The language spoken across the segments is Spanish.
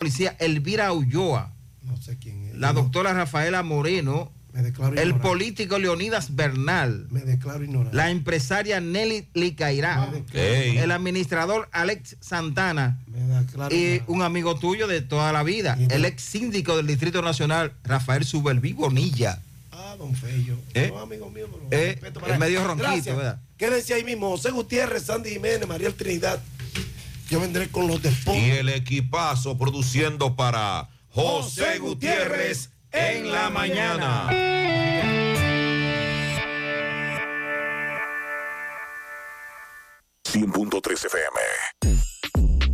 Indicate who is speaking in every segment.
Speaker 1: policía Elvira Ulloa,
Speaker 2: No sé quién es.
Speaker 1: la doctora Rafaela Moreno,
Speaker 2: Me declaro
Speaker 1: el
Speaker 2: ignorante.
Speaker 1: político Leonidas Bernal,
Speaker 2: Me declaro ignorante.
Speaker 1: la empresaria Nelly Licairá,
Speaker 3: Ey.
Speaker 1: el administrador Alex Santana
Speaker 2: Me declaro
Speaker 1: y
Speaker 2: ignorante.
Speaker 1: un amigo tuyo de toda la vida, el ex síndico del Distrito Nacional, Rafael Subelví Bonilla.
Speaker 2: Ah, don Fello.
Speaker 1: ¿Eh?
Speaker 2: No, amigo mío, pero
Speaker 1: Eh,
Speaker 2: respeto
Speaker 1: el medio ronquito,
Speaker 2: Gracias.
Speaker 1: ¿verdad?
Speaker 2: Quédense ahí mismo. José Gutiérrez, Sandy Jiménez, María Trinidad. Yo vendré con los despotos.
Speaker 3: Y el equipazo produciendo para José Gutiérrez en la mañana.
Speaker 4: FM.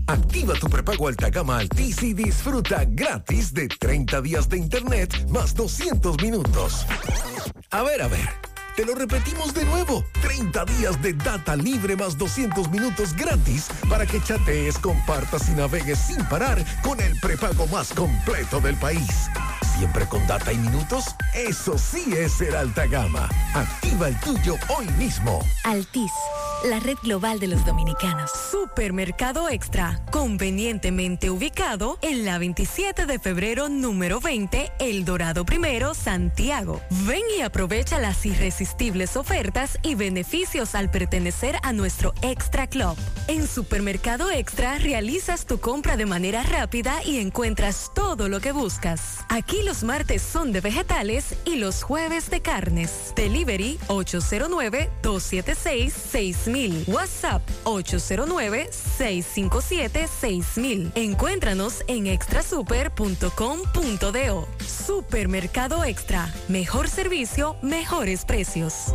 Speaker 4: Activa tu prepago alta gama Altis y disfruta gratis de 30 días de internet más 200 minutos. A ver, a ver. Te lo repetimos de nuevo. 30 días de data libre más 200 minutos gratis para que chatees, compartas y navegues sin parar con el prepago más completo del país. Siempre con data y minutos. Eso sí es ser alta gama. Activa el tuyo hoy mismo.
Speaker 5: Altis, la red global de los dominicanos. Supermercado Extra, convenientemente ubicado en la 27 de febrero número 20, El Dorado Primero, Santiago. Ven y aprovecha las irresistibles ofertas y beneficios al pertenecer a nuestro Extra Club. En Supermercado Extra realizas tu compra de manera rápida y encuentras todo lo que buscas. Aquí los martes son de vegetales y los jueves de carnes. Delivery 809-276-6000. WhatsApp 809-657-6000. Encuéntranos en extrasuper.com.do. Supermercado Extra. Mejor servicio, mejores precios.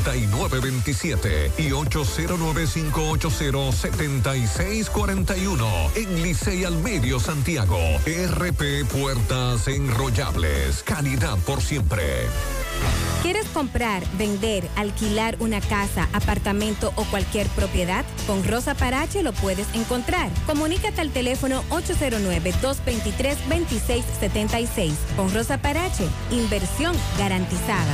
Speaker 4: 829-979-9927 y 809-580-7641 en Licey al Medio Santiago. RP Puertas Enrollables. Calidad por siempre.
Speaker 6: ¿Quieres comprar, vender, alquilar una casa, apartamento o cualquier propiedad? Con Rosa Parache lo puedes encontrar. Comunícate al teléfono 809-223-2676. Con Rosa Parache, inversión garantizada.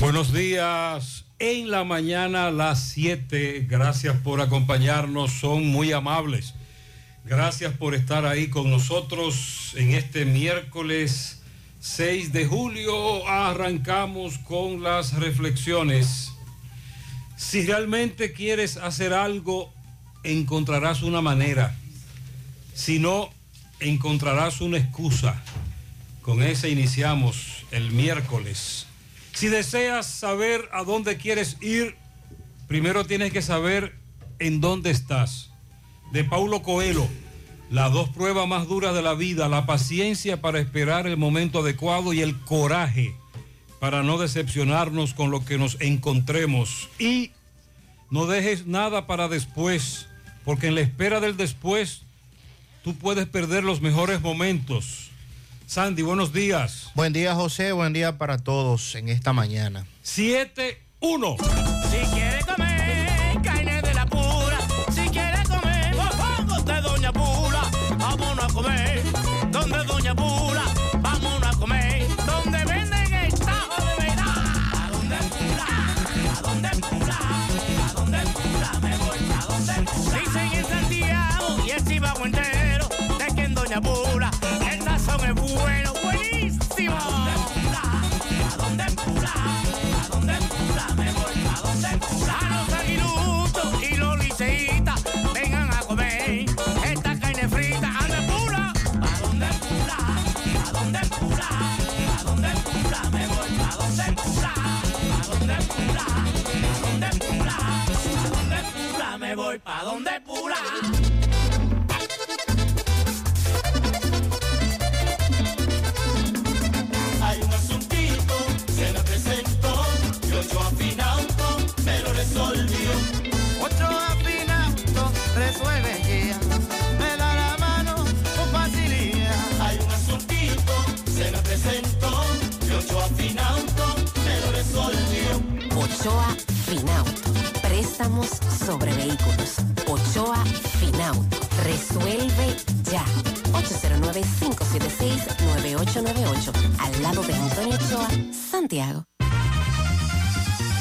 Speaker 7: Buenos días. En la mañana a las 7. Gracias por acompañarnos. Son muy amables. Gracias por estar ahí con nosotros en este miércoles 6 de julio. Arrancamos con las reflexiones. Si realmente quieres hacer algo, encontrarás una manera. Si no, encontrarás una excusa. Con ese iniciamos el miércoles. Si deseas saber a dónde quieres ir, primero tienes que saber en dónde estás. De Paulo Coelho, las dos pruebas más duras de la vida, la paciencia para esperar el momento adecuado y el coraje para no decepcionarnos con lo que nos encontremos. Y no dejes nada para después, porque en la espera del después tú puedes perder los mejores momentos. Sandy, buenos días.
Speaker 1: Buen día, José. Buen día para todos en esta mañana.
Speaker 7: 7-1.
Speaker 8: Si quiere comer carne de la pura, si quiere comer mofongos de Doña Pula, comer donde Doña Pula. Vamos a comer donde venden el tajo de verdad. ¿A dónde Pula? ¿A dónde Pula? ¿A dónde Pula? Me voy a donde Pula. Dicen en Santiago y el Chivago entero de que en Doña Pula voy. Pa' donde Pula.
Speaker 9: Ochoa Finauto. Préstamos sobre vehículos. Ochoa Finauto. Resuelve ya. 809-576-9898. Al lado de Antonio Ochoa, Santiago.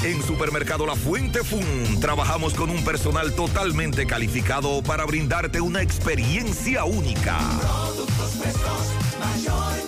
Speaker 3: En Supermercado La Fuente Fun trabajamos con un personal totalmente calificado para brindarte una experiencia única.
Speaker 8: Productos frescos, mayor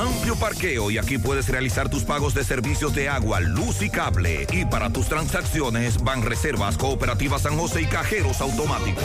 Speaker 3: Amplio parqueo y aquí puedes realizar tus pagos de servicios de agua, luz y cable. Y para tus transacciones van reservas, cooperativas San José y cajeros automáticos.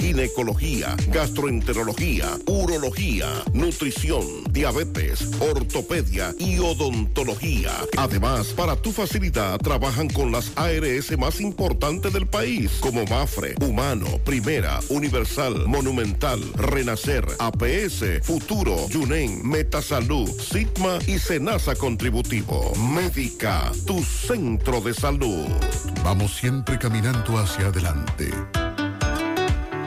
Speaker 10: ginecología, gastroenterología, urología, nutrición, diabetes, ortopedia y odontología. Además, para tu facilidad trabajan con las ARS más importantes del país, como Mafre, Humano, Primera, Universal, Monumental, Renacer, APS, Futuro, Yunen, Metasalud, Sigma y Senasa Contributivo. Médica, tu centro de salud.
Speaker 11: Vamos siempre caminando hacia adelante,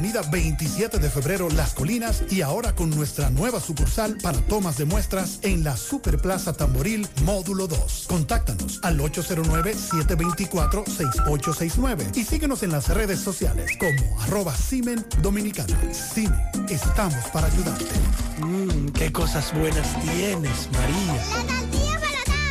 Speaker 12: 27 de febrero Las Colinas y ahora con nuestra nueva sucursal para tomas de muestras en la Superplaza Tamboril Módulo 2. Contáctanos al 809-724-6869 y síguenos en las redes sociales como arroba Simen Dominicana. Simen, estamos para ayudarte.
Speaker 13: Mmm, qué cosas buenas tienes, María.
Speaker 5: La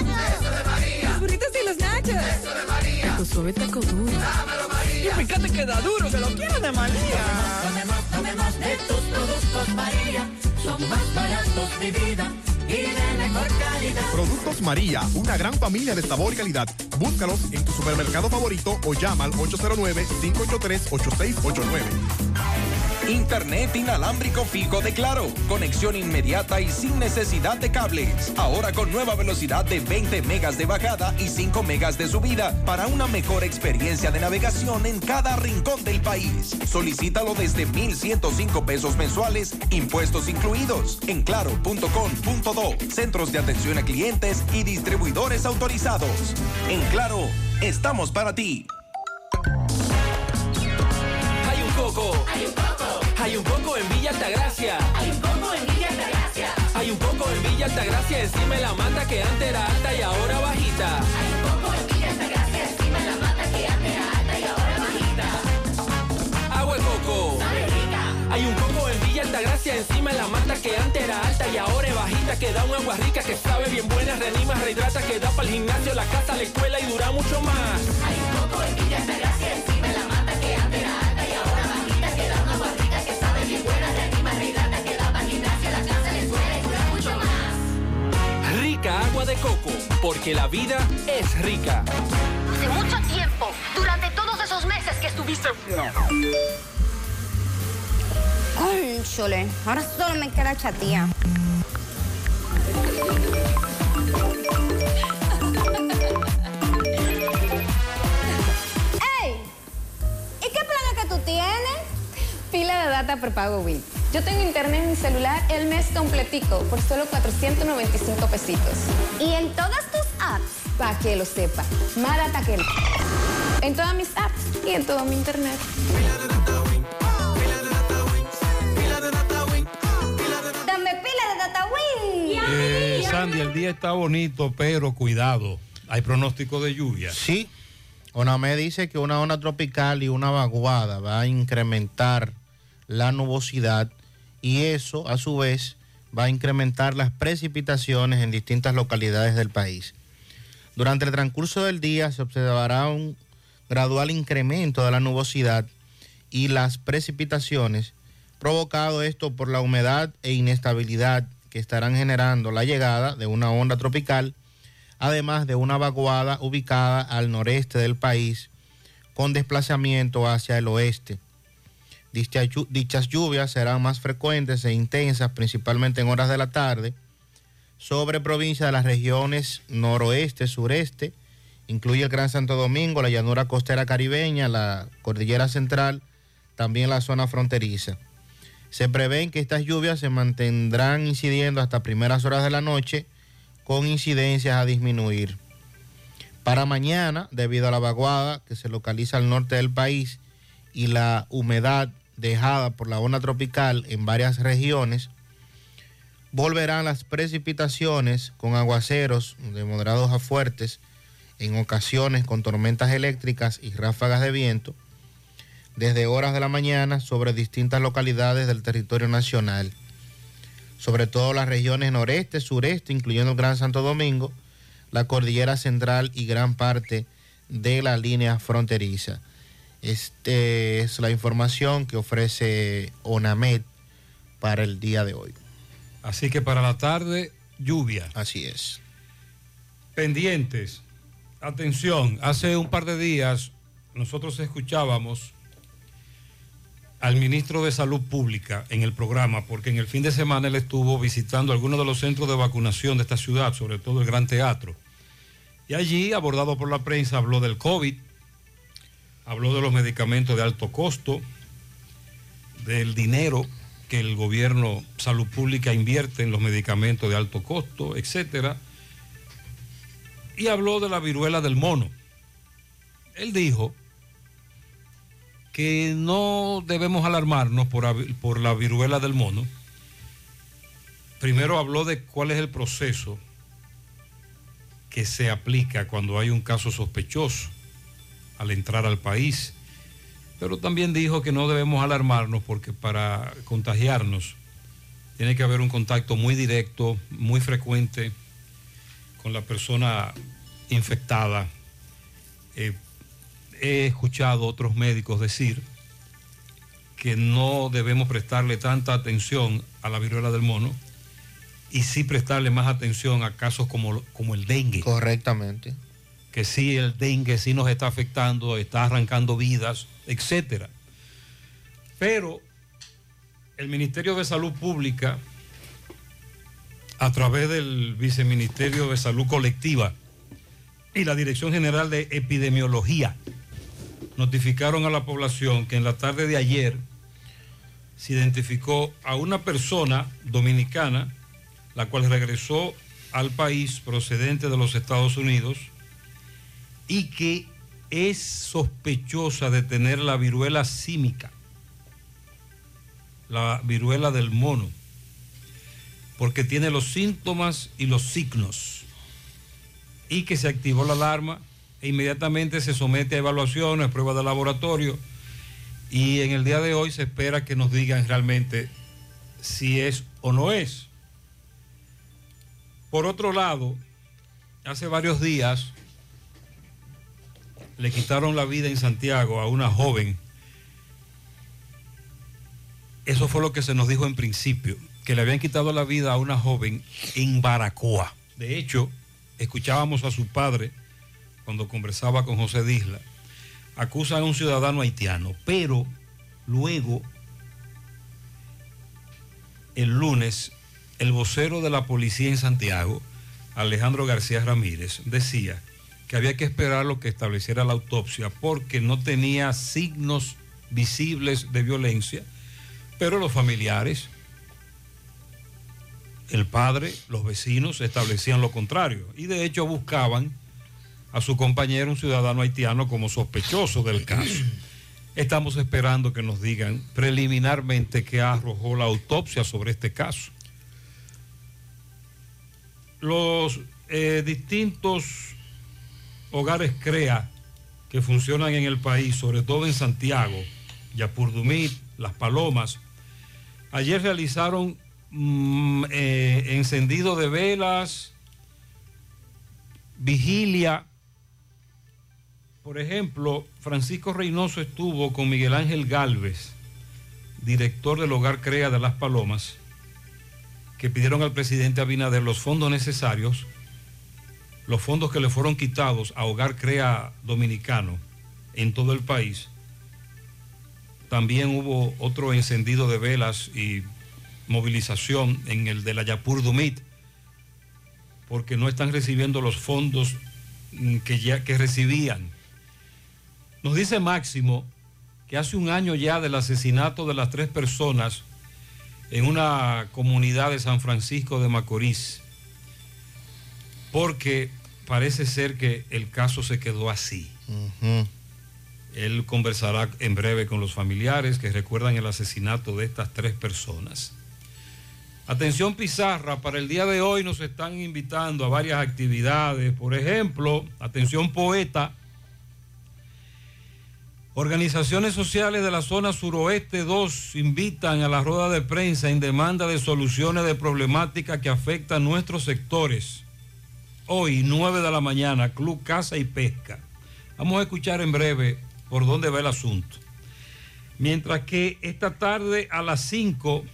Speaker 5: para
Speaker 8: Eso de María.
Speaker 5: Los burritos y los nachos.
Speaker 8: Eso de María.
Speaker 5: Tu suave taco duro.
Speaker 8: Dámelo, María.
Speaker 5: Y fíjate que da duro, que lo quiero de María.
Speaker 8: Tomemos, tomemos de tus productos, María. Son más baratos, mi vida. Y de mejor calidad.
Speaker 14: Productos María, una gran familia de sabor y calidad. Búscalos en tu supermercado favorito o llama al 809-583-8689.
Speaker 15: Internet inalámbrico fijo de Claro. Conexión inmediata y sin necesidad de cables. Ahora con nueva velocidad de 20 megas de bajada y 5 megas de subida para una mejor experiencia de navegación en cada rincón del país. Solicítalo desde 1,105 pesos mensuales, impuestos incluidos, en claro.com.do, centros de atención a clientes y distribuidores autorizados. En Claro, estamos para ti.
Speaker 16: Hay un coco. Hay un coco. Hay un coco en Villa Altagracia. Hay un coco en Villa Altagracia. Hay un coco en Villa Altagracia encima de la mata que antes era alta y ahora bajita. Hay un coco en Villa Altagracia encima de la mata que antes era alta y ahora bajita. Agua de coco. Hay un coco en Villa Altagracia encima de la mata que antes era alta y ahora es bajita que da un agua rica que sabe bien buena, reanima, rehidrata, que da para el gimnasio, la casa, la escuela y dura mucho más. Hay un coco en Villa Altagracia encima de la mata que antes era alta y ahora bajita que da un agua rica que sabe bien buena, reanima, rehidrata, que da para el gimnasio, la casa, la escuela y dura mucho más. Rica agua de coco, porque la vida es rica.
Speaker 17: Hace mucho tiempo, durante todos esos meses que estuviste.
Speaker 18: Cónchole, ahora solo me queda chatía. ¡Ey! ¿Y qué planes que tú tienes?
Speaker 6: Pila de data por pago Wii. Yo tengo internet en mi celular el mes completico por solo 495 pesitos.
Speaker 18: ¿Y en todas tus apps?
Speaker 6: Para que lo sepa. Más data que. En todas mis apps y en todo mi internet.
Speaker 7: Sandy, el día está bonito, pero cuidado. Hay pronóstico de lluvia.
Speaker 19: Sí. ONAME dice que una onda tropical y una vaguada va a incrementar la nubosidad y eso a su vez va a incrementar las precipitaciones en distintas localidades del país. Durante el transcurso del día se observará un gradual incremento de la nubosidad y las precipitaciones, provocado esto por la humedad e inestabilidad estarán generando la llegada de una onda tropical, además de una vaguada ubicada al noreste del país con desplazamiento hacia el oeste. Dichas lluvias serán más frecuentes e intensas, principalmente en horas de la tarde, sobre provincias de las regiones noroeste, sureste, incluye el Gran Santo Domingo, la llanura costera caribeña, la cordillera central, también la zona fronteriza. Se prevén que estas lluvias se mantendrán incidiendo hasta primeras horas de la noche, con incidencias a disminuir. Para mañana, debido a la vaguada que se localiza al norte del país y la humedad dejada por la onda tropical en varias regiones, volverán las precipitaciones con aguaceros de moderados a fuertes, en ocasiones con tormentas eléctricas y ráfagas de viento, desde horas de la mañana sobre distintas localidades del territorio nacional, sobre todo las regiones noreste, sureste, incluyendo el Gran Santo Domingo, la cordillera central y gran parte de la línea fronteriza. Esta es la información que ofrece ONAMED para el día de hoy.
Speaker 7: Así que para la tarde, lluvia.
Speaker 19: Así es.
Speaker 7: Pendientes. Atención, hace un par de días nosotros escuchábamos al ministro de Salud Pública en el programa, porque en el fin de semana él estuvo visitando algunos de los centros de vacunación de esta ciudad, sobre todo el Gran Teatro. Y allí, abordado por la prensa, habló del COVID, habló de los medicamentos de alto costo, del dinero que el gobierno Salud Pública invierte en los medicamentos de alto costo, etcétera. Y habló de la viruela del mono. Él dijo que no debemos alarmarnos por, la viruela del mono. Primero habló de cuál es el proceso que se aplica cuando hay un caso sospechoso al entrar al país. Pero también dijo que no debemos alarmarnos porque para contagiarnos tiene que haber un contacto muy directo, muy frecuente con la persona infectada. Eh, he escuchado otros médicos decir que no debemos prestarle tanta atención a la viruela del mono y sí prestarle más atención a casos como, como el dengue.
Speaker 19: Correctamente.
Speaker 7: Que sí, el dengue sí nos está afectando, está arrancando vidas, etcétera. Pero el Ministerio de Salud Pública, a través del Viceministerio de Salud Colectiva y la Dirección General de Epidemiología, notificaron a la población que en la tarde de ayer se identificó a una persona dominicana, la cual regresó al país procedente de los Estados Unidos y que es sospechosa de tener la viruela símica, la viruela del mono, porque tiene los síntomas y los signos, y que se activó la alarma e inmediatamente se somete a evaluaciones, pruebas de laboratorio, y en el día de hoy se espera que nos digan realmente si es o no es. Por otro lado, hace varios días le quitaron la vida en Santiago a una joven. Eso fue lo que se nos dijo en principio, que le habían quitado la vida a una joven en Baracoa. De hecho, escuchábamos a su padre cuando conversaba con José Disla. Acusan a un ciudadano haitiano, pero luego, el lunes, el vocero de la policía en Santiago, Alejandro García Ramírez, decía que había que esperar lo que estableciera la autopsia porque no tenía signos visibles de violencia, pero los familiares, el padre, los vecinos establecían lo contrario y de hecho buscaban a su compañero, un ciudadano haitiano, como sospechoso del caso. Estamos esperando que nos digan preliminarmente qué arrojó la autopsia sobre este caso. Los eh, distintos hogares CREA que funcionan en el país, sobre todo en Santiago, Yapurdumit, Las Palomas, ayer realizaron mm, eh, encendido de velas, vigilia. Por ejemplo, Francisco Reynoso estuvo con Miguel Ángel Galvez, director del Hogar CREA de Las Palomas, que pidieron al presidente Abinader los fondos necesarios los fondos que le fueron quitados a Hogar Crea Dominicano en todo el país, también hubo otro encendido de velas y movilización en el de la Yapur Dumit, porque no están recibiendo los fondos mm, que, ya, que recibían. Nos dice Máximo que hace un año ya del asesinato de las tres personas en una comunidad de San Francisco de Macorís, porque parece ser que el caso se quedó así. Él conversará en breve con los familiares que recuerdan el asesinato de estas tres personas. Atención Pizarra, para el día de hoy nos están invitando a varias actividades. Por ejemplo, atención Poeta, Organizaciones sociales de la zona suroeste 2 invitan a la rueda de prensa en demanda de soluciones de problemáticas que afectan nuestros sectores hoy, 9 de la mañana, Club Casa y Pesca. Vamos a escuchar en breve por dónde va el asunto. Mientras que esta tarde a las 5,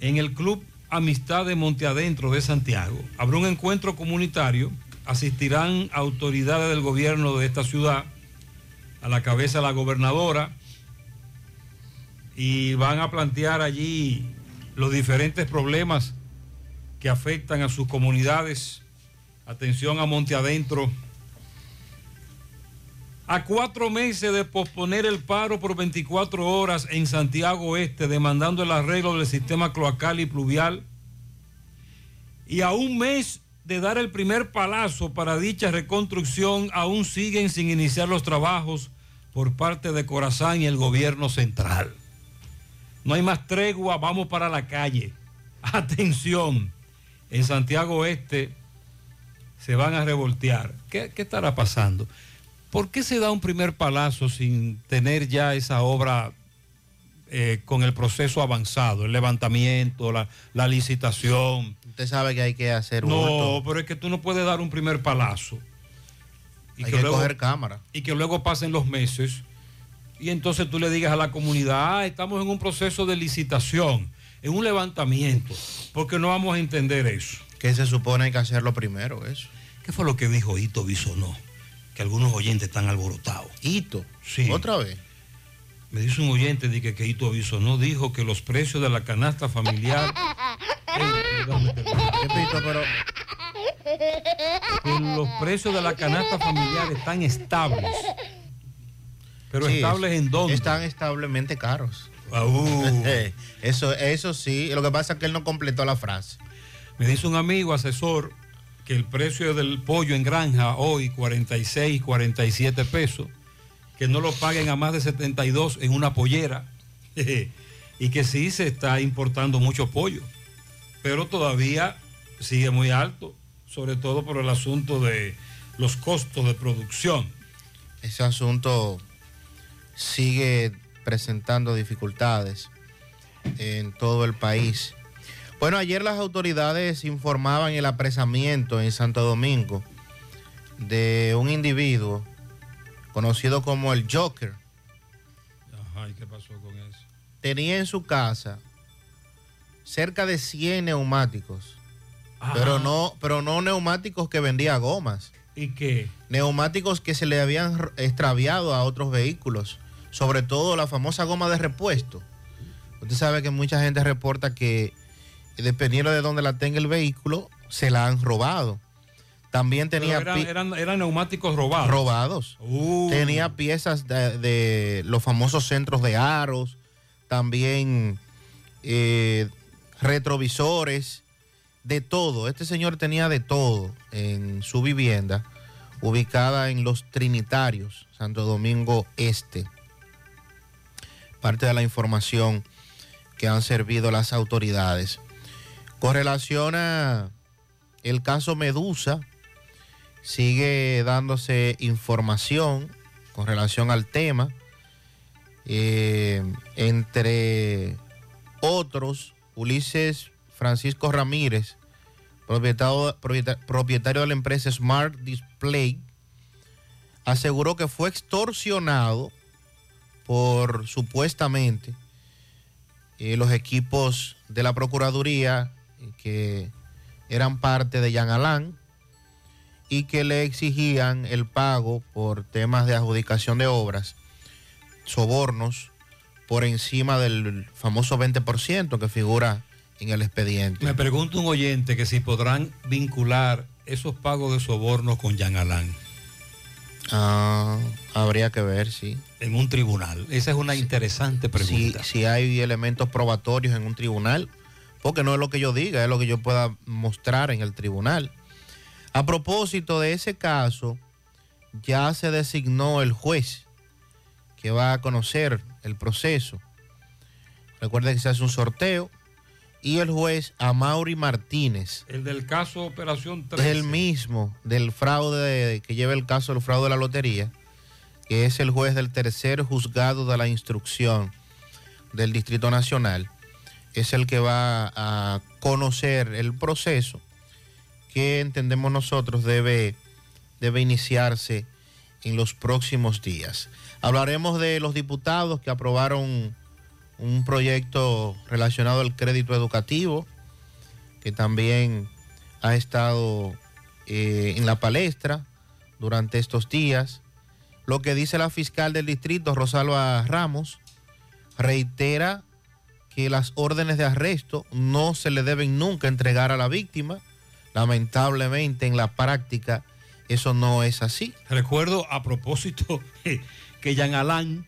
Speaker 7: en el Club Amistad de Monte Adentro de Santiago, habrá un encuentro comunitario. Asistirán autoridades del gobierno de esta ciudad, a la cabeza de la gobernadora, y van a plantear allí los diferentes problemas que afectan a sus comunidades. Atención a Monte Adentro. A cuatro meses de posponer el paro por 24 horas en Santiago Oeste, demandando el arreglo del sistema cloacal y pluvial. Y a un mes de dar el primer palazo para dicha reconstrucción, aún siguen sin iniciar los trabajos por parte de Corazán y el gobierno central. No hay más tregua, vamos para la calle. Atención en Santiago Oeste se van a revoltear. ¿Qué, estará pasando? ¿Por qué se da un primer palazo sin tener ya esa obra eh, con el proceso avanzado, el levantamiento, la, licitación?
Speaker 19: Usted sabe que hay que hacer
Speaker 7: No, pero es que tú no puedes dar un primer palazo.
Speaker 19: Y hay que, coger cámara.
Speaker 7: Y que luego pasen los meses y entonces tú le digas a la comunidad, ah, estamos en un proceso de licitación en un levantamiento, porque no vamos a entender eso.
Speaker 19: ¿Qué se supone que hacerlo primero, eso.
Speaker 7: ¿Qué fue lo que dijo Hito Bisonó? Que algunos oyentes están alborotados.
Speaker 19: ¿Hito? Sí. ¿Otra vez?
Speaker 7: Me dice un oyente de que Keito Aviso no dijo que los precios de la canasta familiar.
Speaker 19: Repito, pero
Speaker 7: que los precios de la canasta familiar están estables. Pero
Speaker 19: Sí,
Speaker 7: estables en dónde?
Speaker 19: Están establemente caros. Eso, eso sí, lo que pasa es que él no completó la frase.
Speaker 7: Me dice un amigo asesor que el precio del pollo en granja hoy 46, 47 pesos, que no lo paguen a más de 72 en una pollera y que sí se está importando mucho pollo, pero todavía sigue muy alto, sobre todo por el asunto de los costos de producción.
Speaker 19: Ese asunto sigue presentando dificultades en todo el país. Bueno, ayer las autoridades informaban el apresamiento en Santo Domingo de un individuo conocido como el Joker.
Speaker 7: Ajá, ¿y qué pasó con eso?
Speaker 19: Tenía en su casa cerca de 100 neumáticos, pero no, pero no neumáticos que vendía gomas.
Speaker 7: ¿Y qué?
Speaker 19: Neumáticos que se le habían extraviado a otros vehículos, sobre todo la famosa goma de repuesto. Usted sabe que mucha gente reporta que dependiendo de dónde la tenga el vehículo, se la han robado. También tenía
Speaker 7: eran, eran, eran neumáticos robados.
Speaker 19: robados.
Speaker 7: Uh.
Speaker 19: Tenía piezas de, de los famosos centros de aros, también eh, retrovisores, de todo. Este señor tenía de todo en su vivienda, ubicada en Los Trinitarios, Santo Domingo Este. Parte de la información que han servido las autoridades. Con relación a el caso Medusa, sigue dándose información con relación al tema. Eh, entre otros, Ulises Francisco Ramírez, propietario, propieta- propietario de la empresa Smart Display, aseguró que fue extorsionado por supuestamente eh, los equipos de la Procuraduría eh, que eran parte de Yan Alán y que le exigían el pago por temas de adjudicación de obras, sobornos, por encima del famoso 20% que figura en el expediente.
Speaker 7: Me pregunta un oyente que si podrán vincular esos pagos de sobornos con Jean Alain.
Speaker 19: Ah, habría que ver, sí.
Speaker 7: En un tribunal. Esa es una interesante
Speaker 19: Si,
Speaker 7: pregunta.
Speaker 19: si hay elementos probatorios en un tribunal, porque no es lo que yo diga, es lo que yo pueda mostrar en el tribunal. A propósito de ese caso, ya se designó el juez que va a conocer el proceso. Recuerden que se hace un sorteo y el juez Amaury Martínez
Speaker 7: El del caso Operación
Speaker 19: es
Speaker 7: 13.
Speaker 19: el mismo del fraude de- que lleva el caso del fraude de la lotería, que es el juez del tercer juzgado de la instrucción del Distrito Nacional. Es el que va a conocer el proceso que entendemos nosotros debe, debe iniciarse en los próximos días. Hablaremos de los diputados que aprobaron un proyecto relacionado al crédito educativo, que también ha estado eh, en la palestra durante estos días. Lo que dice la fiscal del distrito, Rosalba Ramos, reitera que las órdenes de arresto no se le deben nunca entregar a la víctima. Lamentablemente en la práctica eso no es así.
Speaker 7: Recuerdo a propósito que Jean Alain,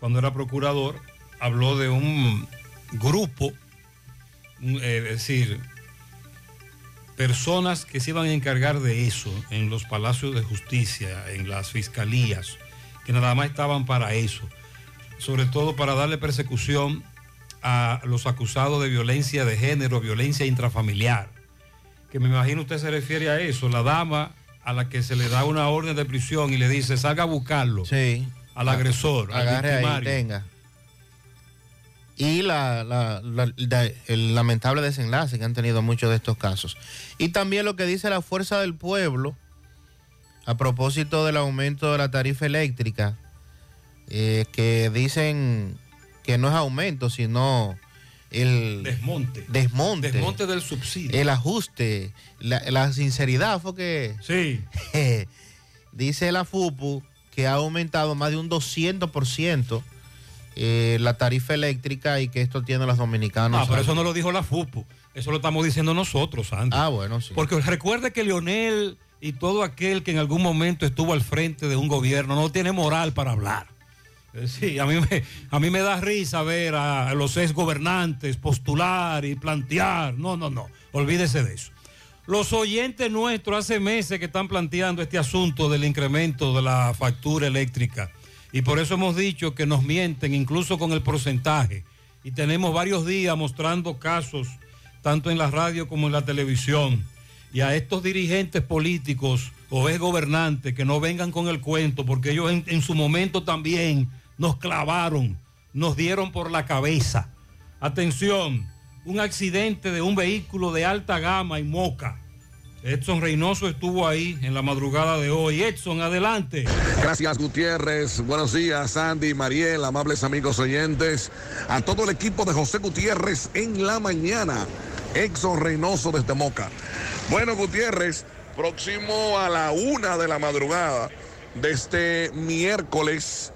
Speaker 7: cuando era procurador, habló de un grupo, eh, es decir, personas que se iban a encargar de eso en los palacios de justicia, en las fiscalías, que nada más estaban para eso, sobre todo para darle persecución a los acusados de violencia de género, violencia intrafamiliar, que me imagino usted se refiere a eso, la dama a la que se le da una orden de prisión y le dice, salga a buscarlo
Speaker 19: Sí.
Speaker 7: al agresor, al
Speaker 19: Agarre ahí,
Speaker 7: victimario.
Speaker 19: tenga. Y la, la- la- la- el lamentable desenlace que han tenido muchos de estos casos. Y también lo que dice la Fuerza del Pueblo a propósito del aumento de la tarifa eléctrica, eh, que dicen que no es aumento, sino el
Speaker 7: Desmonte.
Speaker 19: desmonte,
Speaker 7: Desmonte del subsidio.
Speaker 19: el ajuste, la, la sinceridad fue que...
Speaker 7: Sí.
Speaker 19: dice la FUPU que ha aumentado más de un 200% eh, la tarifa eléctrica y que esto tiene a los dominicanos.
Speaker 7: Ah, pero eso no lo dijo la FUPU. Eso lo estamos diciendo nosotros, Andy.
Speaker 19: Ah, bueno, sí.
Speaker 7: Porque recuerde que Leonel y todo aquel que en algún momento estuvo al frente de un gobierno no tiene moral para hablar. Eh, Sí, a mí me, a mí me da risa ver a los ex gobernantes postular y plantear. No, no, no. Olvídese de eso. Los oyentes nuestros hace meses que están planteando este asunto del incremento de la factura eléctrica. Y por eso hemos dicho que nos mienten incluso con el porcentaje. Y tenemos varios días mostrando casos, tanto en la radio como en la televisión. Y a estos dirigentes políticos o ex gobernantes que no vengan con el cuento, porque ellos en, en su momento también nos clavaron, nos dieron por la cabeza. Atención, un accidente de un vehículo de alta gama en Moca. Edson Reynoso estuvo ahí en la madrugada de hoy. Edson, adelante.
Speaker 20: Gracias Gutiérrez, buenos días Andy, Mariel, amables amigos oyentes, a todo el equipo de José Gutiérrez en la mañana, Exxon Reynoso desde Moca. Bueno Gutiérrez, próximo a la una de la madrugada de este miércoles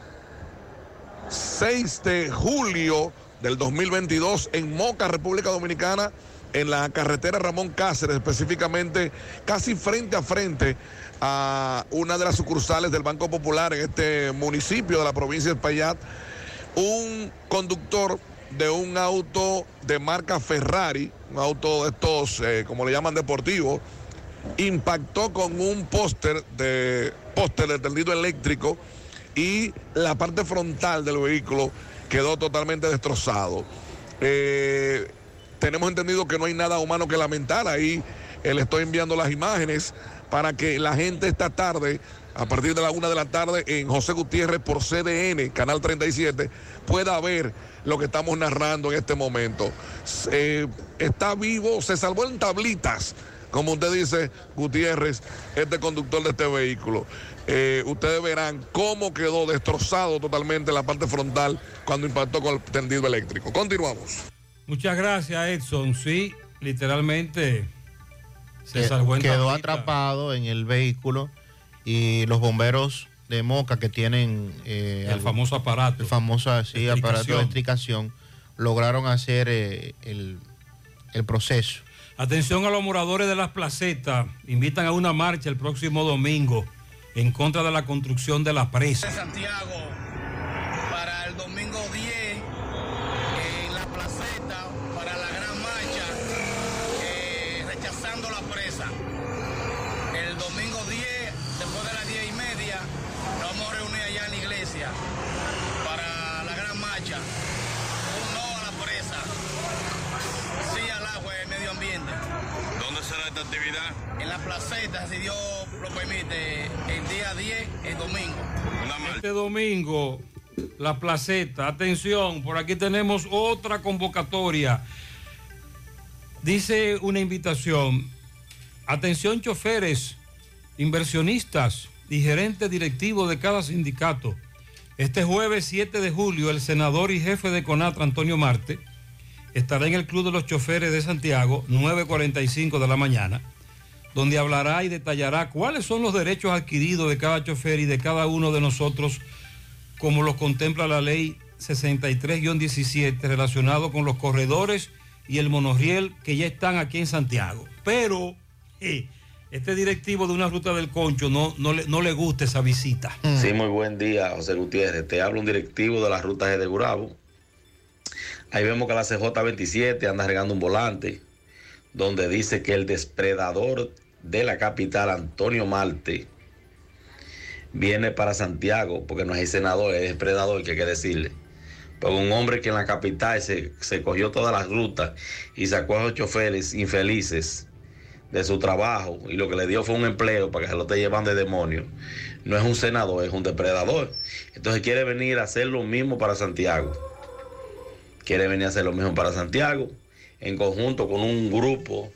Speaker 20: 6 de julio del 2022 en Moca, República Dominicana, en la carretera Ramón Cáceres, específicamente casi frente a frente a una de las sucursales del Banco Popular en este municipio de la provincia de Espaillat, un conductor de un auto de marca Ferrari, un auto de estos, eh, como le llaman deportivos, impactó con un póster de póster de tendido eléctrico y la parte frontal del vehículo quedó totalmente destrozado. Eh, tenemos entendido que no hay nada humano que lamentar. Ahí eh, le estoy enviando las imágenes para que la gente esta tarde, a partir de la una de la tarde, en José Gutiérrez por CDN, Canal 37, pueda ver lo que estamos narrando en este momento. Eh, está vivo, se salvó en tablitas, como usted dice, Gutiérrez, este conductor de este vehículo. Eh, ustedes verán cómo quedó destrozado totalmente la parte frontal cuando impactó con el tendido eléctrico. Continuamos.
Speaker 7: Muchas gracias, Edson. Sí, literalmente se salvó en
Speaker 19: quedó atrapado en el vehículo y los bomberos de Moca que tienen eh,
Speaker 7: El
Speaker 19: algo-
Speaker 7: famoso aparato.
Speaker 19: el famoso sí, aparato de
Speaker 7: Estricación.
Speaker 19: estricación lograron hacer eh, el, el proceso.
Speaker 7: Atención a los moradores de las placetas. Invitan a una marcha el próximo domingo en contra de la construcción de la presa.
Speaker 21: Santiago domingo.
Speaker 7: Este domingo, la placeta. Atención, por aquí tenemos otra convocatoria. Dice una invitación. Atención, choferes, inversionistas y gerentes directivos de cada sindicato. Este jueves 7 de julio, el senador y jefe de CONATRA, Antonio Marte, estará en el Club de los Choferes de Santiago, 9.45 de la mañana, donde hablará y detallará cuáles son los derechos adquiridos de cada chofer y de cada uno de nosotros, como los contempla la ley 63-17 relacionado con los corredores y el monorriel que ya están aquí en Santiago. Pero eh, este directivo de una ruta del concho no, no, le, no le gusta esa visita.
Speaker 22: Sí, muy buen día, José Gutiérrez. Te habla un directivo de la ruta G de Gurabo. Ahí vemos que la CJ27 anda regando un volante donde dice que el depredador de la capital, Antonio Marte, viene para Santiago, porque no es senador, es depredador, que hay que decirle. Pero un hombre que en la capital se, se cogió todas las rutas y sacó a los choferes infelices de su trabajo y lo que le dio fue un empleo para que se lo esté llevando de demonio. No es un senador, es un depredador. Entonces quiere venir a hacer lo mismo para Santiago. Quiere venir a hacer lo mismo para Santiago en conjunto con un grupo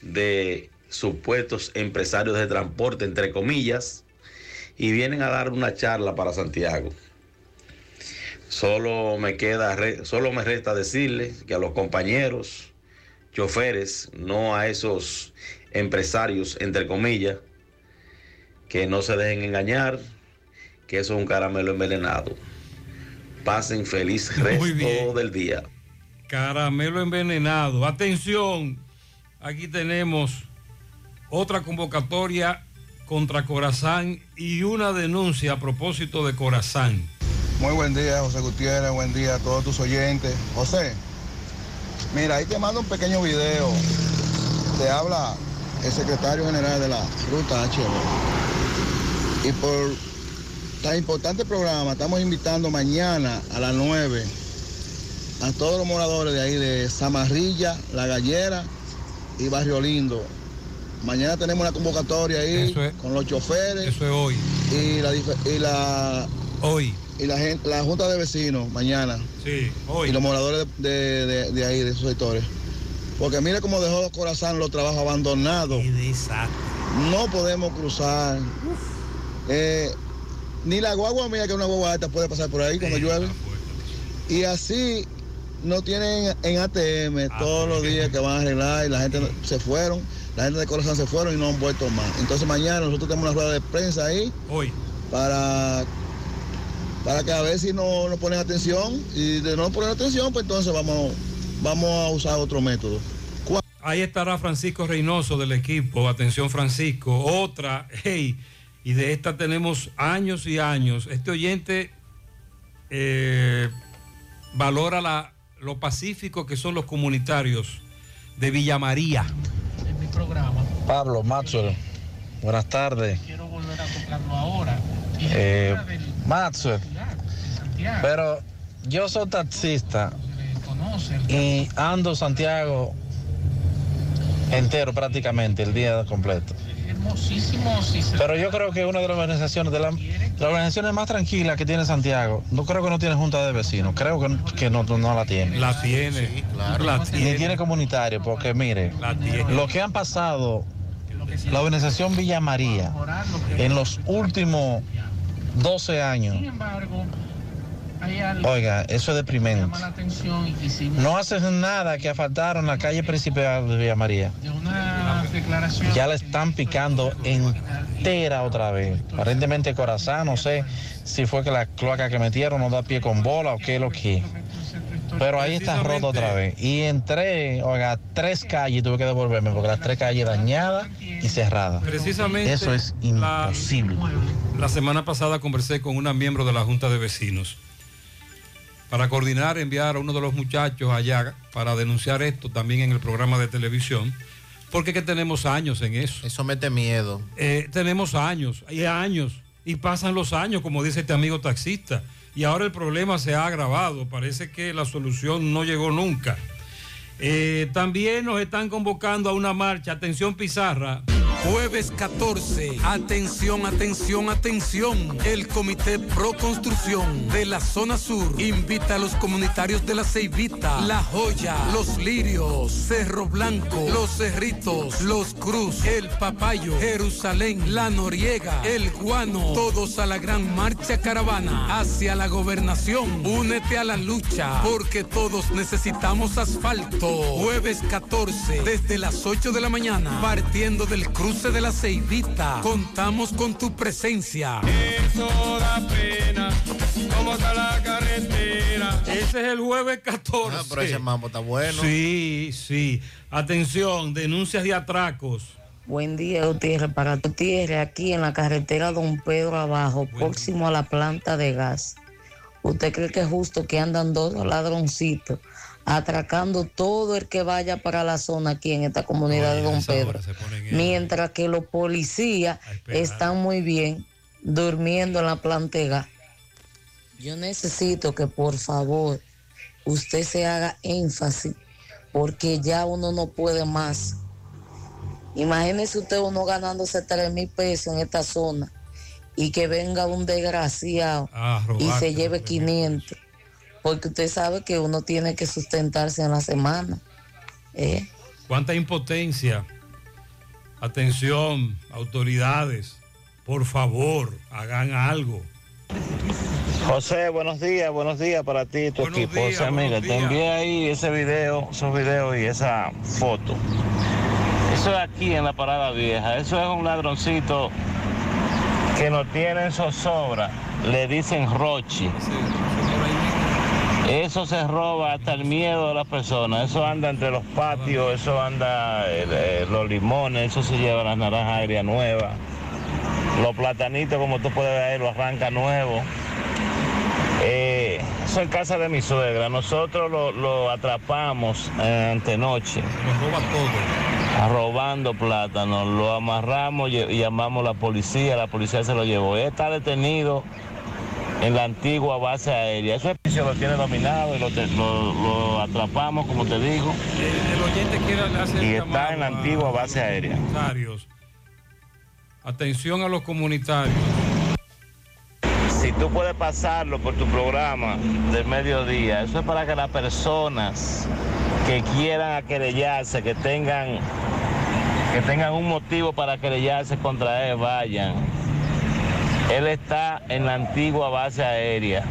Speaker 22: de supuestos empresarios de transporte, entre comillas, y vienen a dar una charla para Santiago. Solo me queda, solo me resta decirle que a los compañeros choferes, no a esos empresarios, entre comillas, que no se dejen engañar, que eso es un caramelo envenenado. Pasen feliz resto del día.
Speaker 7: Caramelo envenenado. Atención, aquí tenemos otra convocatoria contra Corazán y una denuncia a propósito de Corazán.
Speaker 23: Muy buen día, José Gutiérrez. Buen día a todos tus oyentes. José, mira, ahí te mando un pequeño video. Te habla el secretario general de la Ruta HB. Y por tan importante programa, estamos invitando mañana a las 9 a todos los moradores de ahí de Zamarrilla, La Gallera y Barrio Lindo. Mañana tenemos una convocatoria ahí con los choferes.
Speaker 7: Eso es hoy.
Speaker 23: Y la, y la
Speaker 7: hoy
Speaker 23: y la gente, la junta de vecinos mañana.
Speaker 7: Sí, hoy.
Speaker 23: Y los moradores de, de- ahí, de esos sectores. Porque mire cómo dejó Corazán los trabajos abandonados. No podemos cruzar. Eh, ni la guagua mía, que es una guagua alta, puede pasar por ahí cuando llueve. Y así no tienen en ATM todos los días que van a arreglar y la gente se fueron, la gente de Corazán se fueron y no han vuelto más. Entonces mañana nosotros tenemos una rueda de prensa ahí
Speaker 7: Hoy.
Speaker 23: para, para que a ver si no nos ponen atención y de no poner atención, pues entonces vamos, vamos a usar otro método.
Speaker 7: Ahí estará Francisco Reynoso del equipo. Atención Francisco. Otra, hey, y de esta tenemos años y años. Este oyente eh, valora la- lo pacífico que son los comunitarios de Villa María.
Speaker 24: Pablo Maxwell, buenas tardes. Eh, Maxwell, pero yo soy taxista y ando Santiago entero prácticamente el día completo. Pero yo creo que una de las organizaciones, de, la- de las organizaciones más tranquilas que tiene Santiago, no creo que no tiene junta de vecinos, creo que, que no, no la tiene.
Speaker 7: La tiene, la
Speaker 24: Ni
Speaker 7: tiene.
Speaker 24: tiene comunitario, porque mire,
Speaker 7: tiene.
Speaker 24: lo que han pasado la organización Villa María en los últimos 12 años, oiga, eso es deprimente. No hacen nada que asfaltaron la calle principal de Villa María. Ya la están picando entera otra vez. Aparentemente Corazán, no sé si fue que la cloaca que metieron no da pie con bola o qué es lo que. Pero ahí está roto otra vez. Y entré, oiga, tres calles tuve que devolverme porque las tres calles dañadas y cerradas.
Speaker 7: Precisamente.
Speaker 24: Eso es imposible.
Speaker 7: La semana pasada conversé con una miembro de la Junta de Vecinos para coordinar, enviar a uno de los muchachos allá para denunciar esto también en el programa de televisión, porque es que tenemos años en eso.
Speaker 19: Eso mete miedo.
Speaker 7: Eh, tenemos años, hay años, y pasan los años, como dice este amigo taxista, y ahora el problema se ha agravado, parece que la solución no llegó nunca. Eh, también nos están convocando a una marcha, atención Pizarra.
Speaker 25: Jueves 14. Atención, atención, atención. El Comité Pro Construcción de la Zona Sur invita a los comunitarios de la Ceibita, La Joya, Los Lirios, Cerro Blanco, Los Cerritos, Los Cruz, El Papayo, Jerusalén, La Noriega, El Guano, todos a la gran marcha caravana hacia la gobernación. Únete a la lucha porque todos necesitamos asfalto. Jueves 14, desde las 8 de la mañana, partiendo del cruce de la Ceibita. Contamos con tu presencia.
Speaker 7: Eso da pena, cómo está la carretera. Ese es el jueves 14.
Speaker 19: Ah, pero ese mambo está bueno.
Speaker 7: Sí, sí. Atención, denuncias de atracos.
Speaker 26: Buen día, Gutiérrez. Para Gutiérrez, aquí en la carretera Don Pedro abajo, próximo a la planta de gas. ¿Usted cree que es justo que andan dos ladroncitos atracando todo el que vaya para la zona aquí en esta comunidad de Don Pedro? Mientras que los policías están muy bien durmiendo en la gas. Yo necesito que por favor usted se haga énfasis porque ya uno no puede más. Imagínese usted uno ganándose 3 mil pesos en esta zona y que venga un desgraciado
Speaker 7: Ah,
Speaker 26: y se lleve 500. Porque usted sabe que uno tiene que sustentarse en la semana. ¿eh?
Speaker 7: ¿Cuánta impotencia? Atención, autoridades, por favor, hagan algo.
Speaker 24: José, buenos días, buenos días para ti y tu equipo.
Speaker 7: días,
Speaker 24: José, mira,
Speaker 7: buenos
Speaker 24: te envié ahí ese video, esos videos y esa foto. Eso es aquí en la parada vieja. Eso es un ladroncito que no tiene zozobra. Le dicen Rochi.
Speaker 27: Eso se roba hasta el miedo de las personas. Eso anda entre los patios, eso anda eh, los limones, eso se lleva las naranjas aéreas nuevas. Los platanitos, como tú puedes ver lo arranca nuevo. Eh, eso es casa de mi suegra. Nosotros lo, lo atrapamos eh, antenoche.
Speaker 7: Nos roba todo.
Speaker 27: Robando plátanos. Lo amarramos llamamos a la policía. La policía se lo llevó. Él está detenido en la antigua base aérea. Eso es lo tiene dominado y lo, te- lo- lo atrapamos, como te digo.
Speaker 7: El oyente quiere hacer
Speaker 27: Y está en la antigua base aérea.
Speaker 7: Atención a los comunitarios.
Speaker 27: Si tú puedes pasarlo por tu programa del mediodía, eso es para que las personas que quieran aquerellarse, que tengan, que tengan un motivo para querellarse contra él, vayan. Él está en la antigua base aérea.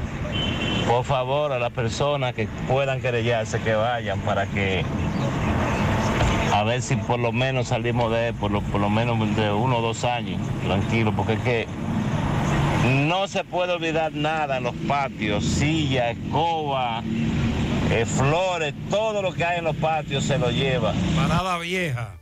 Speaker 27: Por favor, a las personas que puedan querellarse, que vayan para que a ver si por lo menos salimos de por lo, por lo menos de uno o dos años, tranquilo, porque es que no se puede olvidar nada en los patios, silla, escoba, eh, flores, todo lo que hay en los patios se lo lleva.
Speaker 7: Parada vieja.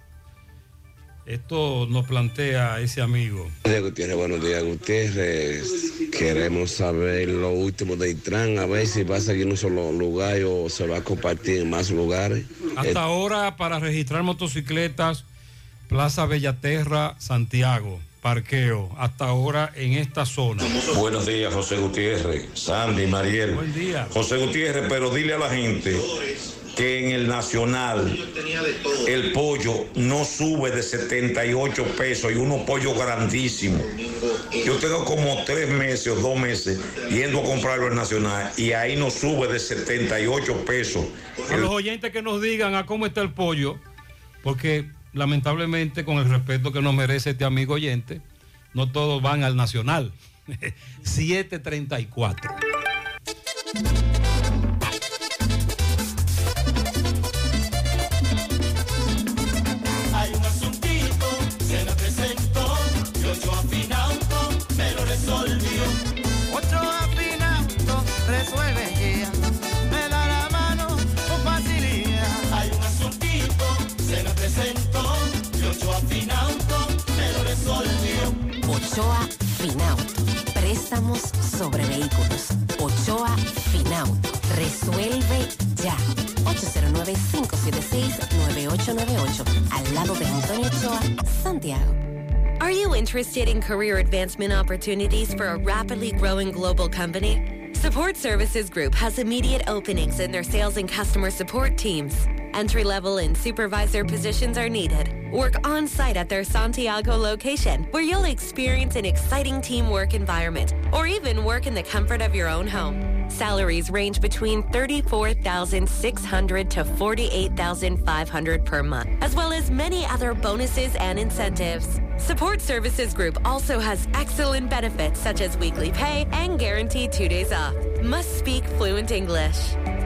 Speaker 7: Esto nos plantea ese amigo.
Speaker 28: Buenos días, Gutiérrez, buenos días, Gutiérrez. Queremos saber lo último de Intran, a ver si va a seguir en un solo lugar o se va a compartir en más lugares.
Speaker 7: Hasta ahora para registrar motocicletas, Plaza Bellaterra, Santiago, parqueo. Hasta ahora en esta zona.
Speaker 29: Buenos días, José Gutiérrez, Sandy, Mariel.
Speaker 7: Buen día.
Speaker 29: José Gutiérrez, pero dile a la gente que en el Nacional el pollo no sube de 78 pesos y unos pollos grandísimos. Yo tengo como tres meses o dos meses yendo a comprarlo en Nacional y ahí no sube de 78 pesos.
Speaker 7: A los oyentes que nos digan a cómo está el pollo, porque lamentablemente con el respeto que nos merece este amigo oyente, no todos van al Nacional. 734.
Speaker 9: Préstamos sobre vehículos. Ochoa Finauto. Resuelve ya. 809-576-9898. Al lado de Antonio Ochoa, Santiago.
Speaker 30: Are you interested in career advancement opportunities for a rapidly growing global company? Support Services Group has immediate openings in their sales and customer support teams. Entry level and supervisor positions are needed. Work on site at their Santiago location, where you'll experience an exciting teamwork environment, or even work in the comfort of your own home. Salaries range between $34,600 to $48,500 per month, as well as many other bonuses and incentives. Support Services Group also has excellent benefits such as weekly pay and guaranteed two days off. Must speak fluent English.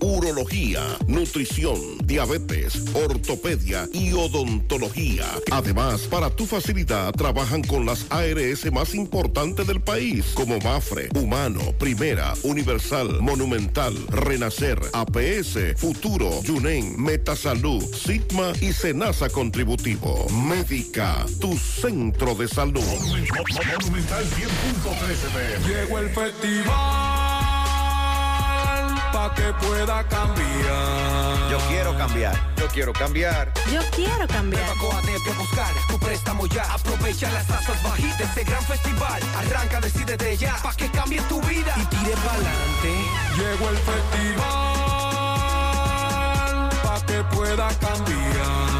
Speaker 10: urología, nutrición, diabetes, ortopedia y odontología. Además, para tu facilidad trabajan con las ARS más importantes del país, como Mafre, Humano, Primera, Universal, Monumental, Renacer, APS, Futuro, Yunen, Metasalud, Sigma y Senasa Contributivo. Médica, tu centro de salud.
Speaker 31: Monumental 100.13
Speaker 20: Llegó el festival para que pueda cambiar.
Speaker 32: Yo quiero cambiar. Yo quiero cambiar.
Speaker 33: Yo quiero cambiar.
Speaker 34: Coatete a buscar tu préstamo ya. Aprovecha las tasas bajitas de este gran festival. Arranca, decide de ya, pa' que cambie tu vida y tire pa'lante.
Speaker 20: Llegó el festival para que pueda cambiar.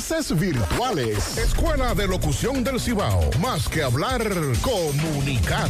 Speaker 31: virtuales. Escuela de Locución del Cibao. Más que hablar, comunicar.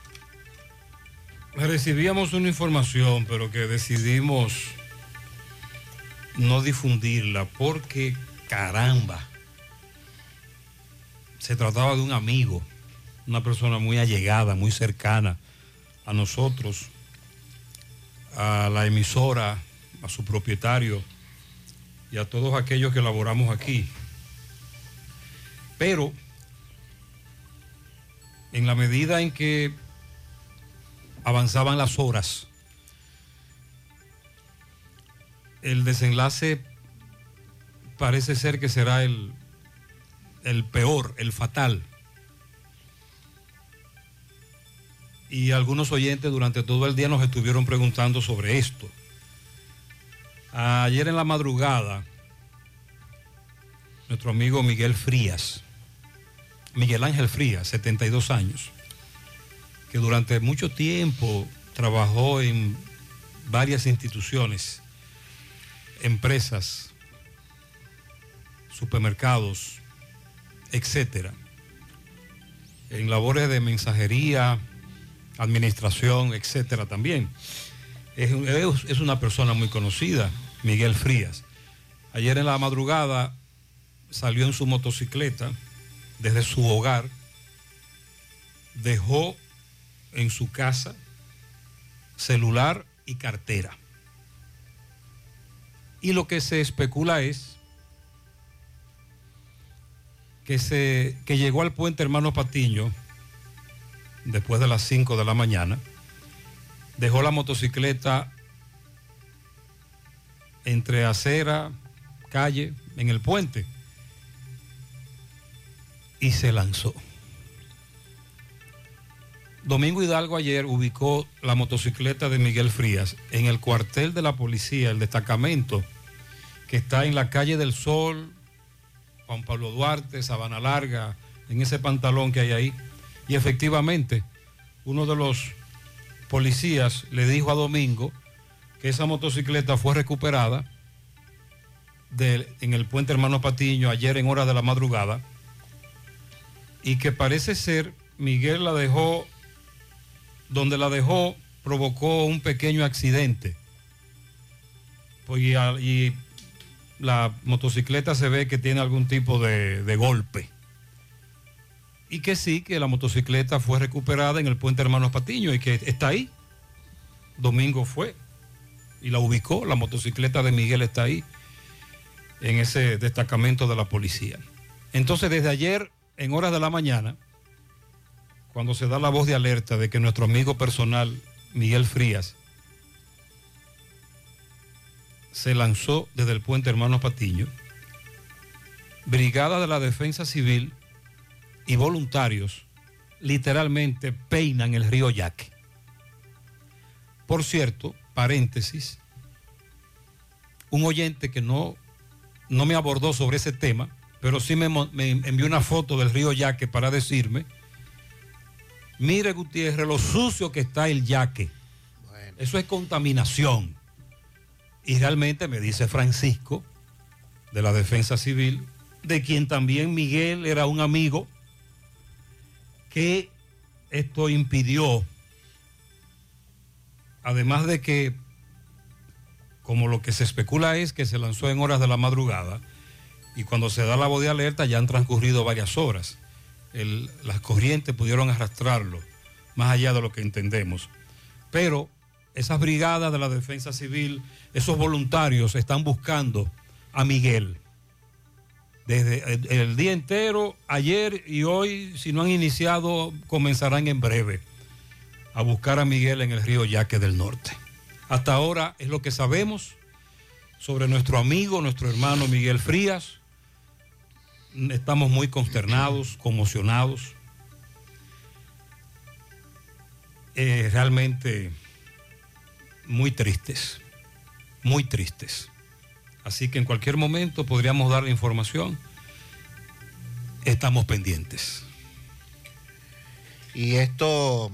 Speaker 7: recibíamos una información, pero que decidimos no difundirla porque, caramba, se trataba de un amigo, una persona muy allegada, muy cercana a nosotros, a la emisora, a su propietario y a todos aquellos que elaboramos aquí. Pero, en la medida en que avanzaban las horas, el desenlace parece ser que será el, el peor, el fatal. Y algunos oyentes durante todo el día nos estuvieron preguntando sobre esto. Ayer en la madrugada, nuestro amigo Miguel Frías, Miguel Ángel Frías, 72 años, que durante mucho tiempo trabajó en varias instituciones, empresas, supermercados, etcétera, en labores de mensajería, administración, etcétera también. Es, es una persona muy conocida, Miguel Frías. Ayer en la madrugada salió en su motocicleta desde su hogar, dejó en su casa celular y cartera. Y lo que se especula es que, se, que llegó al puente Hermano Patiño después de las 5 de la mañana, dejó la motocicleta entre acera, calle, en el puente. Y se lanzó. Domingo Hidalgo ayer ubicó la motocicleta de Miguel Frías en el cuartel de la policía, el destacamento que está en la calle del Sol, Juan Pablo Duarte, Sabana Larga, en ese pantalón que hay ahí. Y efectivamente, uno de los policías le dijo a Domingo que esa motocicleta fue recuperada en el puente Hermano Patiño ayer en horas de la madrugada y que parece ser Miguel la dejó donde la dejó provocó un pequeño accidente pues y, la motocicleta se ve que tiene algún tipo de, de golpe y que sí, que la motocicleta fue recuperada en el puente Hermanos Patiño y que está ahí. Domingo fue y la ubicó, la motocicleta de Miguel está ahí, en ese destacamento de la policía. Entonces, desde ayer, en horas de la mañana, cuando se da la voz de alerta de que nuestro amigo personal, Miguel Frías, se lanzó desde el puente Hermanos Patiño, Brigada de la Defensa Civil y voluntarios literalmente peinan el río Yaque. Por cierto, paréntesis, un oyente que no, no me abordó sobre ese tema, pero sí me, envió una foto del río Yaque para decirme, mire Gutiérrez, lo sucio que está el Yaque. Eso es contaminación. Y realmente me dice Francisco, de la Defensa Civil, de quien también Miguel era un amigo, que esto impidió, además de que, como lo que se especula es que se lanzó en horas de la madrugada, y cuando se da la voz de alerta ya han transcurrido varias horas. Las corrientes pudieron arrastrarlo, más allá de lo que entendemos. Pero esas brigadas de la defensa civil, esos voluntarios están buscando a Miguel desde el día entero, ayer y hoy, si no han iniciado, comenzarán en breve a buscar a Miguel en el río Yaque del Norte. Hasta ahora es lo que sabemos sobre nuestro amigo, nuestro hermano Miguel Frías. Estamos muy consternados, conmocionados. Eh, realmente muy tristes, muy tristes. Así que en cualquier momento podríamos dar la información. Estamos pendientes.
Speaker 19: Y esto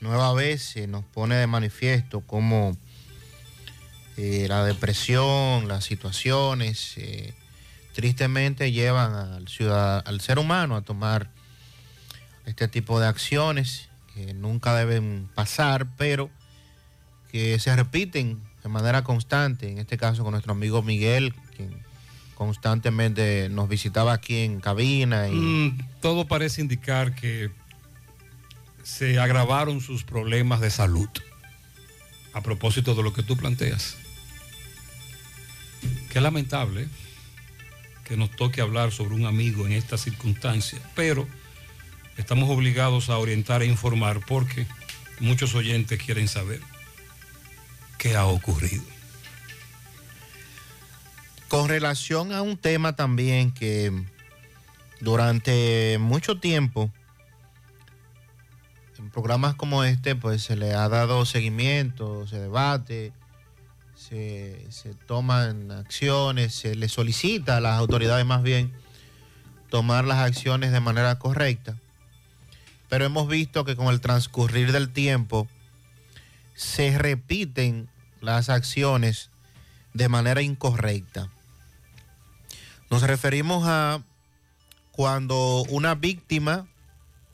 Speaker 19: nueva vez nos pone de manifiesto cómo eh, la depresión, las situaciones, eh, tristemente llevan al, ciudad- al ser humano a tomar este tipo de acciones que nunca deben pasar, pero que se repiten de manera constante, en este caso con nuestro amigo Miguel, quien constantemente nos visitaba aquí en cabina. Y,
Speaker 7: Mm, todo parece indicar que se agravaron sus problemas de salud. A propósito de lo que tú planteas. Qué lamentable que nos toque hablar sobre un amigo en esta circunstancia, pero estamos obligados a orientar e informar porque muchos oyentes quieren saber qué ha ocurrido.
Speaker 19: Con relación a un tema también que durante mucho tiempo en programas como este pues se le ha dado seguimiento, se debate, se, toman acciones, se le solicita a las autoridades más bien tomar las acciones de manera correcta. Pero hemos visto que con el transcurrir del tiempo se repiten las acciones de manera incorrecta. Nos referimos a cuando una víctima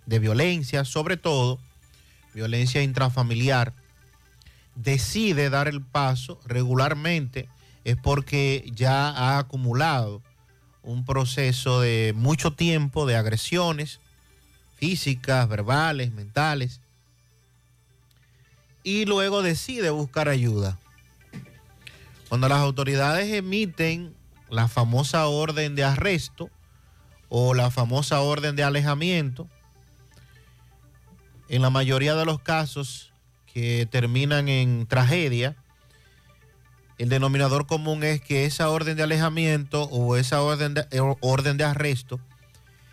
Speaker 19: de violencia, sobre todo violencia intrafamiliar, decide dar el paso regularmente, es porque ya ha acumulado un proceso de mucho tiempo de agresiones físicas, verbales, mentales, y luego decide buscar ayuda. Cuando las autoridades emiten la famosa orden de arresto o la famosa orden de alejamiento, en la mayoría de los casos que terminan en tragedia, el denominador común es que esa orden de alejamiento o esa orden de, eh, orden de arresto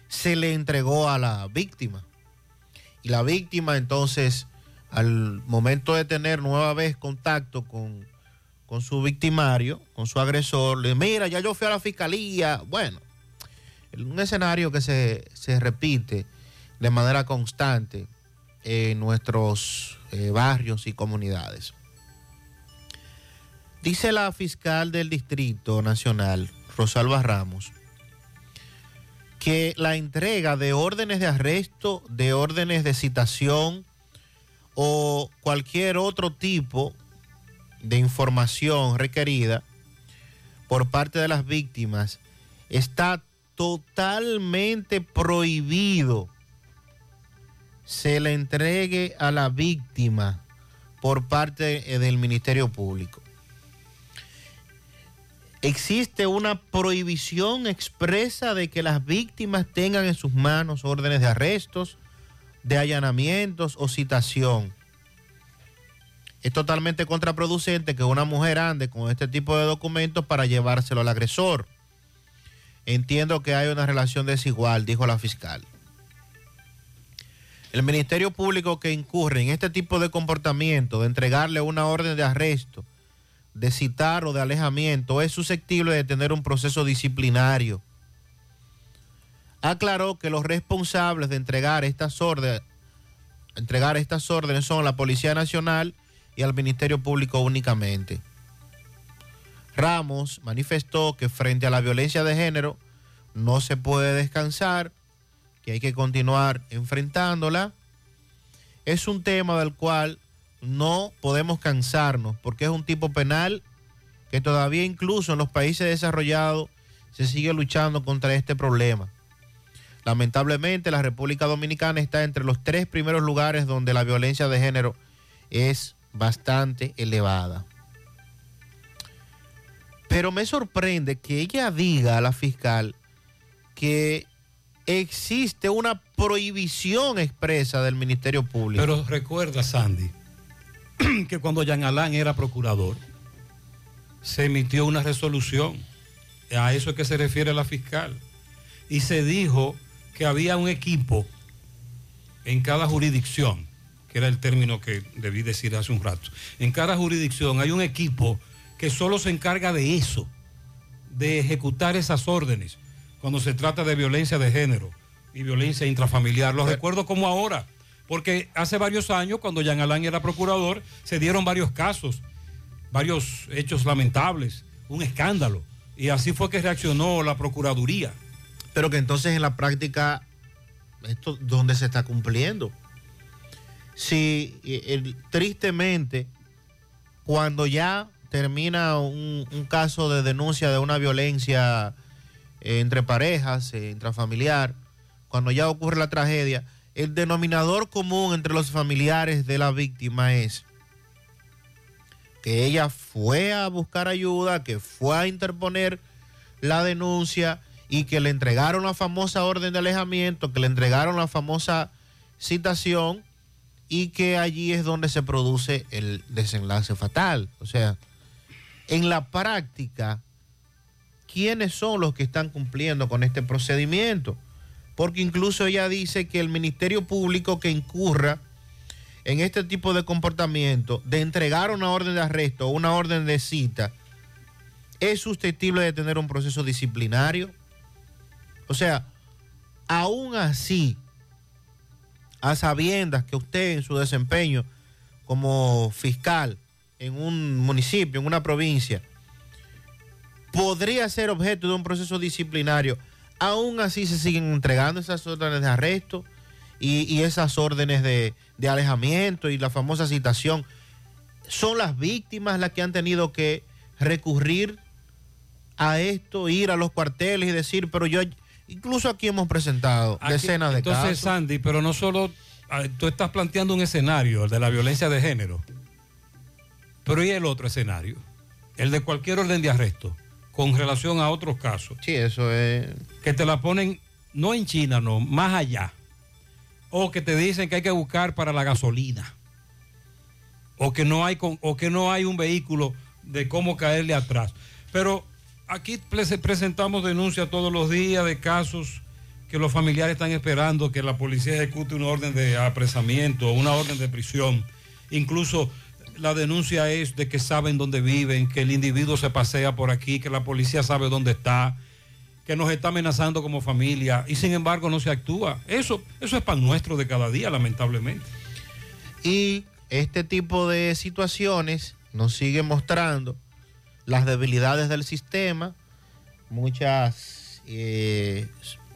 Speaker 19: se le entregó a la víctima. Y la víctima entonces, al momento de tener nueva vez contacto con, con su victimario, con su agresor, le mira, ya yo fui a la fiscalía. Bueno, un escenario que se, se repite de manera constante en nuestros eh, barrios y comunidades. Dice la fiscal del Distrito Nacional, Rosalba Ramos, que la entrega de órdenes de arresto, de órdenes de citación o cualquier otro tipo de información requerida por parte de las víctimas está totalmente prohibido se le entregue a la víctima por parte eh, del Ministerio Público. Existe una prohibición expresa de que las víctimas tengan en sus manos órdenes de arrestos, de allanamientos o citación. Es totalmente contraproducente que una mujer ande con este tipo de documentos para llevárselo al agresor. Entiendo que hay una relación desigual, dijo la fiscal. El Ministerio Público que incurre en este tipo de comportamiento, de entregarle una orden de arresto, de citar o de alejamiento, es susceptible de tener un proceso disciplinario. Aclaró que los responsables de entregar estas órdenes, entregar estas órdenes son la Policía Nacional y el Ministerio Público únicamente. Ramos manifestó que frente a la violencia de género no se puede descansar que hay que continuar enfrentándola. Es un tema del cual no podemos cansarnos porque es un tipo penal que todavía incluso en los países desarrollados se sigue luchando contra este problema. Lamentablemente la República Dominicana está entre los tres primeros lugares donde la violencia de género es bastante elevada. Pero me sorprende que ella diga a la fiscal que existe una prohibición expresa del Ministerio Público.
Speaker 7: Pero recuerda, Sandy, que cuando Jean Alain era procurador, se emitió una resolución. A eso es que se refiere la fiscal. Y se dijo que había un equipo en cada jurisdicción, que era el término que debí decir hace un rato. En cada jurisdicción hay un equipo que solo se encarga de eso, de ejecutar esas órdenes cuando se trata de violencia de género y violencia intrafamiliar. Lo recuerdo como ahora, porque hace varios años, cuando Jean Alain era procurador, se dieron varios casos, varios hechos lamentables, un escándalo. Y así fue que reaccionó la Procuraduría.
Speaker 19: Pero que entonces en la práctica, esto dónde se está cumpliendo. Si el, tristemente, cuando ya termina un, un caso de denuncia de una violencia entre parejas, eh, intrafamiliar, cuando ya ocurre la tragedia, el denominador común entre los familiares de la víctima es que ella fue a buscar ayuda, que fue a interponer la denuncia y que le entregaron la famosa orden de alejamiento, que le entregaron la famosa citación y que allí es donde se produce el desenlace fatal. O sea, en la práctica, quiénes son los que están cumpliendo con este procedimiento. Porque incluso ella dice que el Ministerio Público que incurra en este tipo de comportamiento, de entregar una orden de arresto o una orden de cita, es susceptible de tener un proceso disciplinario. O sea, aún así, a sabiendas que usted en su desempeño como fiscal en un municipio, en una provincia, podría ser objeto de un proceso disciplinario. Aún así se siguen entregando esas órdenes de arresto y, esas órdenes de, alejamiento y la famosa citación. Son las víctimas las que han tenido que recurrir a esto, ir a los cuarteles y decir, pero yo, incluso aquí hemos presentado decenas de casos.
Speaker 7: Entonces, Sandy, pero no solo, ah, tú estás planteando un escenario, el de la violencia de género, pero ¿y el otro escenario? El de cualquier orden de arresto con relación a otros casos.
Speaker 19: Sí, eso es.
Speaker 7: Que te la ponen, no en China, no, más allá. O que te dicen que hay que buscar para la gasolina. O que no hay, o que no hay un vehículo de cómo caerle atrás. Pero aquí pre- presentamos denuncias todos los días de casos que los familiares están esperando que la policía ejecute una orden de apresamiento, una orden de prisión. Incluso la denuncia es de que saben dónde viven, que el individuo se pasea por aquí, que la policía sabe dónde está, que nos está amenazando como familia y sin embargo no se actúa. Eso, eso es pan nuestro de cada día, lamentablemente.
Speaker 19: Y este tipo de situaciones nos sigue mostrando las debilidades del sistema, muchas eh,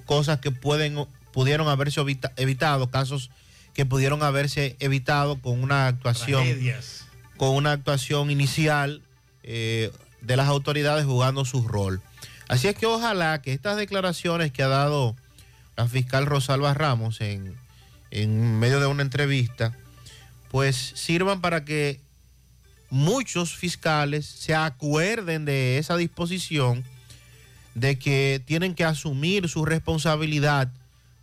Speaker 19: cosas que pueden, pudieron haberse evita- evitado, casos que pudieron haberse evitado con una actuación,
Speaker 7: Tragedias.
Speaker 19: Con una actuación inicial eh, de las autoridades jugando su rol. Así es que ojalá que estas declaraciones que ha dado la fiscal Rosalba Ramos en, en medio de una entrevista, pues sirvan para que muchos fiscales se acuerden de esa disposición de que tienen que asumir su responsabilidad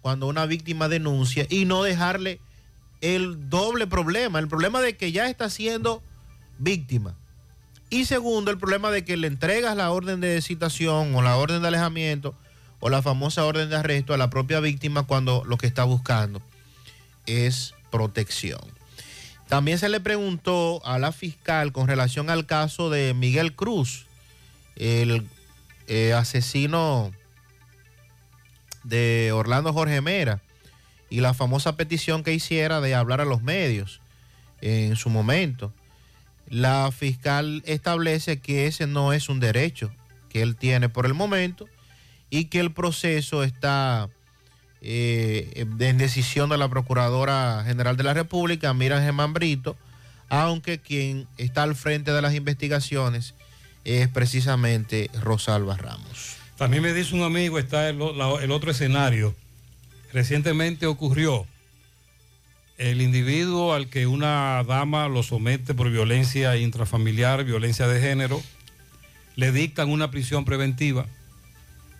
Speaker 19: cuando una víctima denuncia y no dejarle el doble problema, el problema de que ya está siendo víctima. Y segundo, el problema de que le entregas la orden de citación o la orden de alejamiento o la famosa orden de arresto a la propia víctima cuando lo que está buscando es protección. También se le preguntó a la fiscal con relación al caso de Miguel Cruz, el eh, asesino de Orlando Jorge Mera, y la famosa petición que hiciera de hablar a los medios en su momento. La fiscal establece que ese no es un derecho que él tiene por el momento y que el proceso está eh, en decisión de la Procuradora General de la República, Miriam Germán Brito, aunque quien está al frente de las investigaciones es precisamente Rosalba Ramos.
Speaker 7: También me dice un amigo, está el, otro escenario. Recientemente ocurrió el individuo al que una dama lo somete por violencia intrafamiliar, violencia de género, le dictan una prisión preventiva,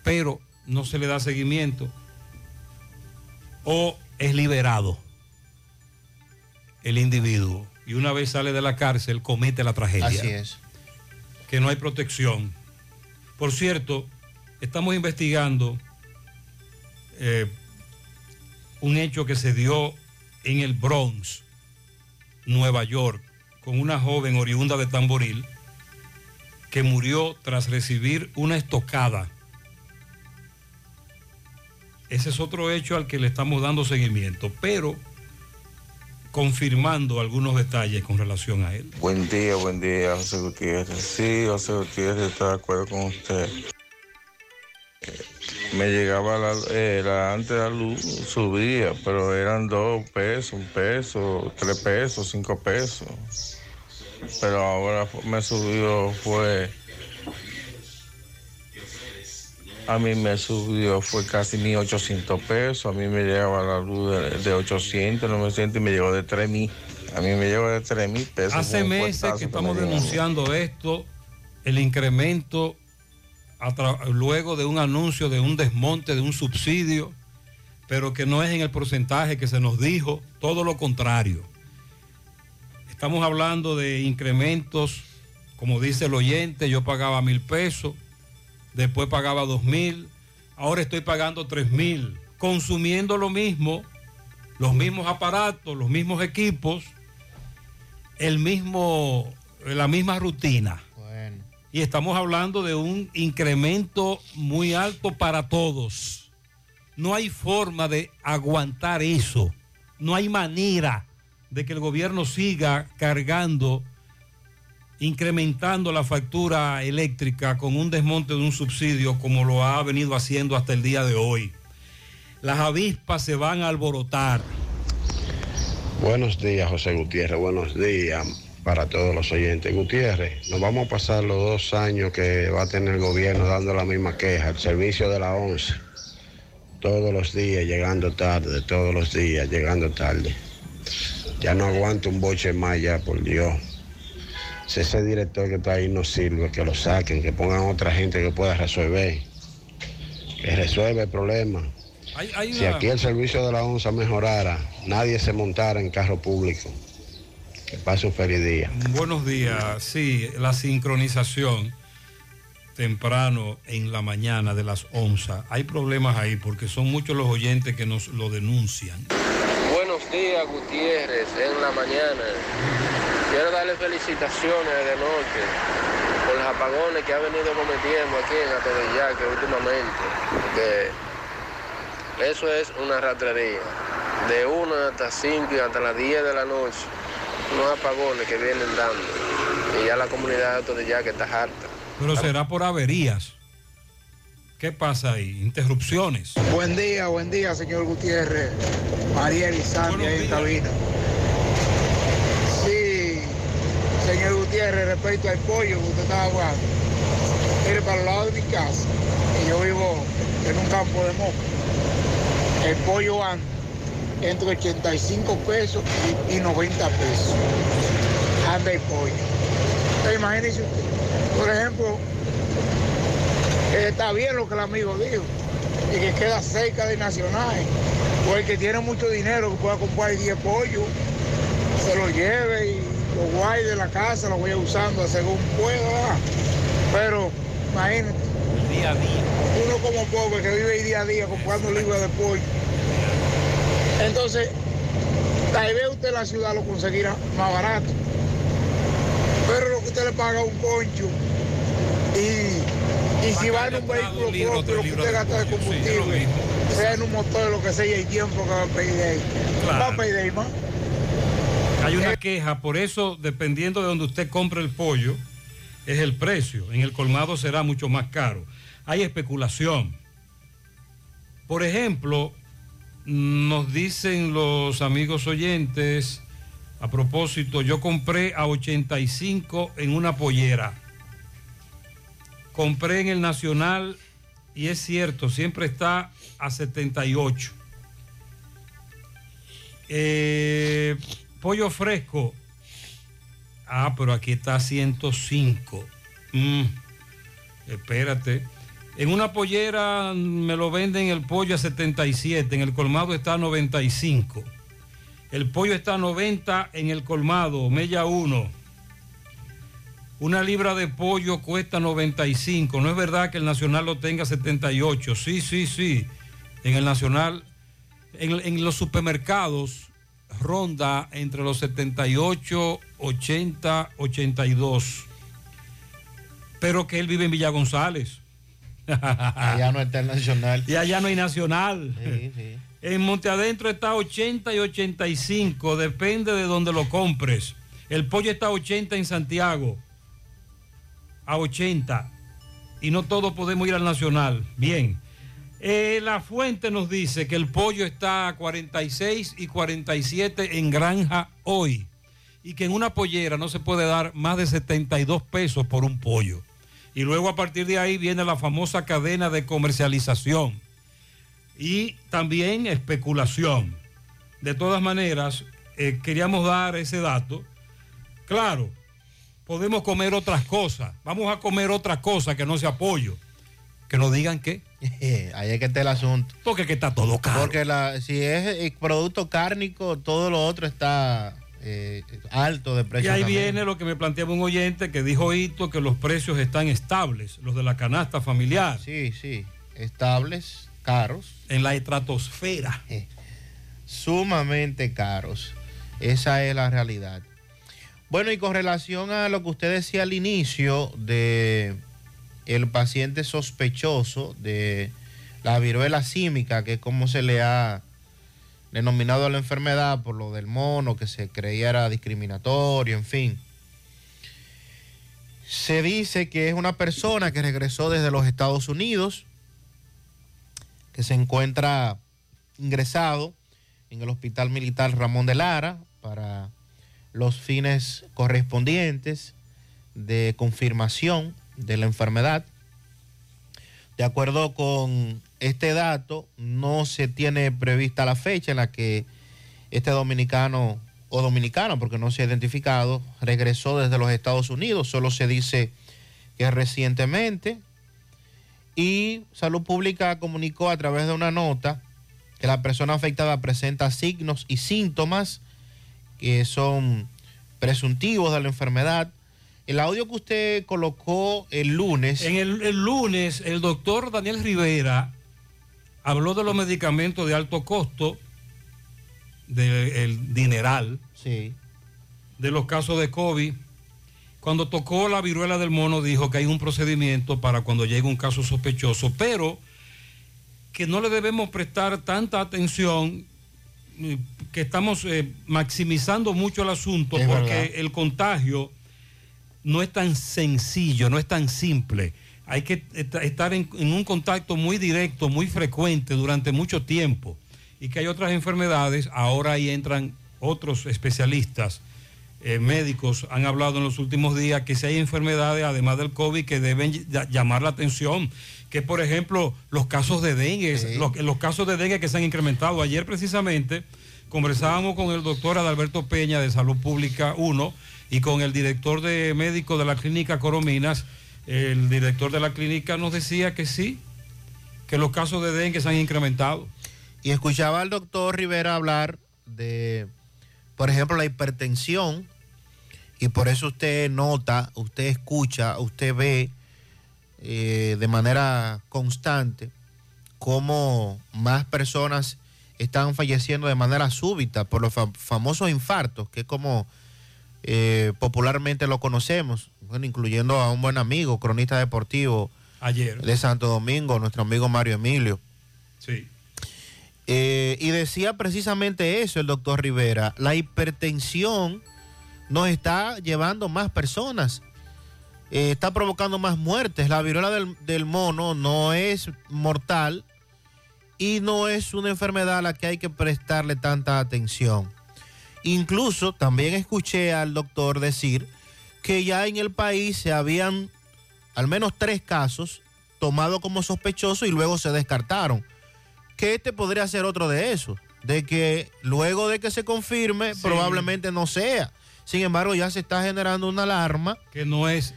Speaker 7: pero no se le da seguimiento o es liberado el individuo y una vez sale de la cárcel comete la tragedia.
Speaker 19: Así es.
Speaker 7: Que no hay protección. Por cierto, estamos investigando eh, un hecho que se dio en el Bronx, Nueva York, con una joven oriunda de Tamboril que murió tras recibir una estocada. Ese es otro hecho al que le estamos dando seguimiento, pero confirmando algunos detalles con relación a él.
Speaker 35: Buen día, buen día, José Gutiérrez. Sí, José Gutiérrez, estoy de acuerdo con usted. Me llegaba la, eh, la- antes la luz, subía, pero eran dos pesos, un peso, tres pesos, cinco pesos. Pero ahora me subió, fue. A mí me subió, fue casi 1.800 pesos. A mí me llegaba la luz de, de 800, 900 y me llegó de 3.000. A mí me llegó de 3.000 pesos.
Speaker 7: Hace meses que estamos denunciando esto, el incremento luego de un anuncio de un desmonte de un subsidio, pero que no es en el porcentaje que se nos dijo, todo lo contrario. Estamos hablando de incrementos, como dice el oyente, yo pagaba mil pesos, después pagaba dos mil, ahora estoy pagando tres mil, consumiendo lo mismo, los mismos aparatos, los mismos equipos, el mismo, la misma rutina. Y estamos hablando de un incremento muy alto para todos. No hay forma de aguantar eso. No hay manera de que el gobierno siga cargando, incrementando la factura eléctrica con un desmonte de un subsidio como lo ha venido haciendo hasta el día de hoy. Las avispas se van a alborotar.
Speaker 36: Buenos días, José Gutiérrez. Buenos días para todos los oyentes. Gutiérrez, nos vamos a pasar los dos años que va a tener el gobierno dando la misma queja, el servicio de la ONCE. Todos los días llegando tarde, todos los días llegando tarde. Ya no aguanto un boche más ya, por Dios. Si ese director que está ahí no sirve, que lo saquen, que pongan otra gente que pueda resolver. Que resuelva el problema.
Speaker 7: Hay, hay
Speaker 36: Si aquí el servicio de la ONSA mejorara, nadie se montara en carro público. Que pase un feliz día.
Speaker 7: Buenos días. Sí, la sincronización temprano en la mañana de las 11. Hay problemas ahí porque son muchos los oyentes que nos lo denuncian.
Speaker 37: Buenos días, Gutiérrez, en la mañana. Quiero darle felicitaciones de noche por los apagones que ha venido cometiendo aquí en Atobellaque últimamente. Porque eso es una ratrería. De 1 hasta 5 y hasta las 10 de la noche. Unos apagones que vienen dando. Y ya la comunidad de Atobellaque está harta.
Speaker 7: Pero será por averías. ¿Qué pasa ahí? Interrupciones.
Speaker 38: Buen día, buen día, señor Gutiérrez. María Elizabeth ahí en cabina. Sí, señor Gutiérrez, respecto al pollo que usted estaba hablando. Mire, para el lado de mi casa, que yo vivo en un campo de moca, el pollo anda entre 85 pesos y, y 90 pesos. Anda el pollo. Imagínese usted, por ejemplo, está bien lo que el amigo dijo, y que queda cerca de Nacional. O el que tiene mucho dinero que pueda comprar 10 pollos, se lo lleve y lo guarde en la casa, lo vaya usando según pueda. Pero imagínate.
Speaker 7: Día a día.
Speaker 38: Uno como pobre que vive día a día comprando libras de pollo. Entonces, tal vez usted en la ciudad lo conseguirá más barato. Pero lo que usted le paga un poncho y, y si va en un vehículo propio, lo que usted gasta de combustible, sea en un motor, lo que sea, y hay tiempo que va a pedir de ahí. Va a pedir de ahí más.
Speaker 7: Hay una queja, por eso, dependiendo de donde usted compre el pollo, es el precio. En el colmado será mucho más caro. Hay especulación. Por ejemplo, nos dicen los amigos oyentes, a propósito, yo compré a 85 en una pollera. Compré en el Nacional y es cierto, siempre está a 78. Eh, pollo fresco. Ah, pero aquí está a 105. Mm, espérate. En una pollera me lo venden el pollo a 77, en el colmado está a 95. El pollo está a 90 en el colmado, mella 1. Una libra de pollo cuesta 95. No es verdad que el nacional lo tenga 78. Sí, sí, sí. En el nacional, en, en los supermercados ronda entre los 78, 80, 82. Pero que él vive en Villa González.
Speaker 19: Allá no está el nacional.
Speaker 7: Y allá no hay nacional.
Speaker 19: Sí, sí.
Speaker 7: En Monte Adentro está 80 y 85, depende de donde lo compres. El pollo está a 80 en Santiago, a 80. Y no todos podemos ir al Nacional. Bien. Eh, la fuente nos dice que el pollo está a 46 y 47 en granja hoy. Y que en una pollera no se puede dar más de 72 pesos por un pollo. Y luego a partir de ahí viene la famosa cadena de comercialización y también especulación. De todas maneras, eh, queríamos dar ese dato. Claro, podemos comer otras cosas. Vamos a comer otra cosa que no sea pollo. Que nos digan qué.
Speaker 19: Ahí es que está el asunto.
Speaker 7: Porque que está todo caro.
Speaker 19: Porque la, si es eh, producto cárnico, todo lo otro está eh, alto de
Speaker 7: Y
Speaker 19: precio.
Speaker 7: ahí
Speaker 19: también.
Speaker 7: viene lo que me planteaba un oyente que dijo Hito que los precios están estables, los de la canasta familiar.
Speaker 19: Sí, sí, estables, caros.
Speaker 7: En la estratosfera.
Speaker 19: Sumamente caros. Esa es la realidad. Bueno, y con relación a lo que usted decía al inicio de el paciente sospechoso de la viruela símica, que es como se le ha denominado a la enfermedad por lo del mono, que se creía era discriminatorio, en fin. Se dice que es una persona que regresó desde los Estados Unidos, que se encuentra ingresado en el Hospital Militar Ramón de Lara para los fines correspondientes de confirmación de la enfermedad. De acuerdo con este dato, no se tiene prevista la fecha en la que este dominicano o dominicano, porque no se ha identificado, regresó desde los Estados Unidos. Solo se dice que recientemente. Y Salud Pública comunicó a través de una nota que la persona afectada presenta signos y síntomas que son presuntivos de la enfermedad. El audio que usted colocó el lunes.
Speaker 7: En el, el lunes, el doctor Daniel Rivera habló de los medicamentos de alto costo, del dineral,
Speaker 19: sí.
Speaker 7: de los casos de COVID. Cuando tocó la viruela del mono, dijo que hay un procedimiento para cuando llegue un caso sospechoso, pero que no le debemos prestar tanta atención, eh, que estamos eh, maximizando mucho el asunto,
Speaker 19: Es
Speaker 7: porque
Speaker 19: verdad.
Speaker 7: el contagio no es tan sencillo, no es tan simple. Hay que est- estar en, en un contacto muy directo, muy frecuente durante mucho tiempo. Y que hay otras enfermedades, ahora ahí entran otros especialistas, eh, médicos, han hablado en los últimos días que si hay enfermedades, además del COVID, que deben ll- llamar la atención. Que por ejemplo, los casos de dengue, los, los casos de dengue que se han incrementado. Ayer precisamente conversábamos con el doctor Adalberto Peña de Salud Pública 1 y con el director de médico de la clínica Corominas. El director de la clínica nos decía que sí, que los casos de dengue se han incrementado.
Speaker 19: Y escuchaba al doctor Rivera hablar de, por ejemplo, la hipertensión. Y por eso usted nota, usted escucha, usted ve eh, de manera constante cómo más personas están falleciendo de manera súbita por los fam- famosos infartos, que es como eh, popularmente lo conocemos, bueno, incluyendo a un buen amigo, cronista deportivo
Speaker 7: Ayer.
Speaker 19: de Santo Domingo, nuestro amigo Mario Emilio.
Speaker 7: Sí.
Speaker 19: Eh, y decía precisamente eso el doctor Rivera, la hipertensión nos está llevando más personas, eh, está provocando más muertes. La viruela del, del mono no es mortal y no es una enfermedad a la que hay que prestarle tanta atención. Incluso también escuché al doctor decir que ya en el país se habían al menos tres casos tomados como sospechosos y luego se descartaron que este podría ser otro de esos, de que luego de que se confirme probablemente no sea. Sin embargo, ya se está generando una alarma
Speaker 7: que no es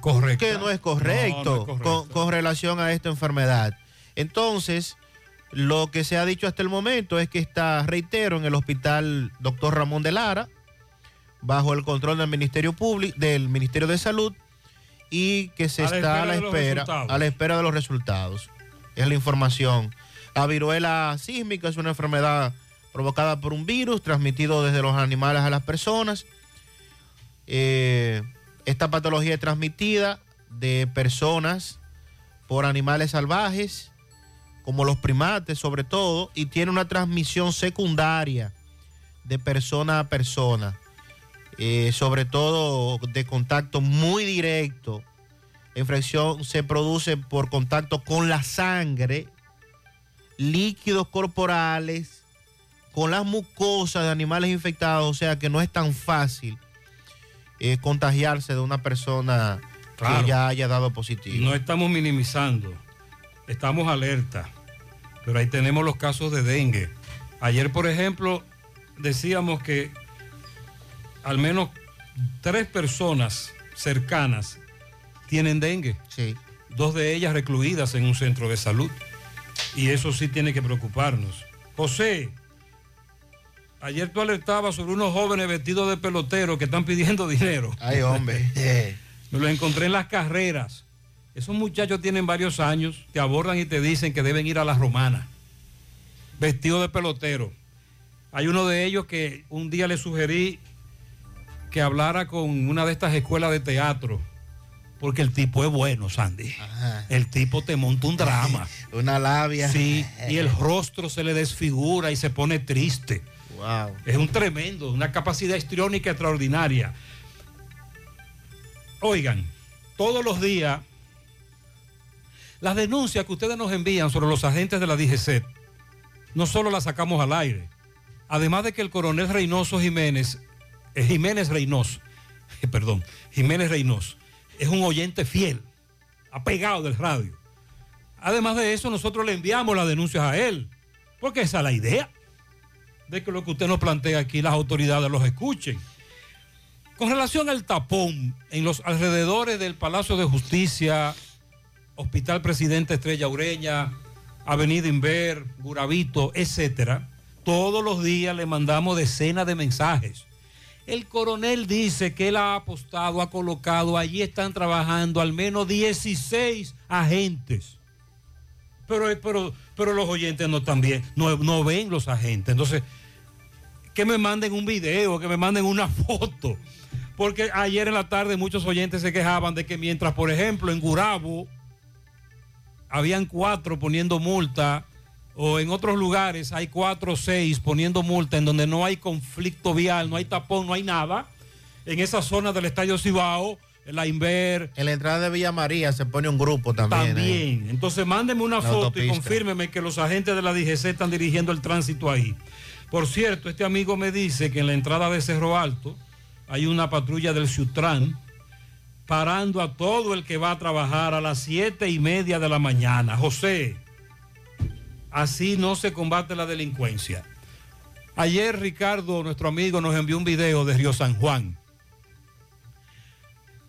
Speaker 7: correcto.
Speaker 19: Que no es correcto,
Speaker 7: No, no es correcto.
Speaker 19: Con, con relación a esta enfermedad. Entonces, lo que se ha dicho hasta el momento es que está, reitero, en el hospital Doctor Ramón de Lara, bajo el control del Ministerio Público, del Ministerio de Salud, y que se
Speaker 7: A
Speaker 19: está a la
Speaker 7: espera de los
Speaker 19: espera,
Speaker 7: resultados.
Speaker 19: a la espera de los resultados. Es la información. La viruela sísmica es una enfermedad provocada por un virus transmitido desde los animales a las personas. Eh, esta patología es transmitida de personas por animales salvajes, como los primates sobre todo, y tiene una transmisión secundaria de persona a persona, eh, sobre todo de contacto muy directo. La infección se produce por contacto con la sangre, líquidos corporales, con las mucosas de animales infectados, o sea que no es tan fácil eh, contagiarse de una persona
Speaker 7: Claro.
Speaker 19: que ya haya dado positivo.
Speaker 7: No estamos minimizando, estamos alerta, pero ahí tenemos los casos de dengue. Ayer, por ejemplo, decíamos que al menos tres personas cercanas tienen dengue.
Speaker 19: Sí.
Speaker 7: Dos de ellas recluidas en un centro de salud. Y eso sí tiene que preocuparnos. José, ayer tú alertabas sobre unos jóvenes vestidos de pelotero que están pidiendo dinero.
Speaker 19: Ay, hombre.
Speaker 7: Me los encontré en las carreras. Esos muchachos tienen varios años, te abordan y te dicen que deben ir a la romana, vestidos de pelotero. Hay uno de ellos que un día le sugerí que hablara con una de estas escuelas de teatro, porque el tipo es bueno, Sandy. El tipo te monta un drama.
Speaker 19: Una labia.
Speaker 7: Sí, y el rostro se le desfigura y se pone triste.
Speaker 19: Wow.
Speaker 7: Es un tremendo, una capacidad histriónica extraordinaria. Oigan, todos los días, las denuncias que ustedes nos envían sobre los agentes de la DGC, no solo las sacamos al aire, además de que el coronel Reynoso Jiménez, eh, Jiménez Reynoso, perdón, Jiménez Reynoso, es un oyente fiel, apegado del radio. Además de eso, nosotros le enviamos las denuncias a él, porque esa es la idea de que lo que usted nos plantea aquí, las autoridades los escuchen. Con relación al tapón en los alrededores del Palacio de Justicia, Hospital Presidente Estrella Ureña, Avenida Inver, Guravito, etcétera, todos los días le mandamos decenas de mensajes. El coronel dice que él ha apostado, ha colocado, allí están trabajando al menos 16 agentes. Pero, pero, pero los oyentes no también, no, no ven los agentes. Entonces, que me manden un video, que me manden una foto. Porque ayer en la tarde muchos oyentes se quejaban de que mientras, por ejemplo, en Gurabo habían cuatro poniendo multa, o en otros lugares hay cuatro o seis poniendo multa en donde no hay conflicto vial, no hay tapón, no hay nada. En esa zona del Estadio Cibao, la Inver.
Speaker 19: En la entrada de Villa María se pone un grupo también.
Speaker 7: También. Entonces mándeme una
Speaker 19: La
Speaker 7: foto y confírmeme que los agentes de la DGC están dirigiendo el tránsito ahí. Por cierto, este amigo me dice que en la entrada de Cerro Alto hay una patrulla del Ciutran parando a todo el que va a trabajar a las siete y media de la mañana. José, así no se combate la delincuencia. Ayer Ricardo, nuestro amigo, nos envió un video de Río San Juan.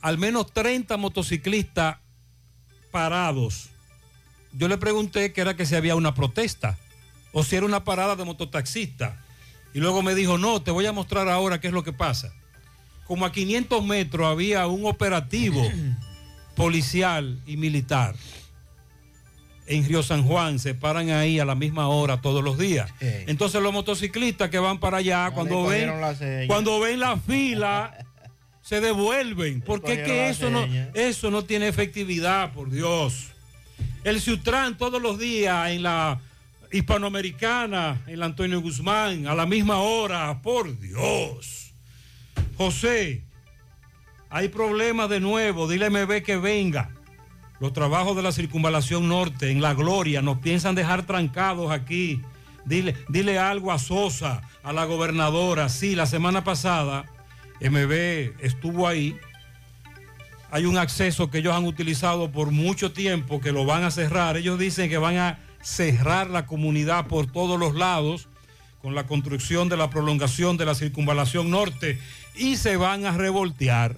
Speaker 7: Al menos 30 motociclistas parados. Yo le pregunté que era que si había una protesta o si era una parada de mototaxistas. Y luego me dijo, no, te voy a mostrar ahora qué es lo que pasa. Como a 500 metros había un operativo policial y militar. En Río San Juan se paran ahí a la misma hora todos los días. Entonces los motociclistas que van para allá, cuando ven, cuando ven la fila, se devuelven. Porque es que eso no, eso no tiene efectividad, por Dios. El Ciutran todos los días en la hispanoamericana, en la Antonio Guzmán, a la misma hora, por Dios. José, hay problemas de nuevo, dile MB que venga. Los trabajos de la circunvalación norte en La Gloria nos piensan dejar trancados aquí. Dile, dile algo a Sosa, a la gobernadora. Sí, la semana pasada MB estuvo ahí. Hay un acceso que ellos han utilizado por mucho tiempo que lo van a cerrar. Ellos dicen que van a cerrar la comunidad por todos los lados con la construcción de la prolongación de la circunvalación norte y se van a revoltear.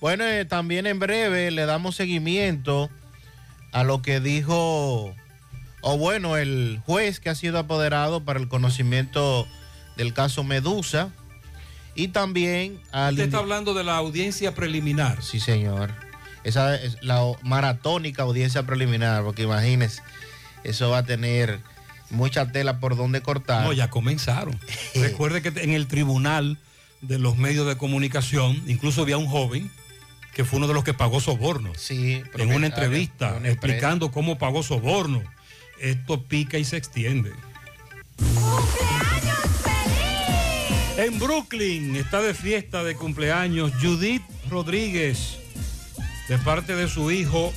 Speaker 19: Bueno, eh, también en breve le damos seguimiento a lo que dijo, o bueno, el juez que ha sido apoderado para el conocimiento del caso Medusa y también al...
Speaker 7: Usted está hablando de la audiencia preliminar.
Speaker 19: Sí, señor. Esa es la maratónica audiencia preliminar, porque imagínese, eso va a tener mucha tela por donde cortar.
Speaker 7: No, ya comenzaron. Recuerde que en el tribunal de los medios de comunicación, incluso había un joven que fue uno de los que pagó soborno.
Speaker 19: Sí, pero
Speaker 7: en una entrevista
Speaker 19: una
Speaker 7: explicando cómo pagó soborno. Esto pica y se extiende. En Brooklyn está de fiesta de cumpleaños Judith Rodríguez, de parte de su hijo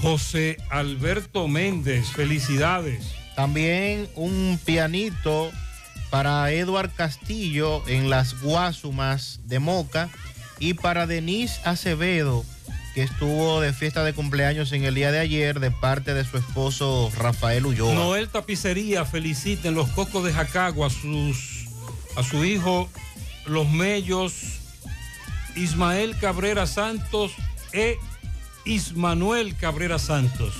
Speaker 7: José Alberto Méndez. Felicidades.
Speaker 19: También un pianito para Eduard Castillo en las Guasumas de Moca y para Denise Acevedo, que estuvo de fiesta de cumpleaños en el día de ayer de parte de su esposo Rafael Ulloa.
Speaker 7: Noel Tapicería felicita en los Cocos de Jacagua a, sus, a su hijo Los Mellos, Ismael Cabrera Santos e Ismanuel Cabrera Santos.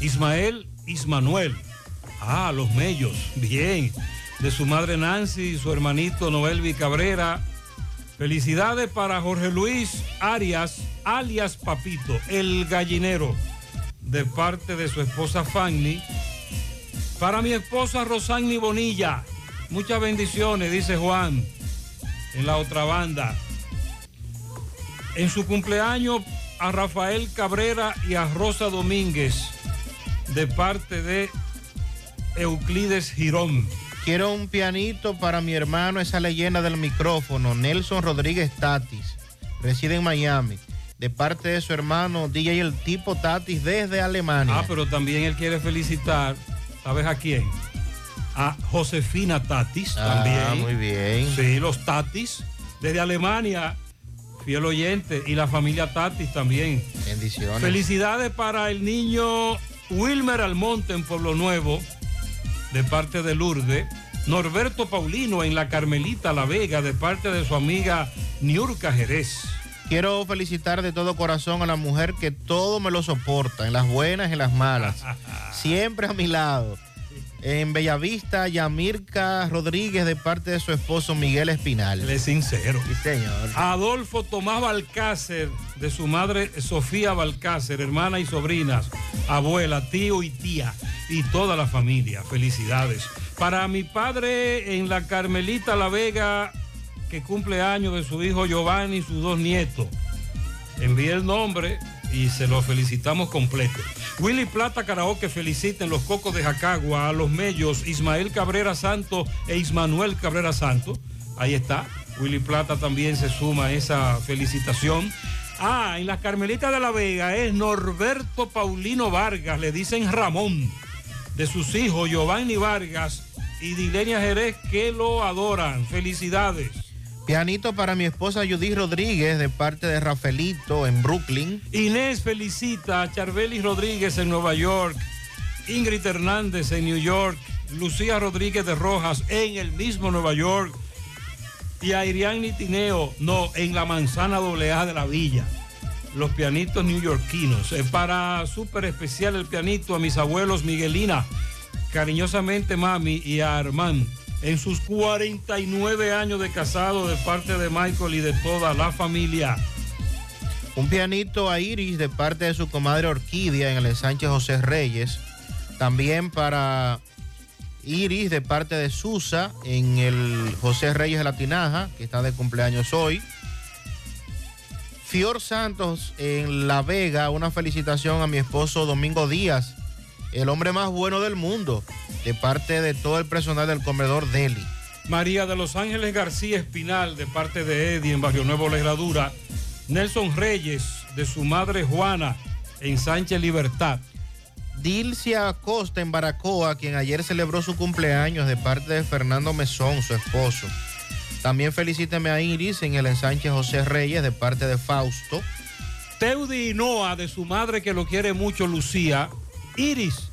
Speaker 7: Ismael Ismanuel. Ah, Los Mellos. Bien. De su madre Nancy y su hermanito Noelvi Cabrera. Felicidades para Jorge Luis Arias, alias Papito, el gallinero, de parte de su esposa Fanny. Para mi esposa Rosani Bonilla, muchas bendiciones, dice Juan, en la otra banda. En su cumpleaños a Rafael Cabrera y a Rosa Domínguez, de parte de Euclides Girón.
Speaker 19: Quiero un pianito para mi hermano, esa leyenda del micrófono, Nelson Rodríguez Tatis. Reside en Miami. De parte de su hermano, DJ El Tipo Tatis desde Alemania.
Speaker 7: Ah, pero también él quiere felicitar, ¿sabes a quién? A Josefina Tatis
Speaker 19: Ah,
Speaker 7: también.
Speaker 19: muy bien.
Speaker 7: Sí, los Tatis, desde Alemania, fiel oyente, y la familia Tatis también.
Speaker 19: Bendiciones.
Speaker 7: Felicidades para el niño Wilmer Almonte en Pueblo Nuevo, de parte de Lourdes. Norberto Paulino en La Carmelita La Vega, de parte de su amiga Niurka Jerez.
Speaker 19: Quiero felicitar de todo corazón a la mujer que todo me lo soporta, en las buenas y en las malas. Siempre a mi lado. En Bellavista, Yamirka Rodríguez de parte de su esposo Miguel Espinal.
Speaker 7: Él es sincero.
Speaker 19: Sí, señor.
Speaker 7: Adolfo Tomás Balcácer, de su madre Sofía Balcácer, hermana y sobrinas, abuela, tío y tía, y toda la familia. Felicidades. Para mi padre en la Carmelita La Vega, que cumple años de su hijo Giovanni y sus dos nietos. Envíe el nombre y se lo felicitamos completo. Willy Plata Karaoke felicita en los Cocos de Jacagua a los mellos Ismael Cabrera Santo e Ismanuel Cabrera Santo. Ahí está. Willy Plata también se suma a esa felicitación. Ah, en las Carmelitas de la Vega es Norberto Paulino Vargas, le dicen Ramón, de sus hijos Giovanni Vargas y Dilenia Jerez que lo adoran. Felicidades.
Speaker 19: Pianito para mi esposa Judith Rodríguez de parte de Rafaelito en Brooklyn.
Speaker 7: Inés felicita a Charbelis Rodríguez en Nueva York, Ingrid Hernández en New York, Lucía Rodríguez de Rojas en el mismo Nueva York y a Irián Tineo, no, en la manzana AA de la villa. Los pianitos neoyorquinos. Para súper especial el pianito a mis abuelos Miguelina, cariñosamente mami y a Armand en sus 49 años de casado de parte de Michael y de toda la familia.
Speaker 19: Un pianito a Iris de parte de su comadre Orquídea en el ensanche José Reyes. También para Iris de parte de Susa en el José Reyes de la Tinaja, que está de cumpleaños hoy. Fior Santos en La Vega, una felicitación a mi esposo Domingo Díaz, el hombre más bueno del mundo, de parte de todo el personal del comedor Deli.
Speaker 7: María de Los Ángeles García Espinal, de parte de Eddie en Barrio Nuevo Legradura. Nelson Reyes, de su madre Juana, en Sánchez Libertad.
Speaker 19: Dilcia Acosta en Baracoa, quien ayer celebró su cumpleaños de parte de Fernando Mesón, su esposo. También felicíteme a Iris en el ensanche José Reyes de parte de Fausto.
Speaker 7: Teudi Hinoa, de su madre que lo quiere mucho, Lucía. Iris,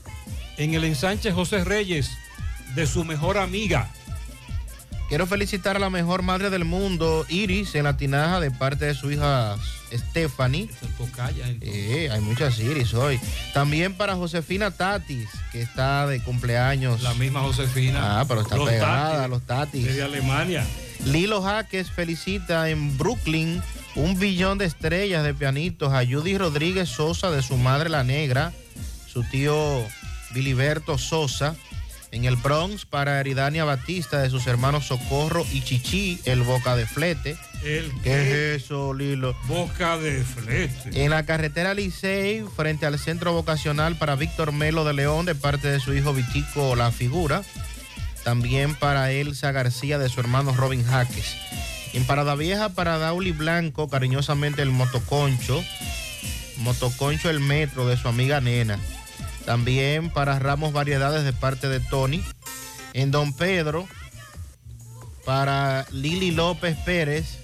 Speaker 7: en el ensanche José Reyes, de su mejor amiga.
Speaker 19: Quiero felicitar a la mejor madre del mundo, Iris, en la tinaja de parte de su hija Stephanie. Eh, hay muchas Iris hoy. También para Josefina Tatis, que está de cumpleaños.
Speaker 7: La misma Josefina.
Speaker 19: Ah, pero está
Speaker 7: Los
Speaker 19: pegada,
Speaker 7: Tatis,
Speaker 19: los Tatis.
Speaker 7: Desde Alemania.
Speaker 19: Lilo Jaques felicita en Brooklyn un billón de estrellas de pianitos a Judy Rodríguez Sosa de su madre la negra, su tío Biliberto Sosa. En el Bronx para Eridania Batista de sus hermanos Socorro y Chichi, el Boca de Flete.
Speaker 7: El
Speaker 19: ¿Qué es eso, Lilo?
Speaker 7: Boca de flete.
Speaker 19: En la carretera Licey, frente al centro vocacional para Víctor Melo de León, de parte de su hijo Vitico La Figura. También para Elsa García, de su hermano Robin Jaques. En Parada Vieja, para Dauli Blanco, cariñosamente el Motoconcho. Motoconcho el Metro, de su amiga Nena. También para Ramos Variedades, de parte de Tony. En Don Pedro, para Lili López Pérez,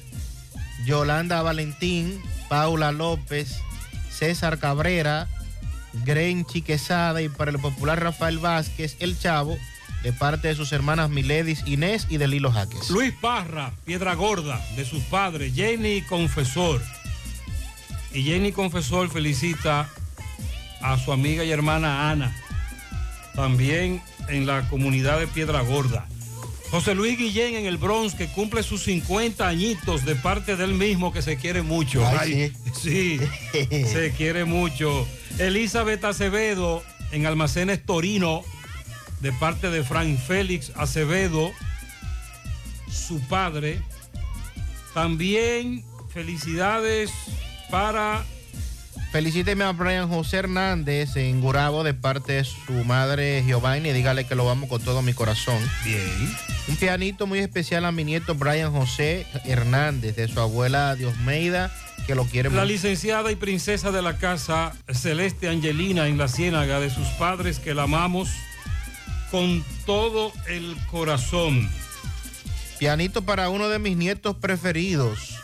Speaker 19: Yolanda Valentín, Paula López, César Cabrera, Grenchi Quesada y para el popular Rafael Vázquez, el Chavo, de parte de sus hermanas Miledis Inés y de Lilo Jaques.
Speaker 7: Luis Parra, Piedra Gorda, de sus padres, Jenny Confesor. Y Jenny Confesor felicita a su amiga y hermana Ana, también en la comunidad de Piedra Gorda. José Luis Guillén en el Bronx, que cumple sus 50 añitos de parte del mismo, que se quiere mucho.
Speaker 19: Ay,
Speaker 7: sí, se quiere mucho. Elizabeth Acevedo en Almacenes Torino, de parte de Frank Félix Acevedo, su padre. También felicidades para
Speaker 19: Felicíteme a Brian José Hernández en Gurabo de parte de su madre Giovanni. Dígale que lo vamos con todo mi corazón.
Speaker 7: Bien.
Speaker 19: Un pianito muy especial a mi nieto Brian José Hernández de su abuela Diosmeida, que lo quiere
Speaker 7: La
Speaker 19: mucho.
Speaker 7: licenciada y princesa de la casa, Celeste Angelina, en la ciénaga de sus padres, que la amamos con todo el corazón.
Speaker 19: Pianito para uno de mis nietos preferidos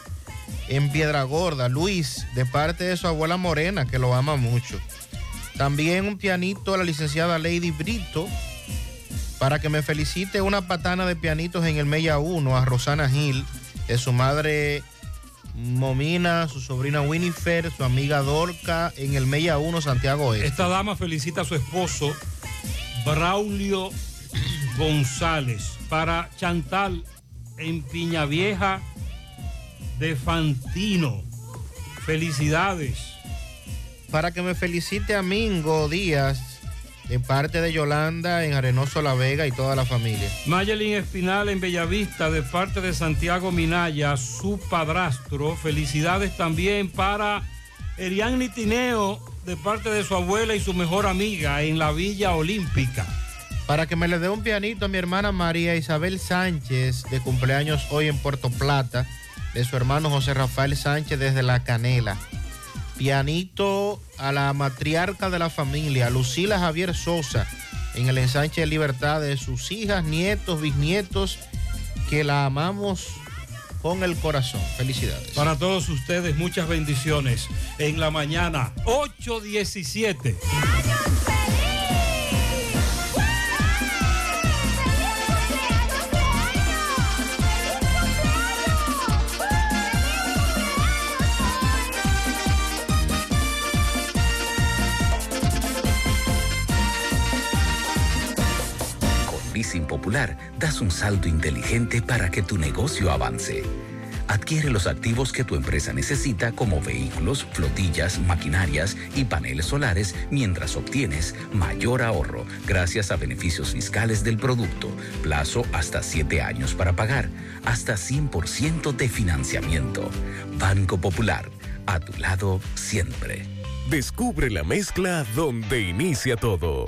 Speaker 19: en Piedra Gorda, Luis, de parte de su abuela Morena, que lo ama mucho. También un pianito a la licenciada Lady Brito, para que me felicite una patana de pianitos en el Mella 1 a Rosana Gil, de su madre Momina, su sobrina Winifred, su amiga Dorca, en el Mella 1 Santiago Este.
Speaker 7: Esta dama felicita a su esposo, Braulio González. Para Chantal en Piña Vieja de Fantino. Felicidades.
Speaker 19: Para que me felicite a Mingo Díaz de parte de Yolanda en Arenoso La Vega y toda la familia.
Speaker 7: Mayelin Espinal en Bellavista de parte de Santiago Minaya, su padrastro. Felicidades también para Erian Tineo de parte de su abuela y su mejor amiga en la Villa Olímpica.
Speaker 19: Para que me le dé un pianito a mi hermana María Isabel Sánchez, de cumpleaños hoy en Puerto Plata, de su hermano José Rafael Sánchez desde La Canela. Pianito a la matriarca de la familia, Lucila Javier Sosa, en el ensanche de libertad de sus hijas, nietos, bisnietos, que la amamos con el corazón. Felicidades.
Speaker 7: Para todos ustedes, muchas bendiciones. En la mañana, 8.17.
Speaker 39: Con Leasing Popular das un salto inteligente para que tu negocio avance. Adquiere los activos que tu empresa necesita como vehículos, flotillas, maquinarias y paneles solares mientras obtienes mayor ahorro gracias a beneficios fiscales del producto, plazo hasta 7 años para pagar, hasta 100% de financiamiento. Banco Popular, a tu lado siempre.
Speaker 40: Descubre la mezcla donde inicia todo.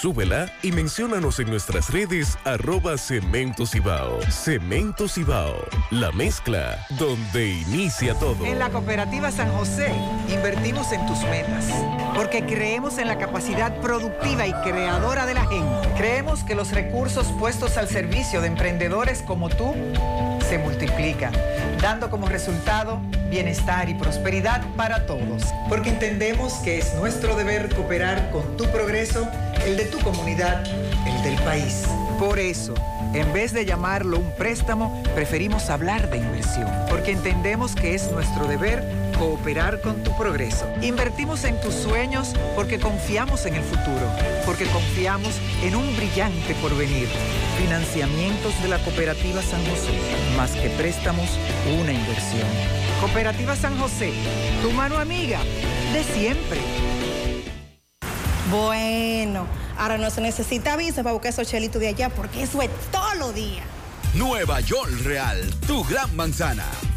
Speaker 40: Súbela y menciónanos en nuestras redes arroba Cemento Cibao. Cemento Cibao, la mezcla donde inicia todo.
Speaker 41: En la Cooperativa San José invertimos en tus metas, porque creemos en la capacidad productiva y creadora de la gente. Creemos que los recursos puestos al servicio de emprendedores como tú se multiplican, dando como resultado bienestar y prosperidad para todos, porque entendemos que es nuestro deber cooperar con tu progreso, el de tu comunidad, el del país. Por eso, en vez de llamarlo un préstamo, preferimos hablar de inversión, porque entendemos que es nuestro deber cooperar con tu progreso. Invertimos en tus sueños porque confiamos en el futuro, porque confiamos en un brillante porvenir. Financiamientos de la Cooperativa San José, más que préstamos, una inversión. Cooperativa San José, tu mano amiga de siempre.
Speaker 42: Bueno, ahora no se necesita visa para buscar esos chelitos de allá porque eso es todo lo día.
Speaker 43: Nueva York Real, tu gran manzana.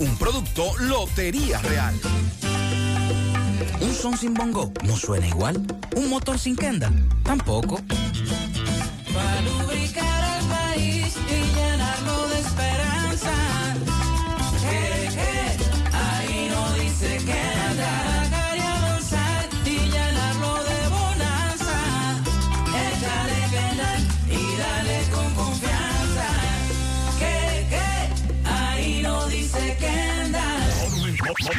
Speaker 43: Un producto Lotería Real.
Speaker 44: Un son sin bongo no suena igual. Un motor sin kenda tampoco.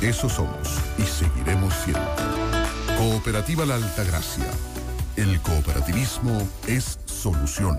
Speaker 11: Eso somos y seguiremos siendo. Cooperativa La Altagracia. El cooperativismo es solución.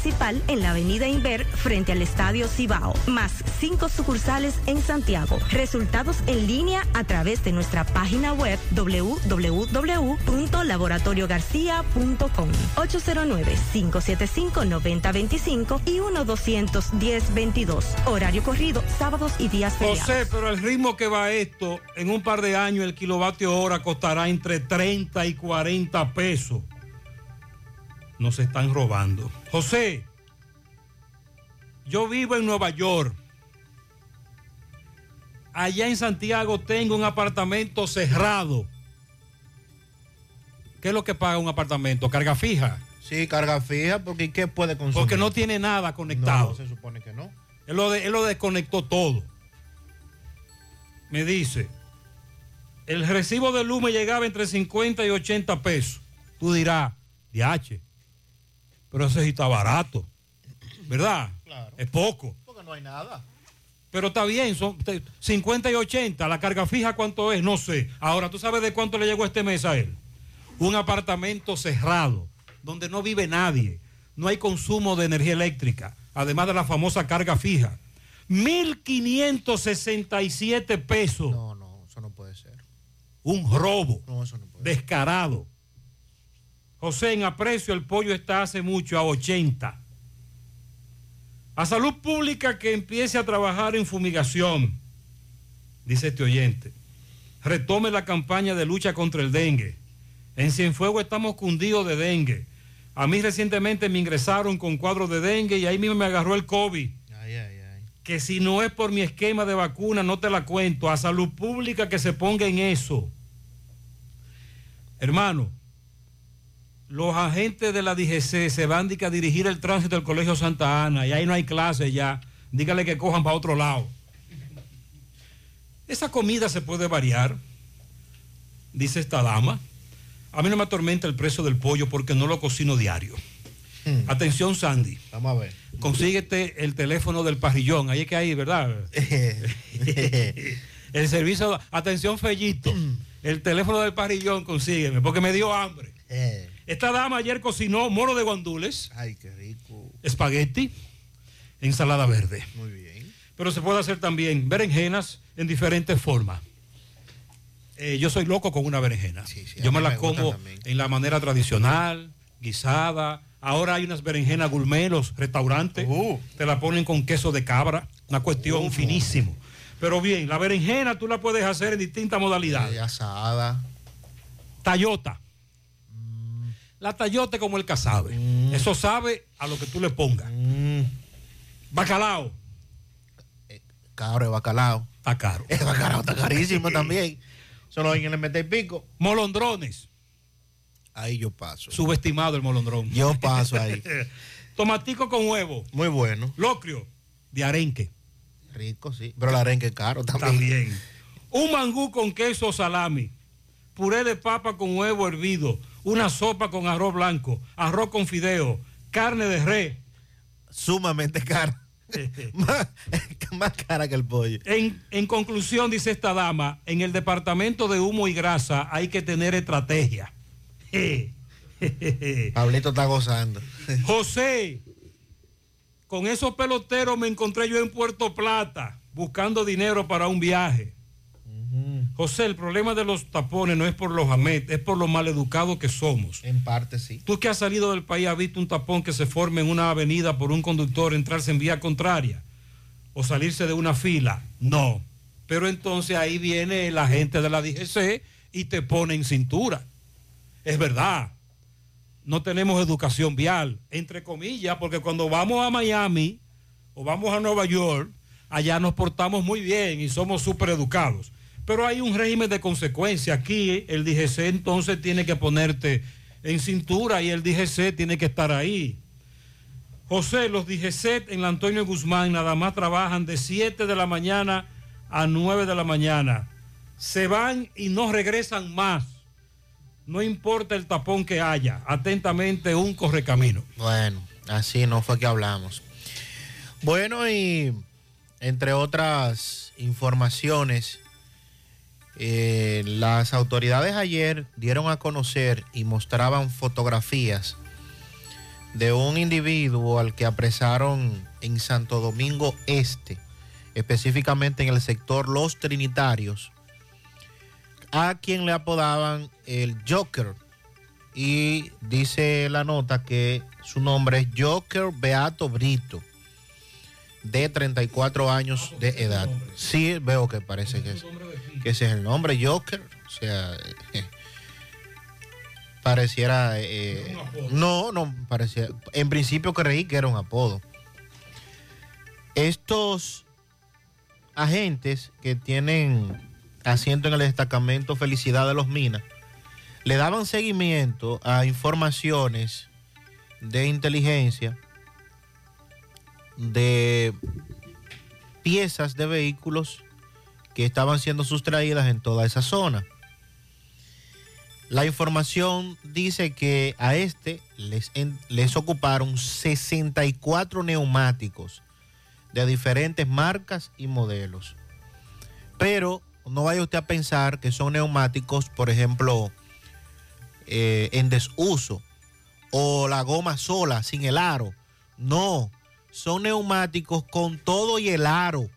Speaker 45: en la avenida Inver frente al Estadio Cibao, más cinco sucursales en Santiago. Resultados en línea a través de nuestra página web www.laboratoriogarcia.com 809-575-9025 y 1-210-22. Horario corrido, sábados y días feriados.
Speaker 7: José, pero el ritmo que va esto, en un par de años el kilovatio hora costará entre 30 y 40 pesos. Nos están robando. José, yo vivo en Nueva York. Allá en Santiago tengo un apartamento cerrado. ¿Qué es lo que paga un apartamento? ¿Carga fija?
Speaker 19: Sí, carga fija, porque ¿qué puede consumir?
Speaker 7: Porque no tiene nada conectado.
Speaker 19: No, se supone que no.
Speaker 7: Él lo, de- él lo desconectó todo. Me dice, el recibo de luz me llegaba entre 50 y 80 pesos. Tú dirás, DH, pero ese sí está barato. ¿Verdad?
Speaker 19: Claro.
Speaker 7: Es poco.
Speaker 19: Porque no hay nada.
Speaker 7: Pero está bien, son te- 50 y 80. La carga fija, ¿cuánto es? No sé. Ahora, ¿tú sabes de cuánto le llegó este mes a él? Un apartamento cerrado, donde no vive nadie. No hay consumo de energía eléctrica, además de la famosa carga fija. 1.567 pesos.
Speaker 19: No, no, eso no puede ser.
Speaker 7: Un robo.
Speaker 19: No, eso no puede
Speaker 7: Descarado. José, en aprecio el pollo está hace mucho a 80. A salud pública que empiece a trabajar en fumigación, dice este oyente. Retome la campaña de lucha contra el dengue. En Cienfuegos estamos cundidos de dengue. A mí recientemente me ingresaron con cuadro de dengue y ahí mismo me agarró el COVID.
Speaker 19: Ay, ay, ay.
Speaker 7: Que si no es por mi esquema de vacuna, no te la cuento. A salud pública que se ponga en eso. Hermano, los agentes de la DGC se van a dirigir el tránsito del Colegio Santa Ana y ahí no hay clases ya. Dígale que cojan para otro lado. Esa comida se puede variar, dice esta dama. A mí no me atormenta el precio del pollo porque no lo cocino diario. Atención, Sandy.
Speaker 19: Vamos a ver.
Speaker 7: Consíguete el teléfono del parrillón. Ahí es que hay, ¿verdad? el servicio. Atención, Fellito. El teléfono del parrillón, consígueme, porque me dio hambre. Esta dama ayer cocinó moro de guandules,
Speaker 19: Ay, qué rico.
Speaker 7: espagueti, ensalada verde.
Speaker 19: Muy bien.
Speaker 7: Pero se puede hacer también berenjenas en diferentes formas. Eh, yo soy loco con una berenjena.
Speaker 19: a
Speaker 7: yo me la
Speaker 19: me
Speaker 7: como en la manera tradicional, guisada. Ahora hay unas berenjenas gourmet, los restaurantes.
Speaker 19: Uh.
Speaker 7: Te la ponen con queso de cabra. Una cuestión
Speaker 19: Uh.
Speaker 7: finísimo. Pero bien, la berenjena tú la puedes hacer en distintas modalidades.
Speaker 19: asada.
Speaker 7: Tallota. La tallota es como el casabe. Eso sabe a lo que tú le pongas. Bacalao.
Speaker 19: Caro el bacalao.
Speaker 7: Está caro.
Speaker 19: El bacalao está carísimo también. Solo alguien le mete el pico.
Speaker 7: Molondrones.
Speaker 19: Ahí yo paso.
Speaker 7: Subestimado el molondrón.
Speaker 19: Yo paso ahí.
Speaker 7: Tomatico con huevo.
Speaker 19: Muy bueno.
Speaker 7: Locrio de arenque.
Speaker 19: Rico, sí. Pero el arenque es caro también.
Speaker 7: También. Un mangú con queso salami. Puré de papa con huevo hervido. Una sopa con arroz blanco. Arroz con fideo. Carne de res.
Speaker 19: Sumamente caro. más, más cara que el pollo.
Speaker 7: En, en conclusión, dice esta dama, en el departamento de humo y grasa hay que tener estrategia.
Speaker 19: Pablito está gozando.
Speaker 7: José, con esos peloteros me encontré yo en Puerto Plata buscando dinero para un viaje. José, el problema de los tapones no es por los amet, es por lo maleducados que somos.
Speaker 19: En parte sí.
Speaker 7: Tú que has salido del país has visto un tapón que se forma en una avenida por un conductor entrarse en vía contraria o salirse de una fila. No. Pero entonces ahí viene la gente de la DGC y te pone en cintura. Es verdad. No tenemos educación vial, entre comillas, porque cuando vamos a Miami o vamos a Nueva York, allá nos portamos muy bien y somos súper educados. Pero hay un régimen de consecuencia. Aquí el DGC entonces tiene que ponerte en cintura y el DGC tiene que estar ahí. José, los DGC en la Antonio Guzmán nada más trabajan de 7 de la mañana a 9 de la mañana. Se van y no regresan más. No importa el tapón que haya. Atentamente, un correcamino.
Speaker 19: Bueno, así no fue que hablamos. Bueno, y entre otras informaciones, eh, las autoridades ayer dieron a conocer y mostraban fotografías de un individuo al que apresaron en Santo Domingo Este, específicamente en el sector Los Trinitarios, a quien le apodaban el Joker. Y dice la nota que su nombre es Joker Beato Brito, de 34 años de edad. Sí, veo que parece que, es, que ese es el nombre, Joker. O sea, eh, pareciera... eh, no, no, parecía... En principio creí que era un apodo. Estos agentes que tienen asiento en el destacamento Felicidad de los Minas, le daban seguimiento a informaciones de inteligencia de piezas de vehículos que estaban siendo sustraídas en toda esa zona. La información dice que a este les, les ocuparon 64 neumáticos de diferentes marcas y modelos. Pero no vaya usted a pensar que son neumáticos, por ejemplo, eh, en desuso o la goma sola, sin el aro. No, son neumáticos con todo y el aro.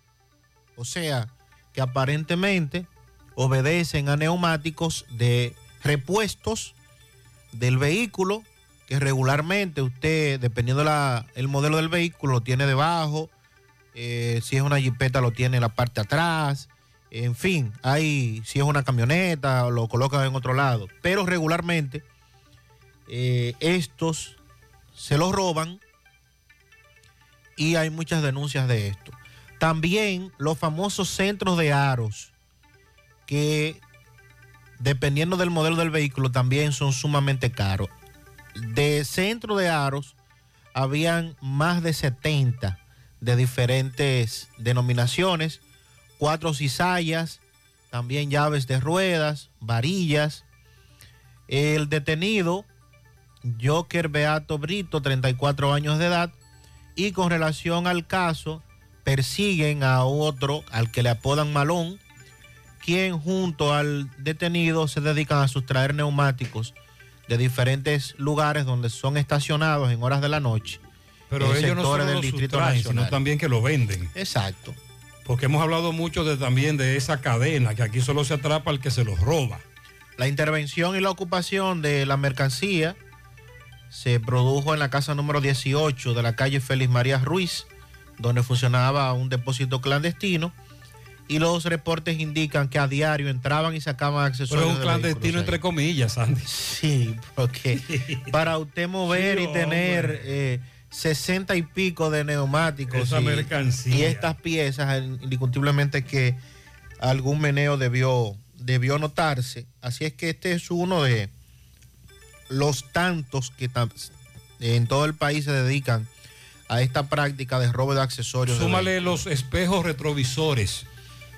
Speaker 19: O sea, que aparentemente obedecen a neumáticos de repuestos del vehículo que regularmente usted, dependiendo del modelo del vehículo, lo tiene debajo. eh, si es una jipeta, lo tiene en la parte atrás. En fin, hay, si es una camioneta, lo colocan en otro lado. Pero regularmente eh, estos se los roban y hay muchas denuncias de esto. También los famosos centros de aros, que dependiendo del modelo del vehículo también son sumamente caros. De centro de aros habían más de 70 de diferentes denominaciones, cuatro cizallas, también llaves de ruedas, varillas. El detenido, Joker Beato Brito, 34 años de edad, y con relación al caso, persiguen a otro, al que le apodan Malón, quien junto al detenido se dedican a sustraer neumáticos de diferentes lugares donde son estacionados en horas de la noche.
Speaker 7: Pero
Speaker 19: en
Speaker 7: ellos no solo lo sustraen, sino también que lo venden.
Speaker 19: Exacto.
Speaker 7: Porque hemos hablado mucho de, también de esa cadena, que aquí solo se atrapa al que se los roba.
Speaker 19: La intervención y la ocupación de la mercancía se produjo en la casa número 18 de la calle Félix María Ruiz, donde funcionaba un depósito clandestino. Y los reportes indican que a diario entraban y sacaban
Speaker 7: Pero
Speaker 19: accesorios.
Speaker 7: es un
Speaker 19: de
Speaker 7: clandestino entre comillas, Andy.
Speaker 19: Sí, porque para usted mover
Speaker 7: Sí,
Speaker 19: y tener eh, 60 y pico de neumáticos
Speaker 7: Esa
Speaker 19: y,
Speaker 7: mercancía.
Speaker 19: y estas piezas, eh, indiscutiblemente que algún meneo debió, debió notarse. Así es que este es uno de, los tantos que en todo el país se dedican a esta práctica de robo de accesorios. de
Speaker 7: Súmale los espejos retrovisores.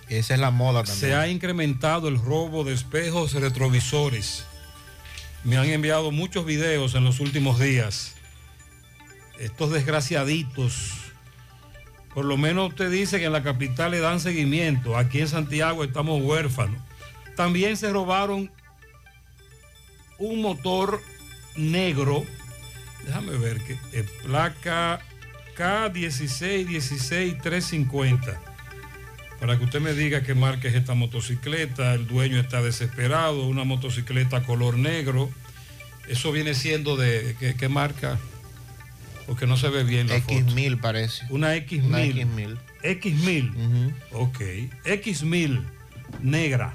Speaker 19: Esa es la moda también.
Speaker 7: Se ha incrementado el robo de espejos retrovisores. Me han enviado muchos videos en los últimos días. Estos desgraciaditos. Por lo menos usted dice que en la capital le dan seguimiento. Aquí en Santiago estamos huérfanos. También se robaron un motor negro. Déjame ver que placa K1616350 para que usted me diga qué marca es esta motocicleta, el dueño está desesperado, una motocicleta color negro, eso viene siendo de, ¿qué, qué marca? Porque no se ve bien la foto.
Speaker 19: X1000 parece.
Speaker 7: Una X1000.
Speaker 19: Una X1000.
Speaker 7: X1000. Ok. X1000 negra,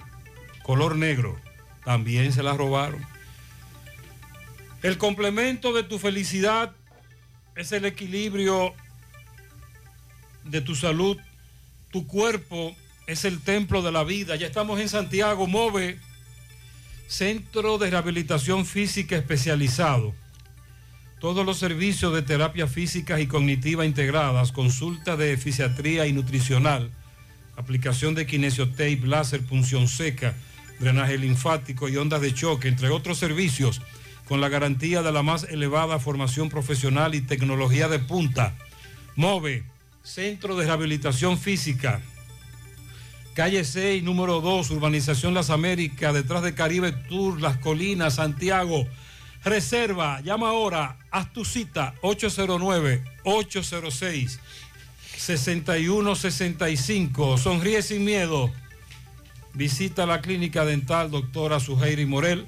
Speaker 7: color negro, también se la robaron. El complemento de tu felicidad es el equilibrio de tu salud. Tu cuerpo es el templo de la vida. Ya estamos en Santiago, MOVE, Centro de Rehabilitación Física Especializado. Todos los servicios de terapia física y cognitiva integradas, consulta de fisiatría y nutricional, aplicación de kinesiotape, láser, punción seca, drenaje linfático y ondas de choque, entre otros servicios, con la garantía de la más elevada formación profesional y tecnología de punta. MOVE, Centro de Rehabilitación Física, calle 6, número 2, Urbanización Las Américas, detrás de Caribe Tour, Las Colinas, Santiago. Reserva, llama ahora, haz tu cita 809-806-6165. Sonríe sin miedo. Visita la clínica dental doctora Suheiri Morel.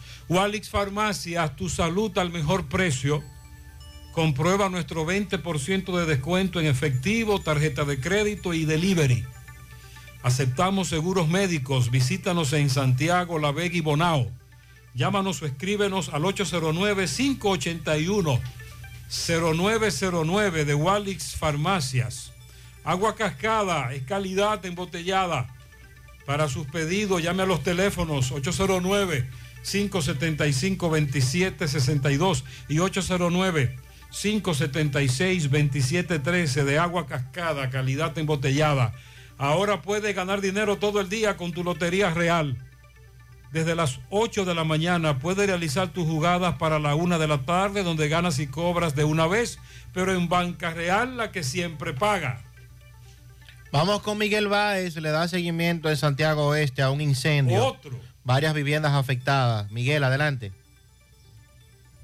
Speaker 7: Walix Farmacias, tu salud al mejor precio. Comprueba nuestro 20% de descuento en efectivo, tarjeta de crédito y delivery. Aceptamos seguros médicos. Visítanos en Santiago, La Vega y Bonao. Llámanos o escríbenos al 809-581-0909 de Walix Farmacias. Agua cascada es calidad embotellada. Para sus pedidos, llame a los teléfonos 809-575-2762 y 809-576-2713 de agua cascada, calidad embotellada. Ahora puedes ganar dinero todo el día con tu Lotería Real. Desde las 8 de la mañana puedes realizar tus jugadas para la 1 de la tarde, donde ganas y cobras de una vez, pero en Banca Real la que siempre paga.
Speaker 19: Vamos con Miguel Báez, le da seguimiento en Santiago Oeste a un incendio.
Speaker 7: Otro.
Speaker 19: Varias viviendas afectadas. Miguel, adelante.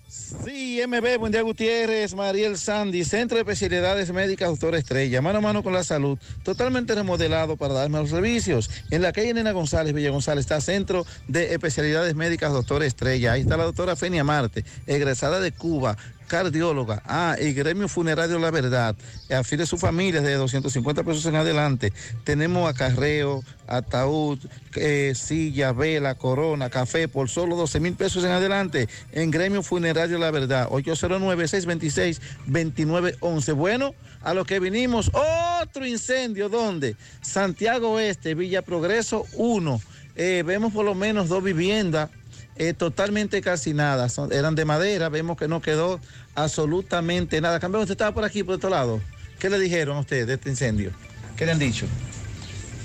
Speaker 26: Sí, MB, buen día Gutiérrez, Mariel Sandy, Centro de Especialidades Médicas Doctor Estrella, mano a mano con la salud, totalmente remodelado para dar los servicios. En la calle Nena González, Villa González, está Centro de Especialidades Médicas Doctor Estrella. Ahí está la doctora Fenia Marte, egresada de Cuba, cardióloga. Ah, y Gremio Funerario La Verdad. Afile su familia de 250 pesos en adelante. Tenemos acarreo, ataúd, eh, silla, vela, corona, café por solo 12 mil pesos en adelante. En Gremio Funerario La Verdad. 809-626-2911. Bueno, a lo que vinimos, otro incendio. ¿Dónde? Santiago Oeste, Villa Progreso 1. Eh, vemos por lo menos dos viviendas eh, totalmente calcinadas, son- eran de madera, vemos que no quedó absolutamente nada. Campeón, usted estaba por aquí, por otro lado. ¿Qué le dijeron a usted de este incendio? ¿Qué le han dicho?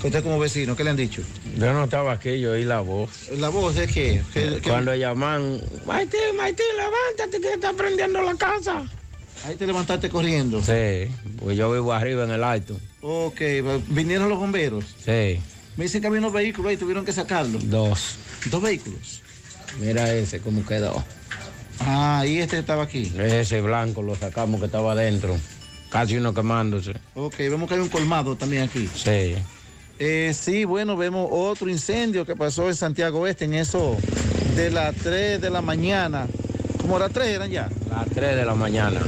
Speaker 26: Usted como vecino, ¿qué le han dicho?
Speaker 46: Yo no estaba aquí, yo oí la voz.
Speaker 26: ¿La voz de qué? ¿Qué- qué-
Speaker 46: Cuando llaman, Maite, Maite, levántate que está prendiendo la casa.
Speaker 26: Ahí te levantaste corriendo.
Speaker 46: Sí, pues yo vivo arriba en el alto.
Speaker 26: Ok, vinieron los bomberos.
Speaker 46: Sí,
Speaker 26: Me dicen que había unos vehículos ahí, tuvieron que sacarlos.
Speaker 46: dos.
Speaker 26: ¿Dos vehículos?
Speaker 46: Mira ese cómo quedó.
Speaker 26: Ah, y este estaba aquí.
Speaker 46: Ese blanco lo sacamos que estaba adentro. Casi uno quemándose.
Speaker 26: Ok, vemos que hay un colmado también aquí.
Speaker 46: Sí.
Speaker 26: Eh, sí, bueno, vemos otro incendio que pasó en Santiago Oeste, en eso de las 3 de la mañana. Como las 3 eran ya.
Speaker 46: Las 3 de la mañana.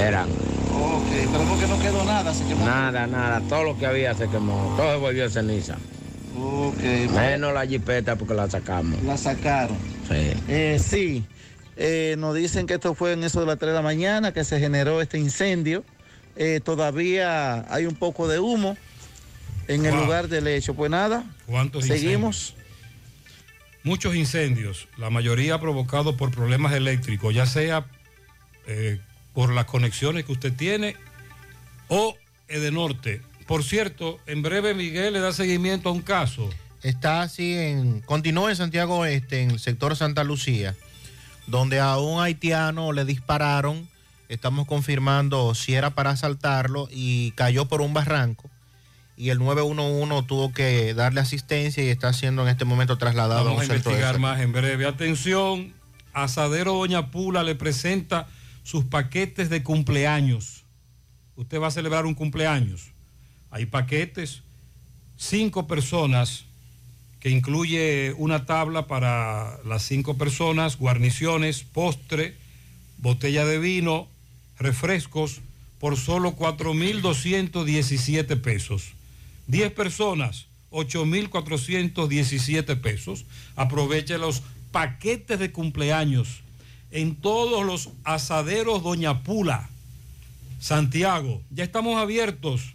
Speaker 47: eran.
Speaker 26: Ok, pero porque no quedó nada, se quemó.
Speaker 47: Nada, nada, todo lo que había se quemó, todo se volvió ceniza.
Speaker 26: Ok,
Speaker 47: Menos la jipeta porque la sacamos.
Speaker 26: la sacaron.
Speaker 47: Sí.
Speaker 26: Eh, sí, eh, nos dicen que esto fue en eso de las 3 de la mañana que se generó este incendio. Eh, todavía hay un poco de humo en el lugar del hecho. Pues nada,
Speaker 7: ¿Cuántos
Speaker 26: seguimos.
Speaker 7: Muchos incendios, la mayoría provocados por problemas eléctricos, ya sea eh, por las conexiones que usted tiene o Edenorte. Por cierto, en breve Miguel le da seguimiento a un caso.
Speaker 19: Está así en. Continúa en Santiago Oeste, en el sector Santa Lucía, donde a un haitiano le dispararon. Estamos confirmando si era para asaltarlo y cayó por un barranco. Y el 911 tuvo que darle asistencia y está siendo en este momento trasladado a
Speaker 7: Vamos
Speaker 19: un
Speaker 7: a
Speaker 19: centro de
Speaker 7: investigar más en breve. Atención, Asadero Doña Pula le presenta sus paquetes de cumpleaños. Usted va a celebrar un cumpleaños. Hay paquetes, cinco personas, que incluye una tabla para las cinco personas, guarniciones, postre, botella de vino, refrescos, por solo 4.217 pesos. 10 personas, 8.417 pesos. Aproveche los paquetes de cumpleaños en todos los asaderos Doña Pula, Santiago. Ya estamos abiertos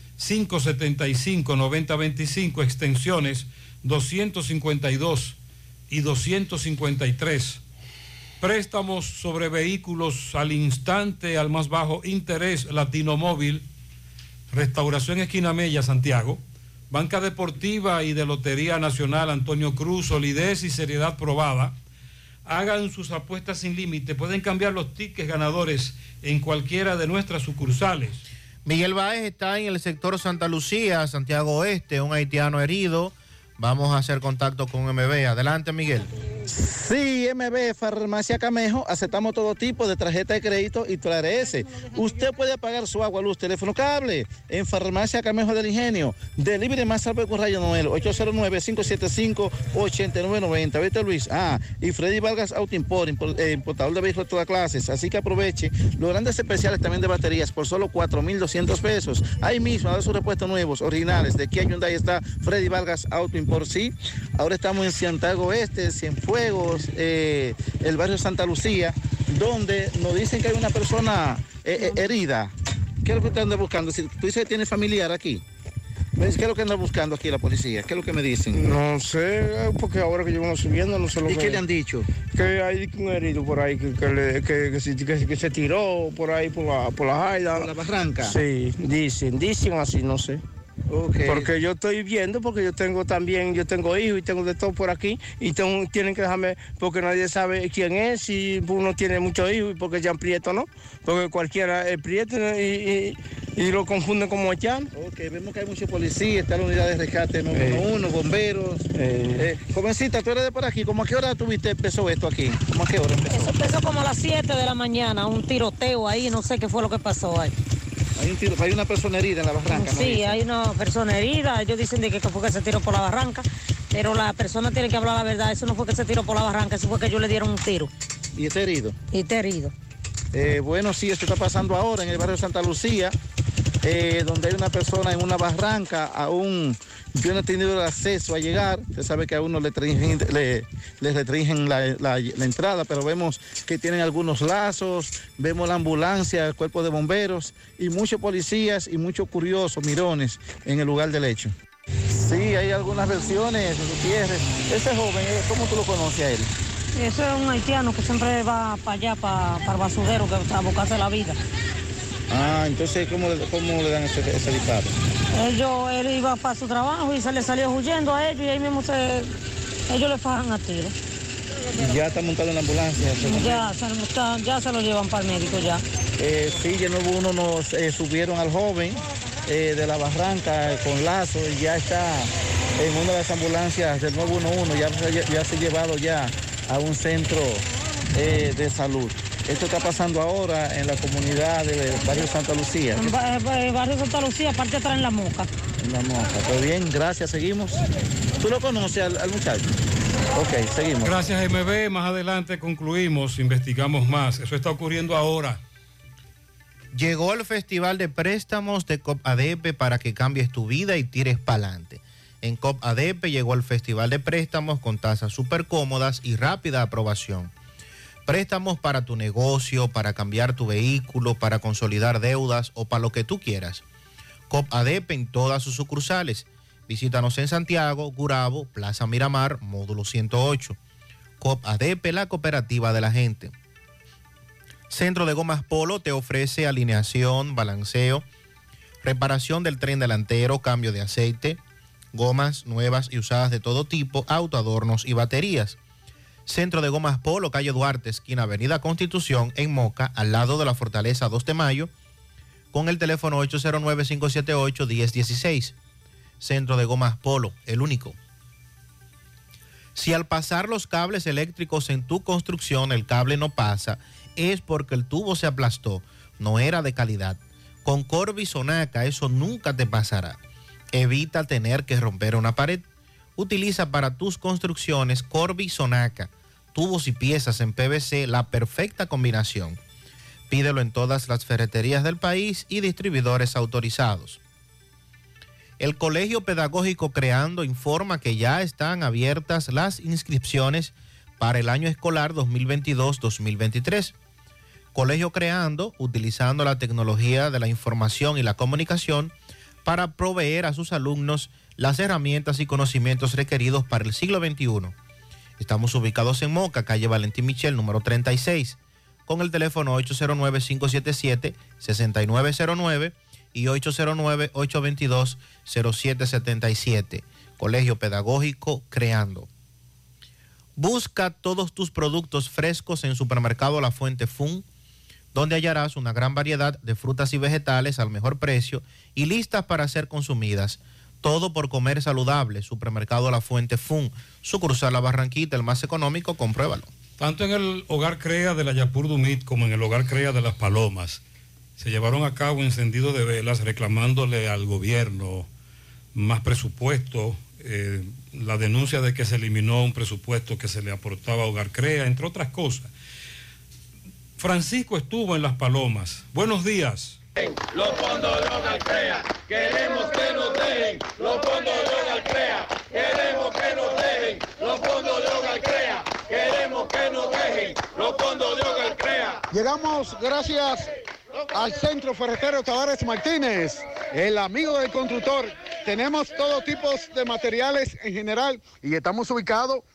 Speaker 7: 809-575-9025, extensiones 252 y 253. Préstamos sobre vehículos al instante, al más bajo interés, Latino Móvil, Restauración Esquina Mella, Santiago, Banca Deportiva y de Lotería Nacional Antonio Cruz, solidez y seriedad probada. Hagan sus apuestas sin límite, pueden cambiar los tickets ganadores en cualquiera de nuestras sucursales.
Speaker 19: Miguel Báez está en el sector Santa Lucía, Santiago Oeste, un haitiano herido. Vamos a hacer contacto con MB. Adelante, Miguel.
Speaker 26: Sí, MB, Farmacia Camejo, aceptamos todo tipo de tarjeta de crédito y TRS. Usted puede pagar su agua, luz, teléfono, cable en Farmacia Camejo del Ingenio. Delivery más rápido con Rayo Noel, 809-575-8990. ¿Viste, Luis? Ah, y Freddy Vargas Auto Import, impor- eh, importador de vehículos de todas clases. Así que aproveche los grandes especiales también de baterías por solo 4,200 pesos. Ahí mismo, a dar sus repuestos nuevos, originales. De Kia Hyundai está Freddy Vargas Auto Import, sí. Ahora estamos en Santiago Oeste, Cienfuegos, eh, el barrio Santa Lucía, donde nos dicen que hay una persona eh, eh, herida. ¿Qué es lo que usted anda buscando? Si tú dices que tiene familiar aquí. ¿Qué es lo que anda buscando aquí la policía? ¿Qué es lo que me dicen?
Speaker 48: No sé, porque ahora que llevamos subiendo no sé lo
Speaker 26: ¿Y
Speaker 48: que...
Speaker 26: qué le han dicho?
Speaker 48: Que hay un herido por ahí que se tiró por ahí por la, por la jaida.
Speaker 26: ¿Por la barranca?
Speaker 48: Sí, dicen, dicen así, no sé. Porque yo estoy viendo, porque yo tengo también, yo tengo hijos y tengo de todo por aquí y tengo- tienen que dejarme, porque nadie sabe quién es, si uno tiene muchos hijos y porque ya Prieto no, porque cualquiera es Prieto y, y- y lo confunden como Echan.
Speaker 26: Ok, vemos que hay muchos policías, está la unidad de rescate 911, bomberos. Eh, jovencita, tú eres de por aquí, ¿cómo a qué hora tuviste empezó esto aquí? ¿Cómo a qué hora empezó?
Speaker 49: Eso empezó como a las 7 de la mañana, un tiroteo ahí, no sé qué fue lo que pasó ahí.
Speaker 26: Hay, un tiro- hay una persona herida en la barranca.
Speaker 49: Sí, hay una persona herida, ellos dicen de que fue que se tiró por la barranca, pero la persona tiene que hablar la verdad, eso no fue que se tiró por la barranca, eso fue que ellos le dieron un tiro.
Speaker 26: ¿Y está herido?
Speaker 49: Y está herido.
Speaker 26: Eh, bueno, sí, esto está pasando ahora en el barrio Santa Lucía, eh, donde hay una persona en una barranca, aún yo no he tenido el acceso a llegar, usted sabe que a uno le, restringen- la, entrada, pero vemos que tienen algunos lazos, vemos la ambulancia, el cuerpo de bomberos y muchos policías y muchos curiosos, mirones en el lugar del hecho. Sí, hay algunas versiones, Gutiérrez. Ese joven, eh, ¿cómo tú lo conoces a él?
Speaker 49: Eso es un haitiano que siempre va para allá, para, para el basurero, que a buscarse la vida.
Speaker 26: Ah, entonces, ¿cómo, le- cómo le dan ese, ese disparo?
Speaker 49: Ellos, él iba para su trabajo y se le salió huyendo a ellos y ahí mismo se, ellos le fajan a tiro.
Speaker 26: Ya está montado en la ambulancia.
Speaker 49: Ya se, lo están- ya se lo llevan para el médico ya.
Speaker 26: Eh, sí, de nuevo uno nos eh, subieron al joven eh, de la barranca eh, con lazo y ya está en una de las ambulancias del 911, ya, se- ya se ha llevado ya a un centro eh, de salud. Esto está pasando ahora en la comunidad del barrio Santa Lucía.
Speaker 49: En ba- barrio Santa Lucía, parte atrás en la moca.
Speaker 26: En la Moca. Pues bien, gracias, seguimos. ¿Tú lo conoces al, al muchacho? Ok, seguimos.
Speaker 7: Gracias MB, más adelante concluimos, investigamos más. Eso está ocurriendo ahora.
Speaker 19: Llegó el Festival de Préstamos de COP ADP para que cambies tu vida y tires para adelante. En COP ADP llegó el Festival de Préstamos con tasas súper cómodas y rápida aprobación. Préstamos para tu negocio, para cambiar tu vehículo, para consolidar deudas o para lo que tú quieras. COP ADP en todas sus sucursales. Visítanos en Santiago, Gurabo, Plaza Miramar, módulo 108. COP ADP, la cooperativa de la gente. Centro de Gomas Polo te ofrece alineación, balanceo, reparación del tren delantero, cambio de aceite, gomas nuevas y usadas de todo tipo, autoadornos y baterías. Centro de Gomas Polo, calle Duarte, esquina Avenida Constitución, en Moca, al lado de la Fortaleza 2 de Mayo, con el teléfono 809-578-1016. Centro de Gomas Polo, el único. Si al pasar los cables eléctricos en tu construcción el cable no pasa, es porque el tubo se aplastó, no era de calidad. Con Corby Sonaca eso nunca te pasará. Evita tener que romper una pared. Utiliza para tus construcciones Corby Sonaca, tubos y piezas en PVC, la perfecta combinación. Pídelo en todas las ferreterías del país y distribuidores autorizados. El Colegio Pedagógico Creando informa que ya están abiertas las inscripciones para el año escolar 2022-2023. Colegio Creando, utilizando la tecnología de la información y la comunicación para proveer a sus alumnos las herramientas y conocimientos requeridos para el siglo XXI. Estamos ubicados en Moca, calle Valentín Michel, número 36, con el teléfono 809-577-6909 y 809-822-0777. Colegio Pedagógico Creando. Busca todos tus productos frescos en Supermercado La Fuente Fun, donde hallarás una gran variedad de frutas y vegetales al mejor precio y listas para ser consumidas. Todo por comer saludable. Supermercado La Fuente Fun, sucursal La Barranquita, el más económico, compruébalo.
Speaker 7: Tanto en el Hogar Crea de la Yapur Dumit como en el Hogar Crea de las Palomas se llevaron a cabo encendido de velas reclamándole al gobierno más presupuesto, eh, la denuncia de que se eliminó un presupuesto que se le aportaba a Hogar Crea, entre otras cosas. Francisco estuvo en Las Palomas. Buenos días.
Speaker 50: Los fondos de Hogar Crea, queremos que nos dejen. Los fondos de Hogar Crea, queremos que nos dejen. Los fondos de Hogar Crea, queremos que nos dejen. Los fondos de Hogar Crea.
Speaker 51: Llegamos gracias al Centro Ferretero Tavares Martínez, el amigo del constructor. Tenemos todo tipo de materiales en general y estamos ubicados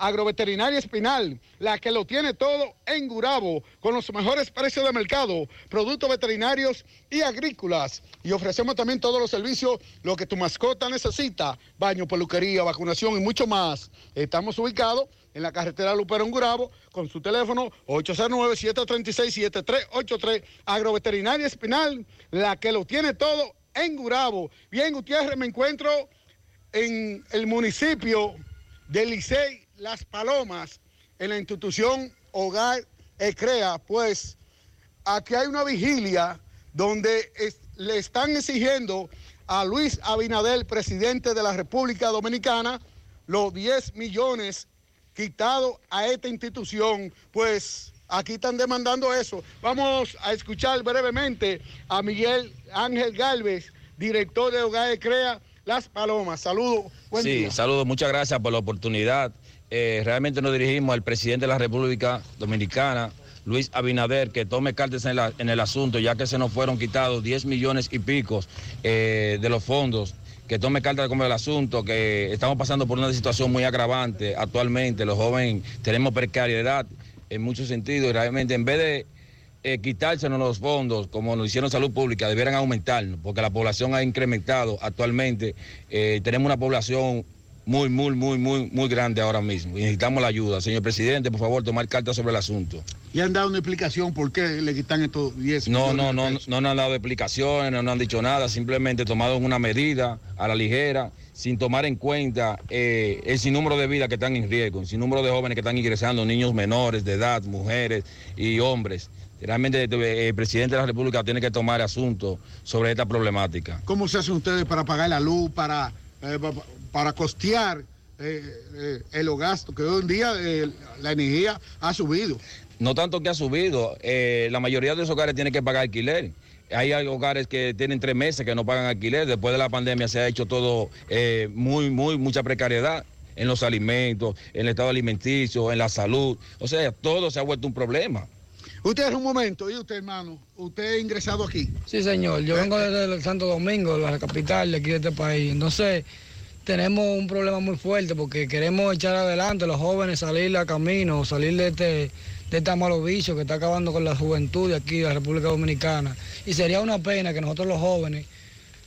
Speaker 51: Agroveterinaria Espinal, la que lo tiene todo en Gurabo, con los mejores precios de mercado, productos veterinarios y agrícolas. Y ofrecemos también todos los servicios, lo que tu mascota necesita, baño, peluquería, vacunación y mucho más. Estamos ubicados en la carretera Luperón Gurabo, con su teléfono 809-736-7383. Agroveterinaria Espinal, la que lo tiene todo en Gurabo. Bien, Gutiérrez, me encuentro en el municipio de Licey Las Palomas, en la institución Hogar Ecrea, pues aquí hay una vigilia donde es- le están exigiendo a Luis Abinader, presidente de la República Dominicana, los 10 millones quitados a esta institución, pues aquí están demandando eso. Vamos a escuchar brevemente a Miguel Ángel Galvez, director de Hogar Ecrea Las Palomas. Saludos.
Speaker 47: Sí, saludos, muchas gracias por la oportunidad. Eh, realmente nos dirigimos al presidente de la República Dominicana, Luis Abinader, que tome cartas en, la- en el asunto, ya que se nos fueron quitados 10 millones y picos eh, de los fondos que tome carta como el asunto, que estamos pasando por una situación muy agravante actualmente. Los jóvenes tenemos precariedad en muchos sentidos y realmente en vez de eh, quitársenos los fondos, como nos hicieron salud pública, debieran aumentarnos, porque la población ha incrementado actualmente. Eh, tenemos una población muy, muy, muy, muy, muy grande ahora mismo. Y necesitamos la ayuda. Señor presidente, por favor, tomar carta sobre el asunto.
Speaker 51: ¿Y han dado una explicación por qué le quitan estos 10
Speaker 47: No, no,
Speaker 51: millones
Speaker 47: no, no, no han dado explicaciones, no nos han dicho nada, simplemente tomaron una medida a la ligera, sin tomar en cuenta eh, el sinnúmero de vidas que están en riesgo, el sinnúmero de jóvenes que están ingresando, niños menores de edad, mujeres y hombres. Realmente eh, el presidente de la República tiene que tomar asunto sobre esta problemática.
Speaker 51: ¿Cómo se hacen ustedes para pagar la luz, para, eh, para costear eh, eh, el gasto? Que hoy en día eh, la energía ha subido.
Speaker 47: No tanto que ha subido, eh, la mayoría de los hogares tienen que pagar alquiler. Hay hogares que tienen tres meses que no pagan alquiler. Después de la pandemia se ha hecho todo eh, muy, muy, mucha precariedad en los alimentos, en el estado alimenticio, en la salud. O sea, todo se ha vuelto un problema.
Speaker 51: Usted es un momento, ¿y usted, hermano? ¿Usted ha ingresado aquí?
Speaker 52: Sí, señor. Yo vengo desde el Santo Domingo, la capital de aquí de este país. Entonces, tenemos un problema muy fuerte porque queremos echar adelante los jóvenes, salir a camino, salir de este, de este malo vicio que está acabando con la juventud de aquí, de la República Dominicana. Y sería una pena que nosotros los jóvenes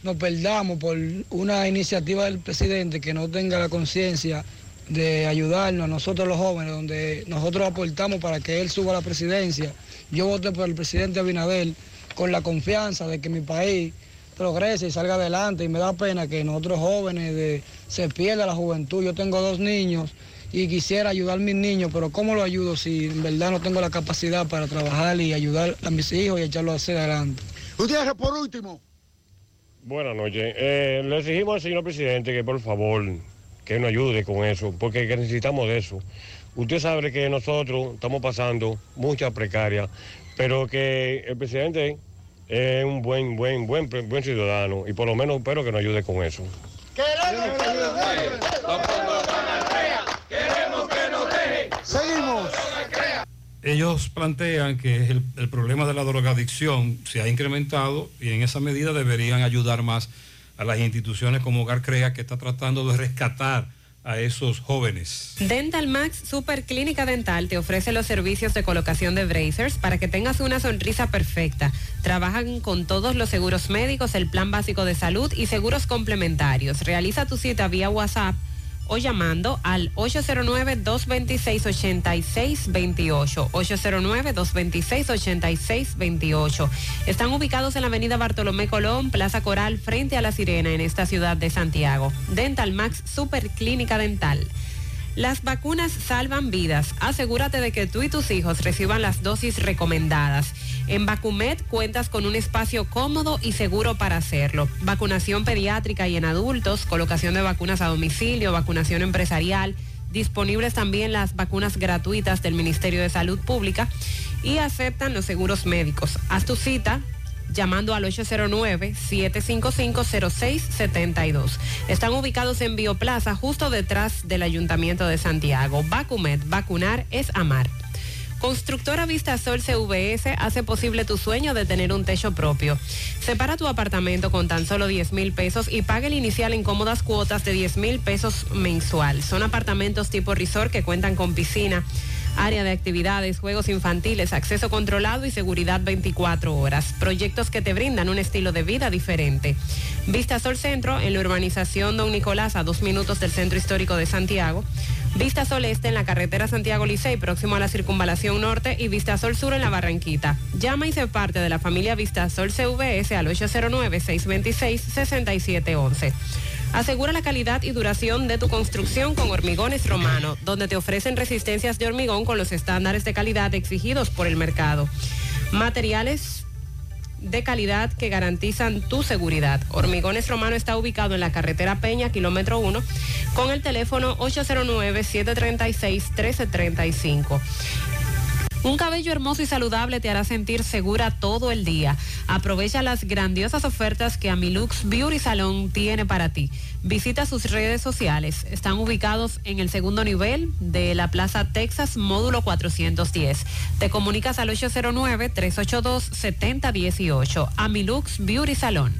Speaker 52: nos perdamos por una iniciativa del presidente que no tenga la conciencia de ayudarnos a nosotros los jóvenes, donde nosotros aportamos para que él suba a la presidencia. Yo voté por el presidente Abinader con la confianza de que mi país progrese y salga adelante y me da pena que nosotros jóvenes de- se pierda la juventud. Yo tengo dos niños y quisiera ayudar a mis niños, pero ¿cómo lo ayudo si en verdad no tengo la capacidad para trabajar y ayudar a mis hijos y echarlos hacia adelante?
Speaker 51: Usted, por último,
Speaker 53: Buenas noches. Eh, le exigimos al señor presidente que por favor que nos ayude con eso, porque que necesitamos de eso. Usted sabe que nosotros estamos pasando mucha precaria, pero que el presidente es un buen, buen, buen, buen ciudadano y por lo menos espero que nos ayude con eso.
Speaker 50: Queremos que nos dejen.
Speaker 51: Seguimos.
Speaker 7: Ellos plantean que el, el problema de la drogadicción se ha incrementado y en esa medida deberían ayudar más a las instituciones como Hogar Crea que está tratando de rescatar a esos jóvenes.
Speaker 54: Dental Max Super Clínica Dental te ofrece los servicios de colocación de bracers para que tengas una sonrisa perfecta. Trabajan con todos los seguros médicos, el plan básico de salud y seguros complementarios. Realiza tu cita vía WhatsApp o llamando al 809-226-8628. 809-226-8628. Están ubicados en la avenida Bartolomé Colón, Plaza Coral, frente a La Sirena, en esta ciudad de Santiago. Dental Max Super Clínica Dental. Las vacunas salvan vidas. Asegúrate de que tú y tus hijos reciban las dosis recomendadas. En Vacumet cuentas con un espacio cómodo y seguro para hacerlo. Vacunación pediátrica y en adultos, colocación de vacunas a domicilio, vacunación empresarial. Disponibles también las vacunas gratuitas del Ministerio de Salud Pública y aceptan los seguros médicos. Haz tu cita llamando al 809-755-0672. Están ubicados en Bioplaza, justo detrás del Ayuntamiento de Santiago. Vacumet, vacunar es amar. Constructora Vista Sol CVS hace posible tu sueño de tener un techo propio. Separa tu apartamento con tan solo 10 mil pesos y paga el inicial en cómodas cuotas de 10 mil pesos mensual. Son apartamentos tipo resort que cuentan con piscina área de actividades, juegos infantiles, acceso controlado y seguridad 24 horas. Proyectos que te brindan un estilo de vida diferente. Vista Sol Centro en la urbanización Don Nicolás a dos minutos del Centro Histórico de Santiago. Vista Sol Este en la carretera Santiago Licey próximo a la circunvalación norte y Vista Sol Sur en la Barranquita. Llama y sé parte de la familia Vista Sol CVS al 809-626-6711. Asegura la calidad y duración de tu construcción con Hormigones Romano, donde te ofrecen resistencias de hormigón con los estándares de calidad exigidos por el mercado. Materiales de calidad que garantizan tu seguridad. Hormigones Romano está ubicado en la carretera Peña, kilómetro 1, con el teléfono 809-736-1335. Un cabello hermoso y saludable te hará sentir segura todo el día. Aprovecha las grandiosas ofertas que Amilux Beauty Salon tiene para ti. Visita sus redes sociales. Están ubicados en el segundo nivel de la Plaza Texas, módulo 410. Te comunicas al 809-382-7018. Amilux Beauty Salon.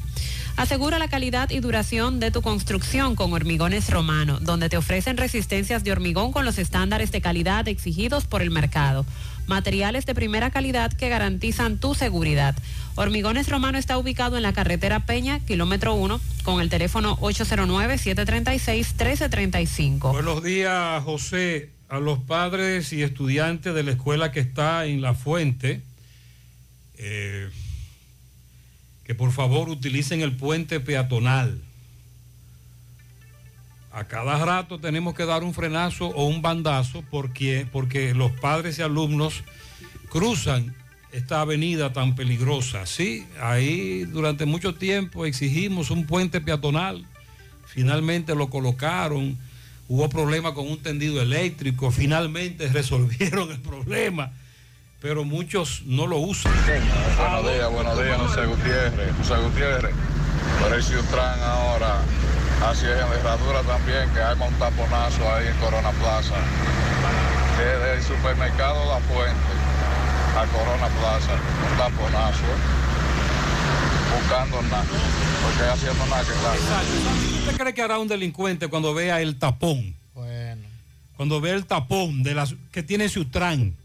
Speaker 54: Asegura la calidad y duración de tu construcción con Hormigones Romano, donde te ofrecen resistencias de hormigón con los estándares de calidad exigidos por el mercado. Materiales de primera calidad que garantizan tu seguridad. Hormigones Romano está ubicado en la carretera Peña, kilómetro 1, con el teléfono 809-736-1335.
Speaker 7: Buenos días, José, a los padres y estudiantes de la escuela que está en La Fuente, eh, que por favor utilicen el puente peatonal. A cada rato tenemos que dar un frenazo o un bandazo porque, porque los padres y alumnos cruzan esta avenida tan peligrosa. Sí, ahí durante mucho tiempo exigimos un puente peatonal, finalmente lo colocaron, hubo problema con un tendido eléctrico, finalmente resolvieron el problema, pero muchos no lo usan.
Speaker 55: Buenos días, buenos días, José Gutiérrez. José Gutiérrez, por el Ciutrán ahora, así es en la herradura también, que hay un taponazo ahí en Corona Plaza. Desde el supermercado La Fuente a Corona Plaza, un taponazo, buscando nada, porque haciendo nada que claro.
Speaker 7: ¿Usted cree que hará un delincuente cuando vea el tapón?
Speaker 19: Bueno.
Speaker 7: Cuando vea el tapón de las que tiene Ciutrán.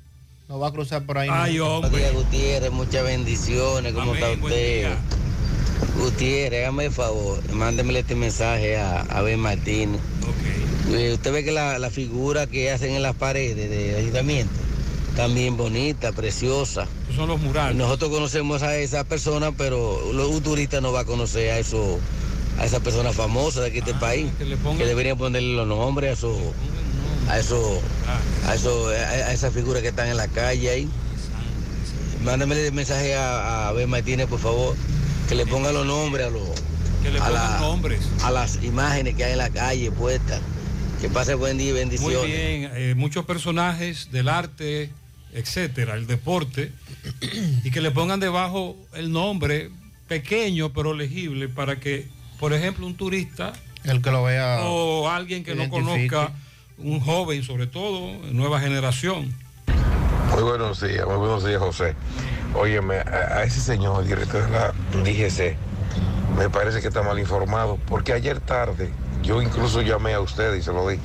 Speaker 19: No va a cruzar por ahí.
Speaker 7: Ay, hombre.
Speaker 56: Gutiérrez, muchas bendiciones. ¿Cómo
Speaker 7: Amén,
Speaker 56: está
Speaker 7: buen
Speaker 56: usted? Gutiérrez, hágame el favor, mándemele este mensaje a Abel Martínez. Eh, usted ve que la, la figura que hacen en las paredes del ayuntamiento, también bonita, preciosa.
Speaker 7: Son los murales.
Speaker 56: Nosotros conocemos a esa persona, pero los un turista no va a conocer a eso, a esa persona famosa de aquí de este país.
Speaker 7: Ah, que le pongan-
Speaker 56: Que deberían ponerle los nombres a eso, a eso, a eso, a, a esa figura que están en la calle ahí. Mándame el mensaje a, a Abel Martínez, por favor, que le ponga los nombres a los
Speaker 7: Que le
Speaker 56: a,
Speaker 7: pongan
Speaker 56: la-
Speaker 7: nombres.
Speaker 56: a las imágenes que hay en la calle puestas. Que pase buen día y
Speaker 7: Muy
Speaker 56: bendiciones.
Speaker 7: bien, eh, muchos personajes del arte, etcétera, el deporte, y que le pongan debajo el nombre pequeño pero legible para que, por ejemplo, un turista
Speaker 19: El que lo vea.
Speaker 7: o alguien que no conozca, un joven sobre todo, nueva generación.
Speaker 55: Muy buenos días, muy buenos días, José. Óyeme, a, ese señor, director de la DGC, me parece que está mal informado, porque ayer tarde yo incluso llamé a usted y se lo dije.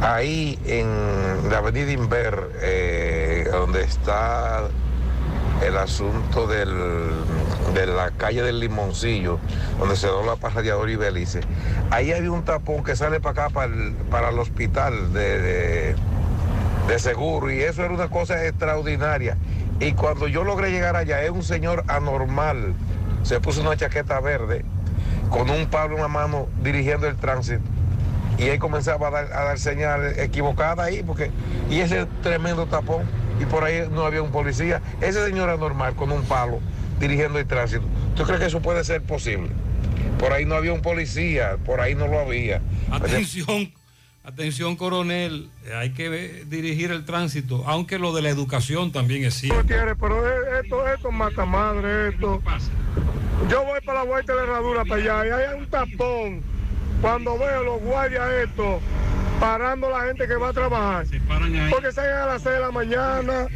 Speaker 55: Ahí en la avenida Inver, eh, donde está el asunto del, de la calle del Limoncillo, donde se dobla para Radiador y Belice, ahí había un tapón que sale para acá, para el, para el hospital de de seguro y eso era una cosa extraordinaria. Y cuando yo logré llegar allá, es un señor anormal, se puso una chaqueta verde con un palo en la mano dirigiendo el tránsito. Y él comenzaba a dar, a dar señales equivocadas ahí, porque, y ese tremendo tapón, y por ahí no había un policía. Ese señor anormal con un palo dirigiendo el tránsito. ¿Tú crees que eso puede ser posible? Por ahí no había un policía, por ahí no lo había.
Speaker 7: Atención, atención coronel, eh, hay que dirigir el tránsito, aunque lo de la educación también es cierto.
Speaker 57: Pero e- esto, esto mata madre, esto. Yo voy para la vuelta de herradura para allá y hay un tapón. Cuando veo los guardias estos parando la gente que va a trabajar. Porque salgan a las 6 de la mañana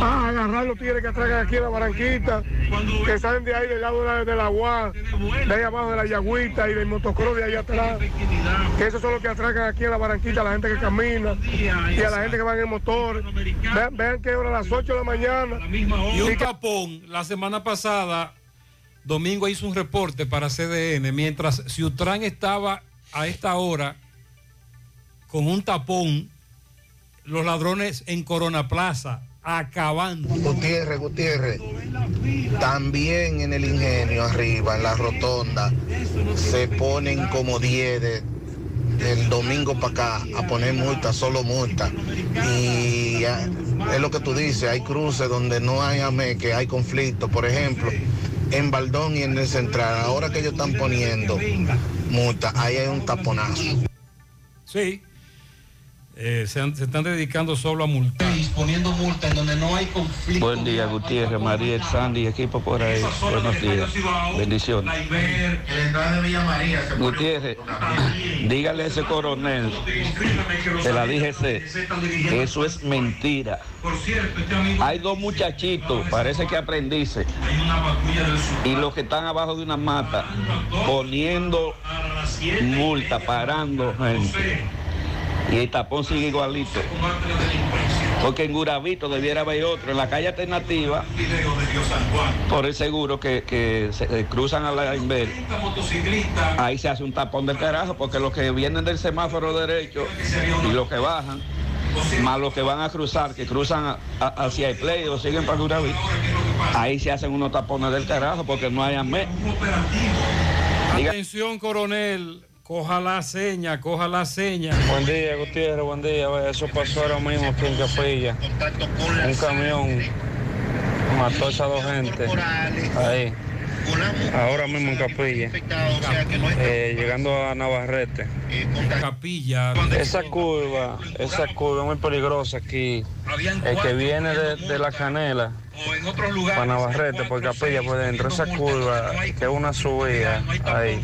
Speaker 57: a agarrar los tigres que atracan aquí en la Barranquita, que salen de ahí del lado de la, de la UAS, de ahí abajo de la Yagüita y del motocross de ahí atrás. Que esos son los que atracan aquí en la Barranquita, a la gente que camina y a la gente que va en el motor. Vean, vean que hora a las 8 de la mañana.
Speaker 7: Y un tapón, la semana pasada, Domingo hizo un reporte para CDN, mientras Ciutrán estaba a esta hora con un tapón, los ladrones en Corona Plaza, acabando.
Speaker 58: Gutiérrez, Gutiérrez, también en el ingenio arriba, en la rotonda, se ponen como 10 de- del domingo para acá a poner multa, solo multa. Y ah, es lo que tú dices, hay cruces donde no hay AME, que hay conflicto. Por ejemplo, en Baldón y en el Central, ahora que ellos están poniendo multa, ahí hay un taponazo.
Speaker 7: Sí. Eh, se, han- se están dedicando solo a multar.
Speaker 59: Poniendo multa en donde no hay conflicto.
Speaker 47: Buen día, Gutiérrez, María, Sandy, equipo por ahí. Buenos días. Bendiciones. Gutiérrez, dígale a ese coronel de la DGC que eso es mentira. Hay dos muchachitos, parece que aprendices, y los que están abajo de una mata poniendo multa, parando gente. Y el tapón sigue igualito. Porque en Guravito debiera haber otro. En la calle alternativa, por el seguro que, que se eh, cruzan a la Inver, ahí se hace un tapón del carajo, porque los que vienen del semáforo derecho y los que bajan, más los que van a cruzar, que cruzan hacia el play o siguen para Guravito, ahí se hacen unos tapones del carajo porque no hay amén.
Speaker 7: Atención, coronel, coja la seña, coja la seña.
Speaker 19: Buen día, Gutiérrez, buen día. Eso pasó ahora mismo aquí en Capilla. Un camión mató a esas dos gente ahí. Ahora mismo en Capilla. Eh, llegando a Navarrete.
Speaker 7: Capilla.
Speaker 19: Esa curva, esa curva muy peligrosa aquí. El que viene de, de la canela para Navarrete por Capilla por dentro, esa curva que es una subida ahí.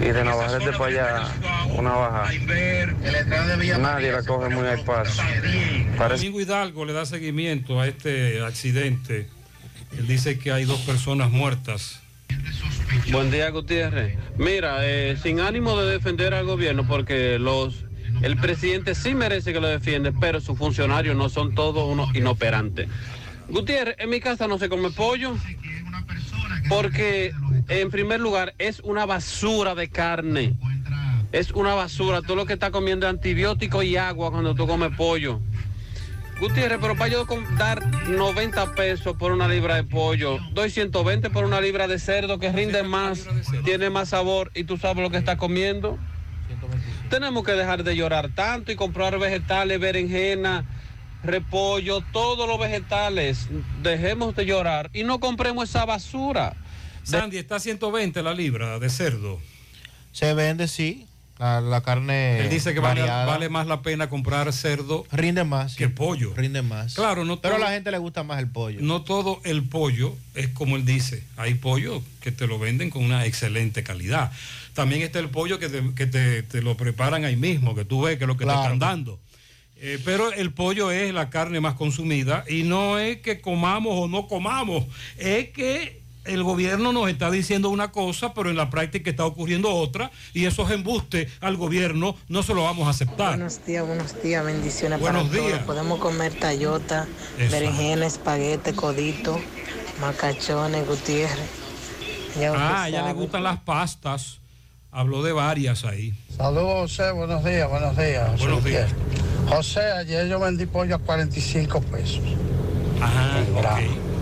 Speaker 19: Y de Navarrete para allá, una baja. Nadie la coge muy al paso. Parece
Speaker 7: Domingo Hidalgo le da seguimiento a este accidente. Él dice que hay dos personas muertas.
Speaker 52: Buen día, Gutiérrez. Mira, eh, sin ánimo de defender al gobierno, porque los el presidente sí merece que lo defiende, pero sus funcionarios no son todos unos inoperantes. Gutiérrez, en mi casa no se come pollo, porque en primer lugar es una basura de carne. Es una basura. Todo lo que está comiendo es antibiótico y agua cuando tú comes pollo. Gutiérrez, pero para yo dar 90 pesos por una libra de pollo, doy 120 por una libra de cerdo que rinde más, tiene más sabor y tú sabes lo que estás comiendo. Tenemos que dejar de llorar tanto y comprar vegetales, berenjena, repollo, todos los vegetales. Dejemos de llorar y no compremos esa basura.
Speaker 7: Sandy, está a 120 la libra de cerdo.
Speaker 60: Se vende, sí. La, la carne.
Speaker 7: Él dice que vale, más la pena comprar cerdo
Speaker 60: Rinde más.
Speaker 7: que pollo.
Speaker 60: Rinde más.
Speaker 7: Claro, no
Speaker 60: Pero a la gente le gusta más el pollo.
Speaker 7: No todo el pollo es como él dice. Hay pollo que te lo venden con una excelente calidad. También está el pollo que te, que te- te lo preparan ahí mismo, que tú ves que es lo que
Speaker 60: Claro.
Speaker 7: te están dando. Eh, pero el pollo es la carne más consumida y no es que comamos o no comamos, es que el gobierno nos está diciendo una cosa, pero en la práctica está ocurriendo otra y esos embustes al gobierno no se lo vamos a aceptar.
Speaker 61: Buenos días, buenos días, bendiciones
Speaker 7: Buenos
Speaker 61: para
Speaker 7: días.
Speaker 61: todos. Podemos comer tallota, berenjena, espaguete, codito, macachones, Gutiérrez. Ya
Speaker 7: Ah, a ella le gustan las pastas. Habló de varias ahí.
Speaker 62: Saludos, José. Buenos días, buenos días. José
Speaker 7: Buenos días.
Speaker 62: Gutiérrez. José, ayer yo vendí pollo a 45 pesos.
Speaker 7: Ajá, ok.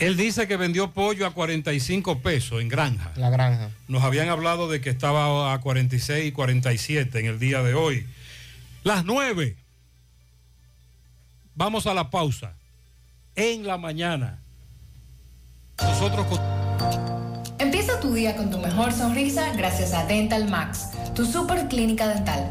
Speaker 7: Él dice que vendió pollo a 45 pesos en granja.
Speaker 60: La granja.
Speaker 7: Nos habían hablado de que estaba a 46 y 47 en el día de hoy. Las 9. Vamos a la pausa. En la mañana. Nosotros
Speaker 63: Empieza tu día con tu mejor sonrisa gracias a Dental Max, tu super clínica dental.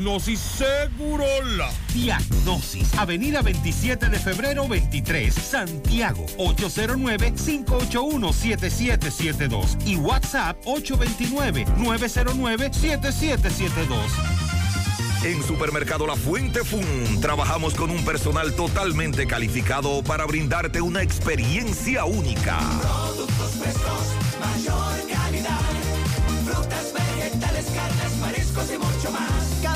Speaker 64: Diagnosis Segurola.
Speaker 65: Diagnosis, Avenida 27 de febrero 23, Santiago, 809-581-7772 y WhatsApp 829-909-7772.
Speaker 3: En Supermercado La Fuente Fun trabajamos con un personal totalmente calificado para brindarte una experiencia única.
Speaker 20: Productos frescos, mayor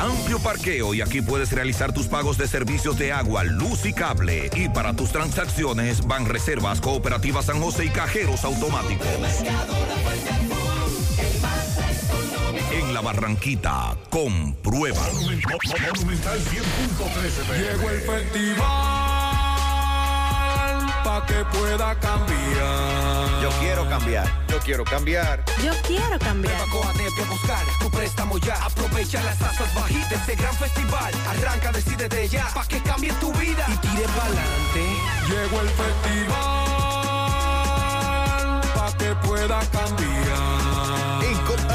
Speaker 3: Amplio parqueo y aquí puedes realizar tus pagos de servicios de agua, luz y cable. Y para tus transacciones, van reservas, cooperativas San José y cajeros automáticos. En la Barranquita, comprueba.
Speaker 20: Llegó el festival pa' que pueda cambiar.
Speaker 10: Yo quiero cambiar, yo quiero cambiar.
Speaker 15: Yo quiero cambiar.
Speaker 20: Coatete a buscar tu préstamo ya. Aprovecha las tasas bajitas de este gran festival. Arranca, decide de ya pa' que cambie tu vida y tire pa'lante. Llegó el festival pa' que pueda cambiar.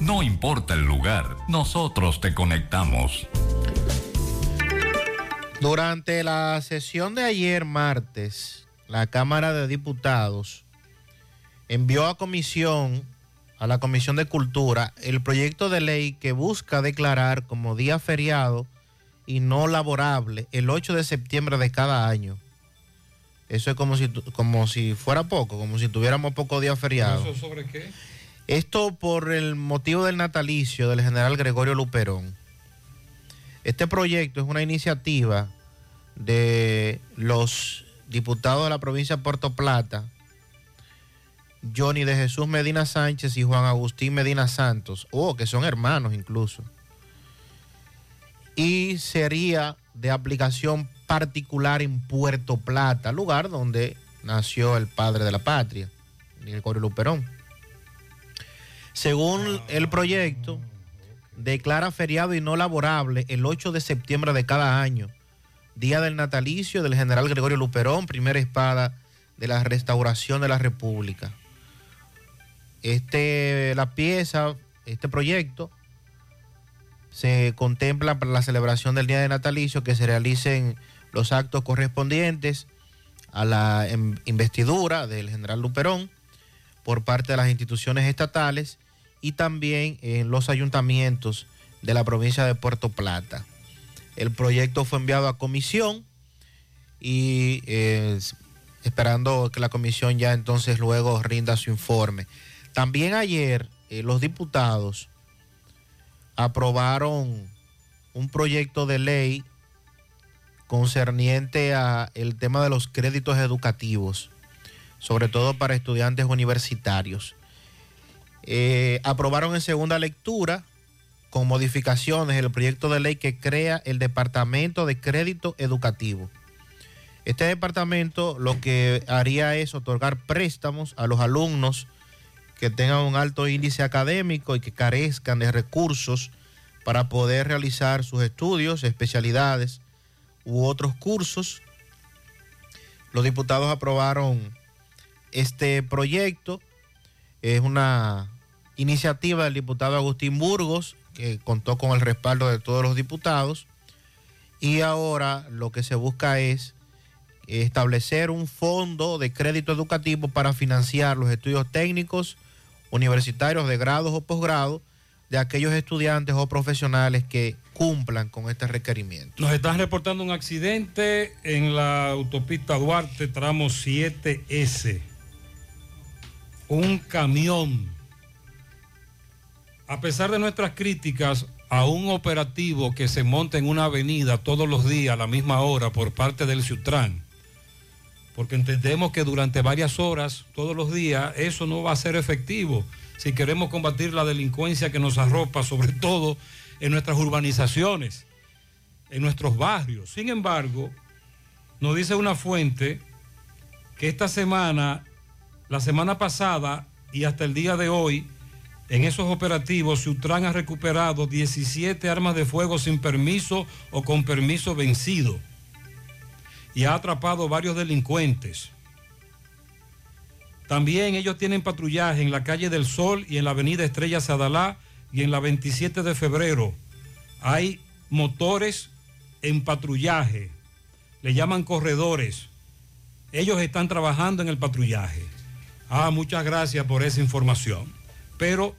Speaker 66: No importa el lugar, nosotros te conectamos.
Speaker 19: Durante la sesión de ayer martes, la Cámara de Diputados envió a comisión, a la Comisión de Cultura, el proyecto de ley que busca declarar como día feriado y no laborable el 8 de septiembre de cada año. Eso es como si, como si fuera poco, como si tuviéramos pocos días feriados.
Speaker 7: ¿Eso sobre qué?
Speaker 19: Esto por el motivo del natalicio del general Gregorio Luperón. Este proyecto es una iniciativa de los diputados de la provincia de Puerto Plata, Johnny de Jesús Medina Sánchez y Juan Agustín Medina Santos, o que son hermanos incluso. Y sería de aplicación particular en Puerto Plata, lugar donde nació el padre de la patria, Gregorio Luperón. Según el proyecto, declara feriado y no laborable el 8 de septiembre de cada año, día del natalicio del general Gregorio Luperón, primera espada de la restauración de la República. Este, la pieza, este proyecto, se contempla para la celebración del Día de Natalicio que se realicen los actos correspondientes a la em- investidura del general Luperón por parte de las instituciones estatales y también en los ayuntamientos de la provincia de Puerto Plata. El proyecto fue enviado a comisión y eh, esperando que la comisión ya entonces luego rinda su informe. También ayer eh, los diputados aprobaron un proyecto de ley concerniente a el tema de los créditos educativos, sobre todo para estudiantes universitarios. Eh, aprobaron en segunda lectura con modificaciones el proyecto de ley que crea el Departamento de Crédito Educativo. Este departamento lo que haría es otorgar préstamos a los alumnos que tengan un alto índice académico y que carezcan de recursos para poder realizar sus estudios, especialidades u otros cursos. Los diputados aprobaron este proyecto. Es una iniciativa del diputado Agustín Burgos, que contó con el respaldo de todos los diputados. Y ahora lo que se busca es establecer un fondo de crédito educativo para financiar los estudios técnicos universitarios de grados o posgrados de aquellos estudiantes o profesionales que cumplan con este requerimiento.
Speaker 7: Nos están reportando un accidente en la autopista Duarte, tramo 7S. Un camión. A pesar de nuestras críticas a un operativo que se monta en una avenida todos los días a la misma hora por parte del Ciutran, porque entendemos que durante varias horas, todos los días, eso no va a ser efectivo si queremos combatir la delincuencia que nos arropa, sobre todo en nuestras urbanizaciones, en nuestros barrios. Sin embargo, nos dice una fuente que esta semana, la semana pasada y hasta el día de hoy, en esos operativos, Sutran ha recuperado 17 armas de fuego sin permiso o con permiso vencido y ha atrapado varios delincuentes. También ellos tienen patrullaje en la calle del Sol y en la avenida Estrella Sadalá y en la 27 de febrero. Hay motores en patrullaje, le llaman corredores. Ellos están trabajando en el patrullaje. Ah, muchas gracias por esa información. Pero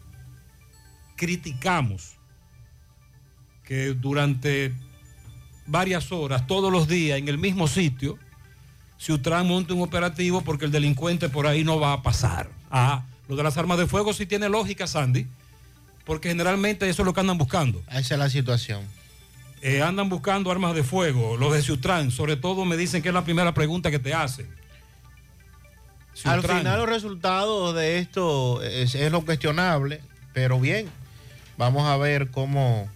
Speaker 7: criticamos que durante varias horas, todos los días, en el mismo sitio, Ciutrán monte un operativo porque el delincuente por ahí no va a pasar. Ah, lo de las armas de fuego sí tiene lógica, Sandy, porque generalmente eso es lo que andan buscando.
Speaker 19: Esa es la situación.
Speaker 7: Eh, andan buscando armas de fuego, los de Ciutrán, sobre todo me dicen que es la primera pregunta que te hacen.
Speaker 19: Al final los resultados de esto es, es lo cuestionable, pero bien, vamos a ver cómo,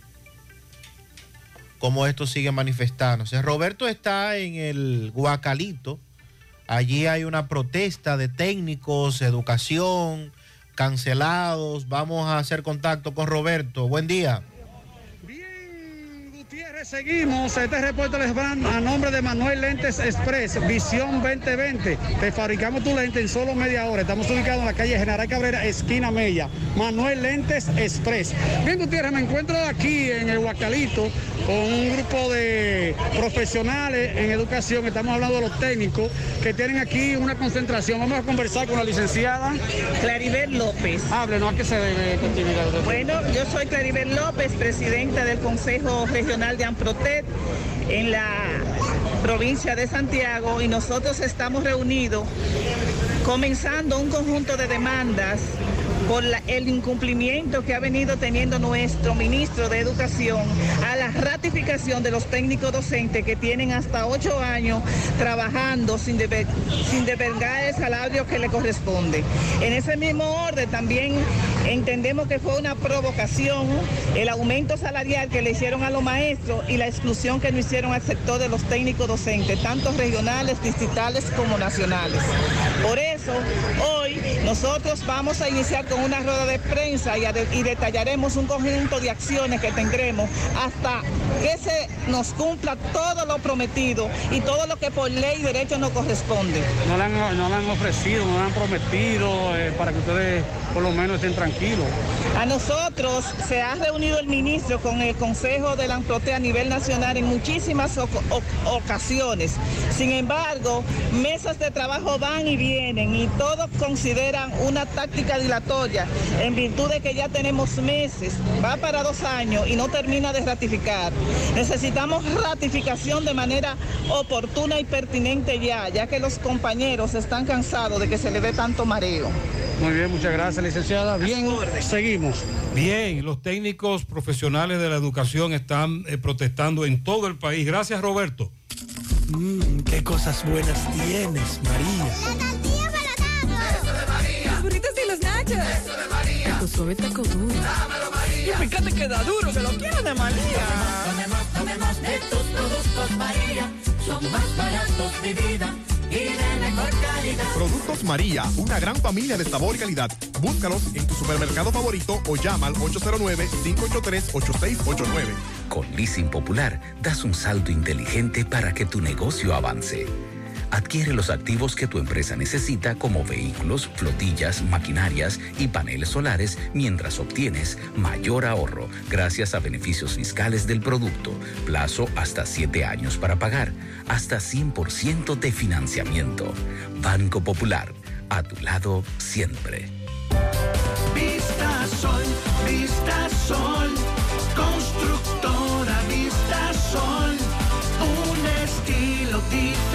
Speaker 19: cómo esto sigue manifestándose. Roberto está en el Guacalito, allí hay una protesta de técnicos, educación, cancelados, vamos a hacer contacto con Roberto. Buen día.
Speaker 67: Seguimos. Este reporte les van a nombre de Manuel Lentes Express, Visión 2020. Te fabricamos tu lente en solo media hora. Estamos ubicados en la calle General Cabrera, esquina Mella. Manuel Lentes Express. Bien, Gutiérrez, me encuentro aquí en el Huacalito con un grupo de profesionales en educación. Estamos hablando de los técnicos que tienen aquí una concentración. Vamos a conversar con la licenciada
Speaker 68: Claribel López.
Speaker 67: Háblenos, ¿a qué se debe actividad?
Speaker 68: Bueno, yo soy Claribel López, presidenta del Consejo Regional de Amprotet en la provincia de Santiago y nosotros estamos reunidos comenzando un conjunto de demandas por el incumplimiento que ha venido teniendo nuestro ministro de Educación a la ratificación de los técnicos docentes que tienen hasta ocho años trabajando sin, debe- sin devengar el salario que le corresponde. En ese mismo orden también entendemos que fue una provocación el aumento salarial que le hicieron a los maestros y la exclusión que no hicieron al sector de los técnicos docentes, tanto regionales, distritales como nacionales. Por eso, hoy Nosotros vamos a iniciar con una rueda de prensa y, a de- y detallaremos un conjunto de acciones que tendremos hasta que se nos cumpla todo lo prometido y todo lo que por ley y derecho nos corresponde.
Speaker 69: No le han, no le han ofrecido, no le han prometido eh, para que ustedes por lo menos estén tranquilos.
Speaker 68: A nosotros se ha reunido el ministro con el Consejo de la Amprote a nivel nacional en muchísimas ocasiones. Sin embargo, mesas de trabajo van y vienen y todos consideran una táctica dilatoria en virtud de que ya tenemos meses, va para dos años y no termina de ratificar. Necesitamos ratificación de manera oportuna y pertinente ya, ya que los compañeros están cansados de que se le dé tanto mareo.
Speaker 69: Muy bien, muchas gracias, licenciada. Bien, seguimos.
Speaker 7: Bien, los técnicos profesionales de la educación están eh, protestando en todo el país. Gracias, Roberto.
Speaker 25: Mmm, qué cosas buenas tienes, María.
Speaker 70: Nachos. Eso de María. Tu suave taco duro.
Speaker 25: Y fíjate que da duro, que lo quiero de María.
Speaker 70: Tomemos, tomemos de tus productos María. Son más baratos de vida y de mejor calidad.
Speaker 14: Productos María, una gran familia de sabor y calidad. Búscalos en tu supermercado favorito o llama al 809-583-8689.
Speaker 39: Con Leasing Popular das un salto inteligente para que tu negocio avance. Adquiere los activos que tu empresa necesita como vehículos, flotillas, maquinarias y paneles solares mientras obtienes mayor ahorro gracias a beneficios fiscales del producto, plazo hasta 7 años para pagar, hasta 100% de financiamiento. Banco Popular, a tu lado siempre.
Speaker 71: Vista Sol, Vista Sol, constructora Vista Sol, un estilo diferente,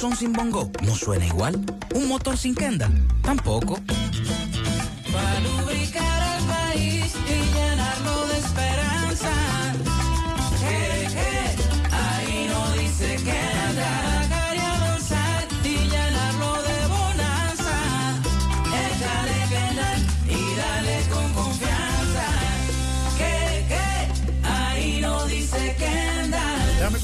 Speaker 72: Son sin bongo no suena igual. Un motor sin Kendall tampoco.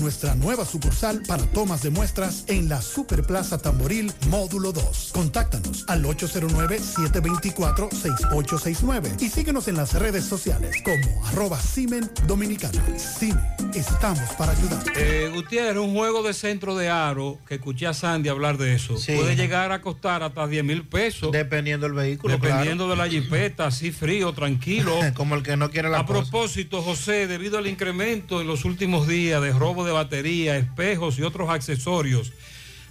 Speaker 12: nuestra nueva sucursal para tomas de muestras en la Superplaza Tamboril Módulo 2. Contáctanos al 809-724-6869 y síguenos en las redes sociales como arroba Simen Dominicana. Cine, estamos para ayudar.
Speaker 7: Eh, Gutiérrez, un juego de centro de aro, que escuché a Sandy hablar de eso,
Speaker 19: Sí.
Speaker 7: puede llegar a costar hasta 10 mil pesos.
Speaker 19: Dependiendo del vehículo.
Speaker 7: Dependiendo de la jipeta, así frío, tranquilo.
Speaker 19: Como el que no quiere la
Speaker 7: A
Speaker 19: cosa.
Speaker 7: propósito, José, debido al incremento en los últimos días de robo de batería, espejos y otros accesorios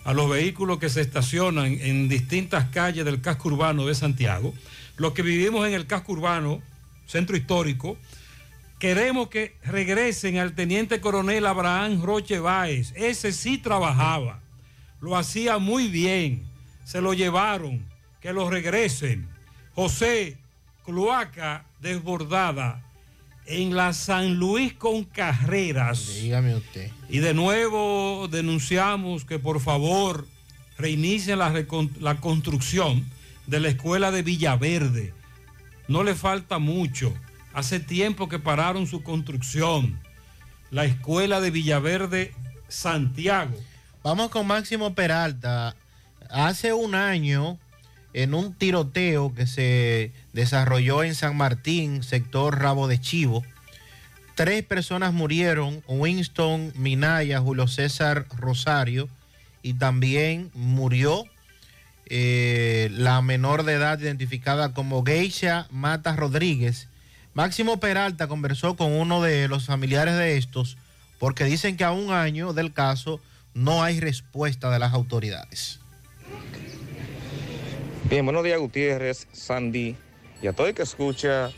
Speaker 7: a los vehículos que se estacionan en distintas calles del casco urbano de Santiago, los que vivimos en el casco urbano, centro histórico, Queremos que regresen al teniente coronel Abraham Roche Báez. Ese sí trabajaba. Lo hacía muy bien. Se lo llevaron. Que lo regresen. José, cloaca desbordada en la San Luis con Carreras.
Speaker 19: Dígame usted.
Speaker 7: Y de nuevo denunciamos que por favor reinicien la, la construcción de la escuela de Villaverde. No le falta mucho. Hace tiempo que pararon su construcción. La escuela de Villaverde, Santiago.
Speaker 19: Vamos con Máximo Peralta. Hace un año, en un tiroteo que se desarrolló en San Martín, sector Rabo de Chivo, tres personas murieron, Winston Minaya, Julio César Rosario, y también murió eh, la menor de edad identificada como Geisha Mata Rodríguez. Máximo Peralta conversó con uno de los familiares de estos porque dicen que a un año del caso no hay respuesta de las autoridades.
Speaker 73: Bien, buenos días Gutiérrez, Sandy y a todo el que escucha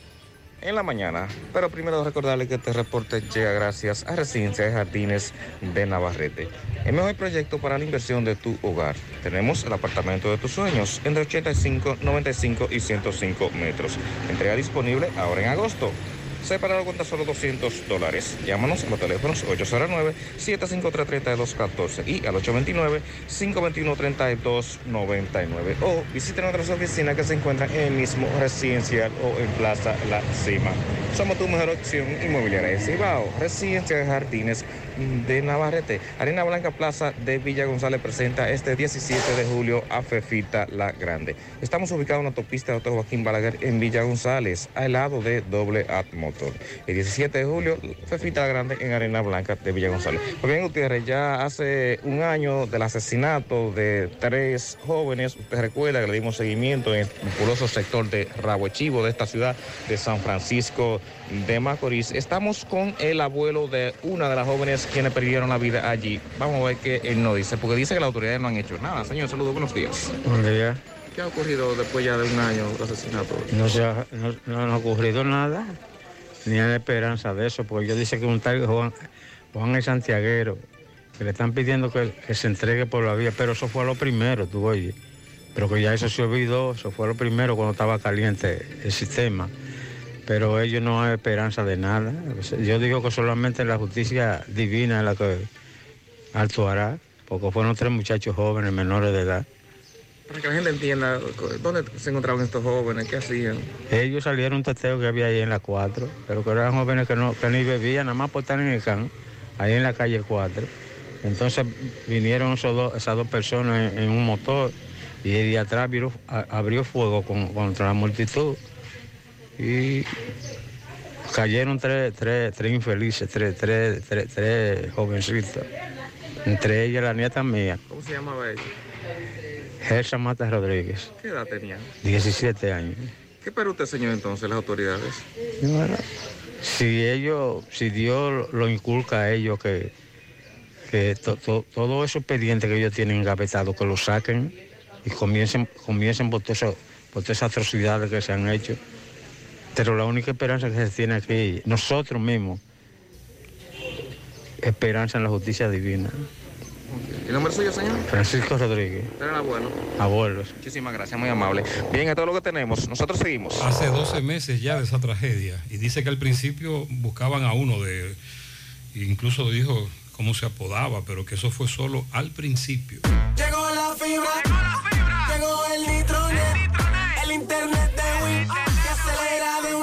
Speaker 73: en la mañana. Pero primero recordarle que este reporte llega gracias a Residencia de Jardines de Navarrete. El mejor proyecto para la inversión de tu hogar. Tenemos el apartamento de tus sueños entre 85, 95 y 105 metros. Entrega disponible ahora en agosto. Separado con tan solo 200 dólares. Llámanos a los teléfonos 809-753-3214 y al 829-521-3299. O visiten nuestras oficinas que se encuentran en el mismo residencial o en Plaza La Cima. Somos tu mejor opción inmobiliaria de Cibao. Residencia de Jardines de Navarrete. Arena Blanca Plaza de Villa González presenta este 17 de julio a Fefita La Grande. Estamos ubicados en la autopista de Dr. Joaquín Balaguer en Villa González, al lado de Doble At Motor. El 17 de julio, Fefita La Grande en Arena Blanca de Villa González. Pues bien, Gutiérrez, ya hace un año del asesinato de tres jóvenes, usted recuerda que le dimos seguimiento en el populoso sector de Rabo Chivo de esta ciudad de San Francisco de Macorís. Estamos con el abuelo de una de las jóvenes quienes perdieron la vida allí. Vamos a ver qué él nos dice, porque dice que las autoridades no han hecho nada. Señor, saludos, buenos días.
Speaker 74: Buen día.
Speaker 73: ¿Qué ha ocurrido después ya de un año del asesinato?
Speaker 74: No, se ha, no, no ha ocurrido nada, ni hay esperanza de eso, porque yo dice que un tal Juan, Juan el Santiaguero, que le están pidiendo que, que se entregue por la vía, pero eso fue lo primero, tú oyes. Pero que ya eso se olvidó, eso fue lo primero cuando estaba caliente el sistema. Pero ellos no hay esperanza de nada. Yo digo que solamente la justicia divina es la que actuará, porque fueron tres muchachos jóvenes, menores de edad.
Speaker 73: Para que la gente entienda, ¿dónde se encontraban estos jóvenes? ¿Qué hacían?
Speaker 74: Ellos salieron un teteo que había ahí en la 4, pero que eran jóvenes que, no, que ni bebían, nada más por estar en el can, ahí en la calle 4. Entonces vinieron esos dos- esas dos personas en, en un motor y de atrás abrió, abrió fuego con- contra la multitud y cayeron tres, tres, tres infelices, tres, tres, tres, tres jovencitos, entre ellas la nieta mía,
Speaker 73: ¿Cómo se llamaba ella?
Speaker 74: Gersa Mata Rodríguez,
Speaker 73: ¿Qué edad tenían?
Speaker 74: 17 años.
Speaker 73: ¿Qué para usted, señor, entonces, las autoridades?
Speaker 74: Si ellos, si Dios lo inculca a ellos que, que to- to- todos esos pendientes que ellos tienen engavetados, que los saquen y comiencen, comiencen por todas esas atrocidades que se han hecho. Pero la única esperanza que se tiene aquí, nosotros mismos, esperanza en la justicia divina.
Speaker 73: ¿El nombre suyo, señor?
Speaker 74: Francisco Rodríguez,
Speaker 73: el abuelo.
Speaker 74: abuelos.
Speaker 73: Muchísimas gracias, muy amable. Bien, esto es lo que tenemos. Nosotros seguimos.
Speaker 7: Hace 12 meses ya de esa tragedia. Y dice que al principio buscaban a uno de. Incluso dijo cómo se apodaba, pero que eso fue solo al principio.
Speaker 14: Llegó la fibra, llegó el nitronet, el internet de Win que acelera de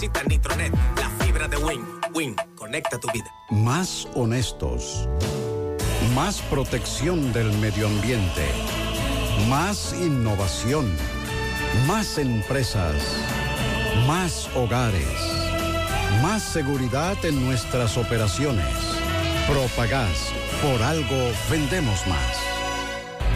Speaker 14: Solicita Nitronet, la fibra de Win. Win, conecta tu vida.
Speaker 75: Más honestos. Más protección del medio ambiente. Más innovación. Más empresas. Más hogares.
Speaker 76: Más seguridad en nuestras operaciones. Propagás, por algo vendemos más.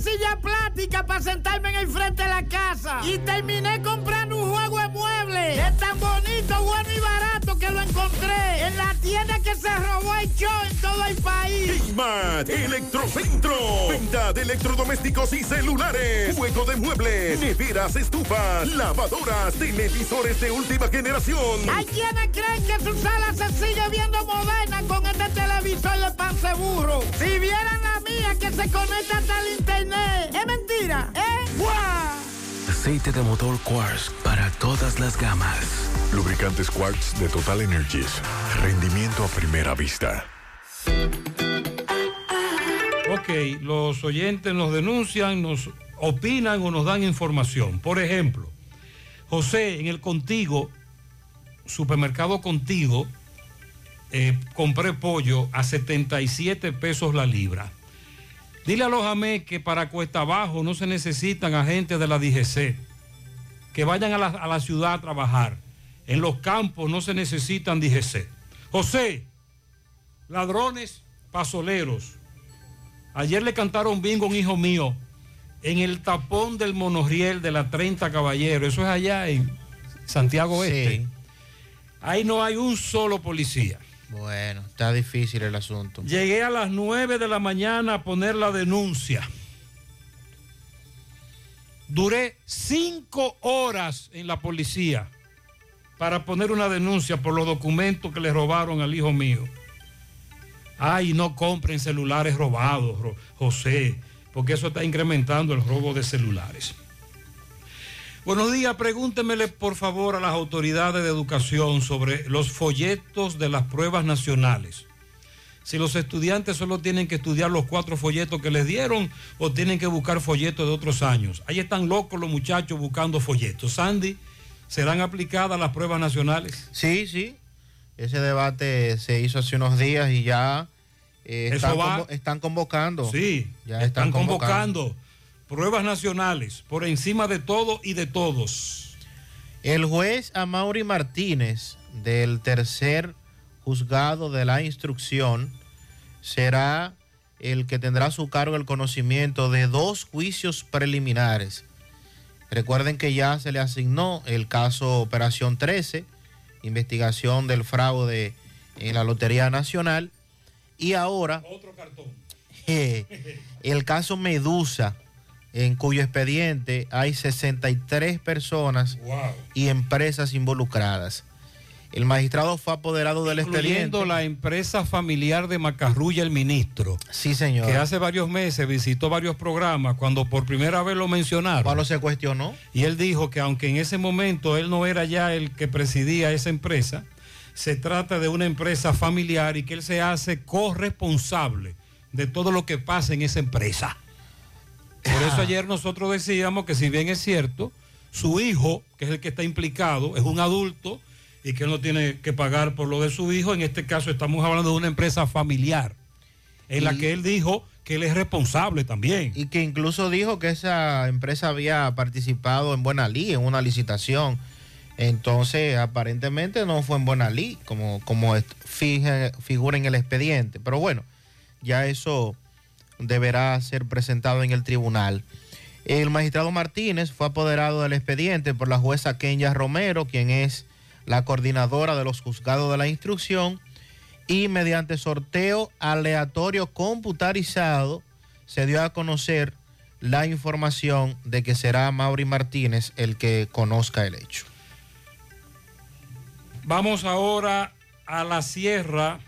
Speaker 77: silla plástica para sentarme en el frente de la casa. Y terminé comprando un juego de muebles. Es tan bonito, bueno y barato que lo encontré en la tienda que se robó el show en todo el país.
Speaker 10: Smart Electrocentro. Venta de electrodomésticos y celulares. Juego de muebles, neveras, estufas, lavadoras, televisores de última generación.
Speaker 77: Hay quienes creen que su sala se sigue viendo moderna con este televisor de pan seguro. Si vieran la mía que se conecta hasta el internet. Es mentira, ¿eh? ¡Guau!
Speaker 78: Aceite de motor Quartz para todas las gamas.
Speaker 11: Lubricantes Quartz de Total Energies. Rendimiento a primera vista.
Speaker 7: Ok, los oyentes nos denuncian, nos opinan o nos dan información. Por ejemplo, José, en el Contigo, supermercado Contigo, eh, compré pollo a 77 pesos la libra. Dile a los AME que para Cuesta Abajo no se necesitan agentes de la DGC, que vayan a la, a la ciudad a trabajar. En los campos no se necesitan DGC. José, ladrones, pasoleros. Ayer le cantaron bingo a un hijo mío en el tapón del monorriel de la 30 Caballero. Eso es allá en Santiago Este. Ahí no hay un solo policía.
Speaker 19: Bueno, está difícil el asunto.
Speaker 7: Llegué a las 9 de la mañana a poner la denuncia. Duré cinco horas en la policía para poner una denuncia por los documentos que le robaron al hijo mío. Ay, no compren celulares robados, Ro- José, porque eso está incrementando el robo de celulares. Buenos días, pregúntemele por favor a las autoridades de educación sobre los folletos de las pruebas nacionales. Si los estudiantes solo tienen que estudiar los cuatro folletos que les dieron o tienen que buscar folletos de otros años. Ahí están locos los muchachos buscando folletos. Sandy, ¿serán aplicadas las pruebas nacionales?
Speaker 19: Sí, sí. Ese debate se hizo hace unos días y ya eh, están,
Speaker 7: va-
Speaker 19: convo- están convocando.
Speaker 7: Sí,
Speaker 19: ya
Speaker 7: están convocando pruebas nacionales por encima de todo y de todos.
Speaker 19: El juez Amaury Martínez del tercer juzgado de la instrucción será el que tendrá a su cargo el conocimiento de dos juicios preliminares. Recuerden que ya se le asignó el caso Operación 13, investigación del fraude en la Lotería Nacional, y ahora eh, el caso Medusa, en cuyo expediente hay 63 personas y empresas involucradas. El magistrado fue apoderado del expediente.
Speaker 7: La empresa familiar de Macarrulla, el ministro.
Speaker 19: Sí, señor.
Speaker 7: Que hace varios meses visitó varios programas cuando por primera vez lo mencionaron.
Speaker 19: Cuando se cuestionó.
Speaker 7: Y él dijo que aunque en ese momento él no era ya el que presidía esa empresa, se trata de una empresa familiar y que él se hace corresponsable de todo lo que pasa en esa empresa. Por eso ayer nosotros decíamos que si bien es cierto, su hijo, que es el que está implicado, es un adulto y que él no tiene que pagar por lo de su hijo. En este caso estamos hablando de una empresa familiar en la que él dijo que él es responsable también.
Speaker 19: Y que incluso dijo que esa empresa había participado en Buena Lí, en una licitación. Entonces, aparentemente no fue en Buena Lí, como, como figura en el expediente. Pero bueno, ya eso deberá ser presentado en el tribunal. El magistrado Martínez fue apoderado del expediente por la jueza Kenya Romero, quien es la coordinadora de los juzgados de la instrucción, y mediante sorteo aleatorio computarizado se dio a conocer la información de que será Mauri Martínez el que conozca el hecho.
Speaker 7: Vamos ahora a la sierra.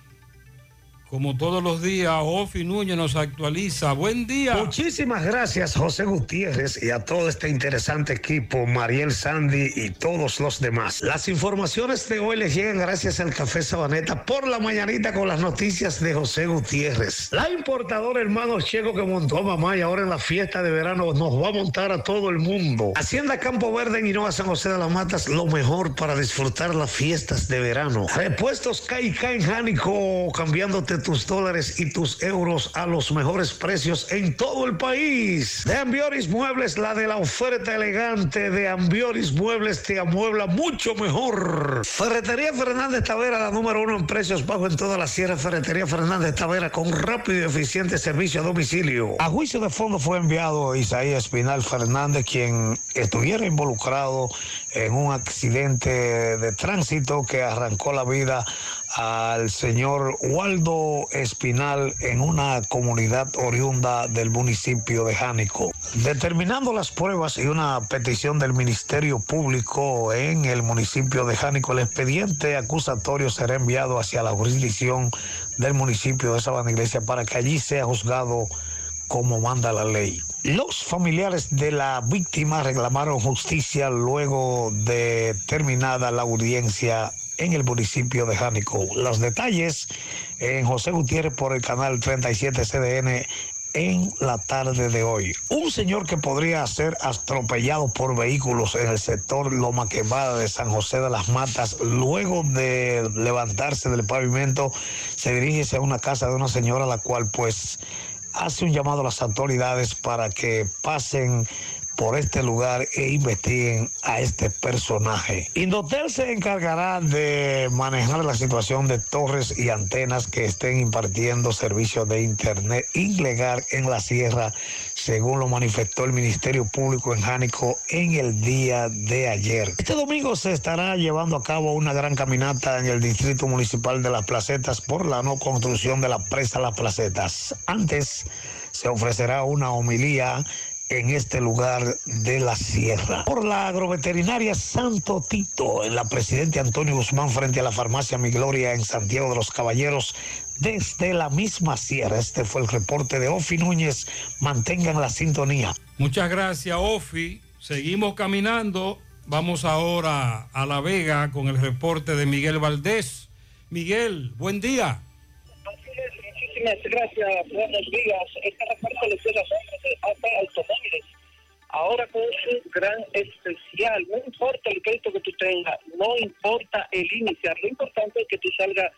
Speaker 7: Como todos los días, Ofi Núñez nos actualiza. Buen día.
Speaker 79: Muchísimas gracias, José Gutiérrez, y a todo este interesante equipo, Mariel Sandy y todos los demás. Las informaciones de hoy les llegan gracias al Café Sabaneta por la mañanita con las noticias de José Gutiérrez. La importadora hermano Checo que montó a mamá y ahora en la fiesta de verano nos va a montar a todo el mundo. Hacienda Campo Verde en Hinoa San José de las Matas, lo mejor para disfrutar las fiestas de verano. Repuestos Caica en Jánico, cambiándote tus dólares y tus euros a los mejores precios en todo el país. De Ambioris Muebles, la de la oferta elegante de Ambioris Muebles te amuebla mucho mejor. Ferretería Fernández Tavera, la número uno en precios bajos en toda la sierra. Ferretería Fernández Tavera con rápido y eficiente servicio a domicilio. A juicio de fondo fue enviado Isaías Espinal Fernández, quien estuviera involucrado en un accidente de tránsito que arrancó la vida al señor Waldo Espinal en una comunidad oriunda del municipio de Jánico. Determinando las pruebas y una petición del Ministerio Público en el municipio de Jánico, el expediente acusatorio será enviado hacia la jurisdicción del municipio de Sabana Iglesia para que allí sea juzgado como manda la ley. Los familiares de la víctima reclamaron justicia luego de terminada la audiencia en el municipio de Jánico. Los detalles en José Gutiérrez por el canal 37 CDN en la tarde de hoy. Un señor que podría ser atropellado por vehículos en el sector Loma Quemada de San José de las Matas, luego de levantarse del pavimento, se dirige hacia una casa de una señora, la cual pues hace un llamado a las autoridades para que pasen por este lugar e investiguen a este personaje. Indotel se encargará de manejar la situación de torres y antenas que estén impartiendo servicios de internet ilegal en la sierra, según lo manifestó el Ministerio Público en Jánico en el día de ayer. Este domingo se estará llevando a cabo una gran caminata en el Distrito Municipal de Las Placetas por la no construcción de la presa Las Placetas. Antes se ofrecerá una homilía en este lugar de la sierra. Por la agroveterinaria Santo Tito, en la Presidente Antonio Guzmán frente a la farmacia Mi Gloria en Santiago de los Caballeros, desde la misma sierra. Este fue el reporte de Ofi Núñez. Mantengan la sintonía.
Speaker 7: Muchas gracias, Ofi. Seguimos caminando. Vamos ahora a La Vega con el reporte de Miguel Valdés. Miguel, buen día.
Speaker 80: Gracias, buenos días. Este reporte le llega a AP Automóviles. Ahora con un gran especial, no importa el crédito que tú tengas, no importa el iniciar, lo importante es que tú salgas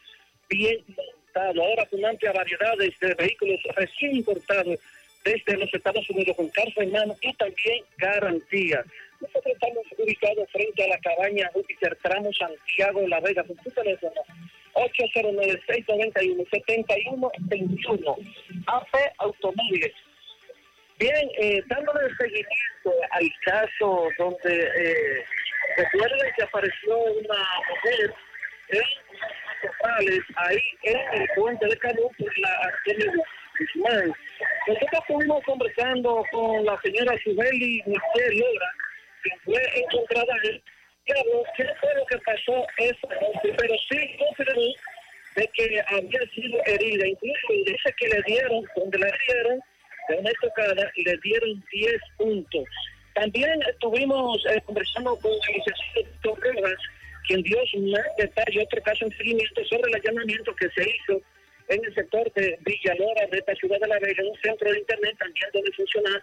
Speaker 80: bien montado. Ahora con amplia variedad de vehículos recién importados desde los Estados Unidos con carta en mano y también garantía. Nosotros estamos ubicados frente a la cabaña Júpiter Tramo Santiago La Vega con tu teléfono 809-691-7121. AP Automóviles. Bien, eh, dándole seguimiento al caso donde eh, recuerden que apareció una mujer en Totales, ahí en el puente de Canú por la Artemio Guzmán. Nosotros estuvimos conversando con la señora Subeli Michelle Lora, que fue encontrada en Claro, ¿qué fue lo que pasó esa noche? Pero sí confirmó de que había sido herida. Incluso dice que le dieron, donde le dieron, de una estocada, y le dieron 10 puntos. También estuvimos eh, conversando con el licenciado Rojas, quien dio más detalle, otro caso en seguimiento sobre el allanamiento que se hizo en el sector de Villalora, de esta ciudad de La Vega, un centro de internet también donde funciona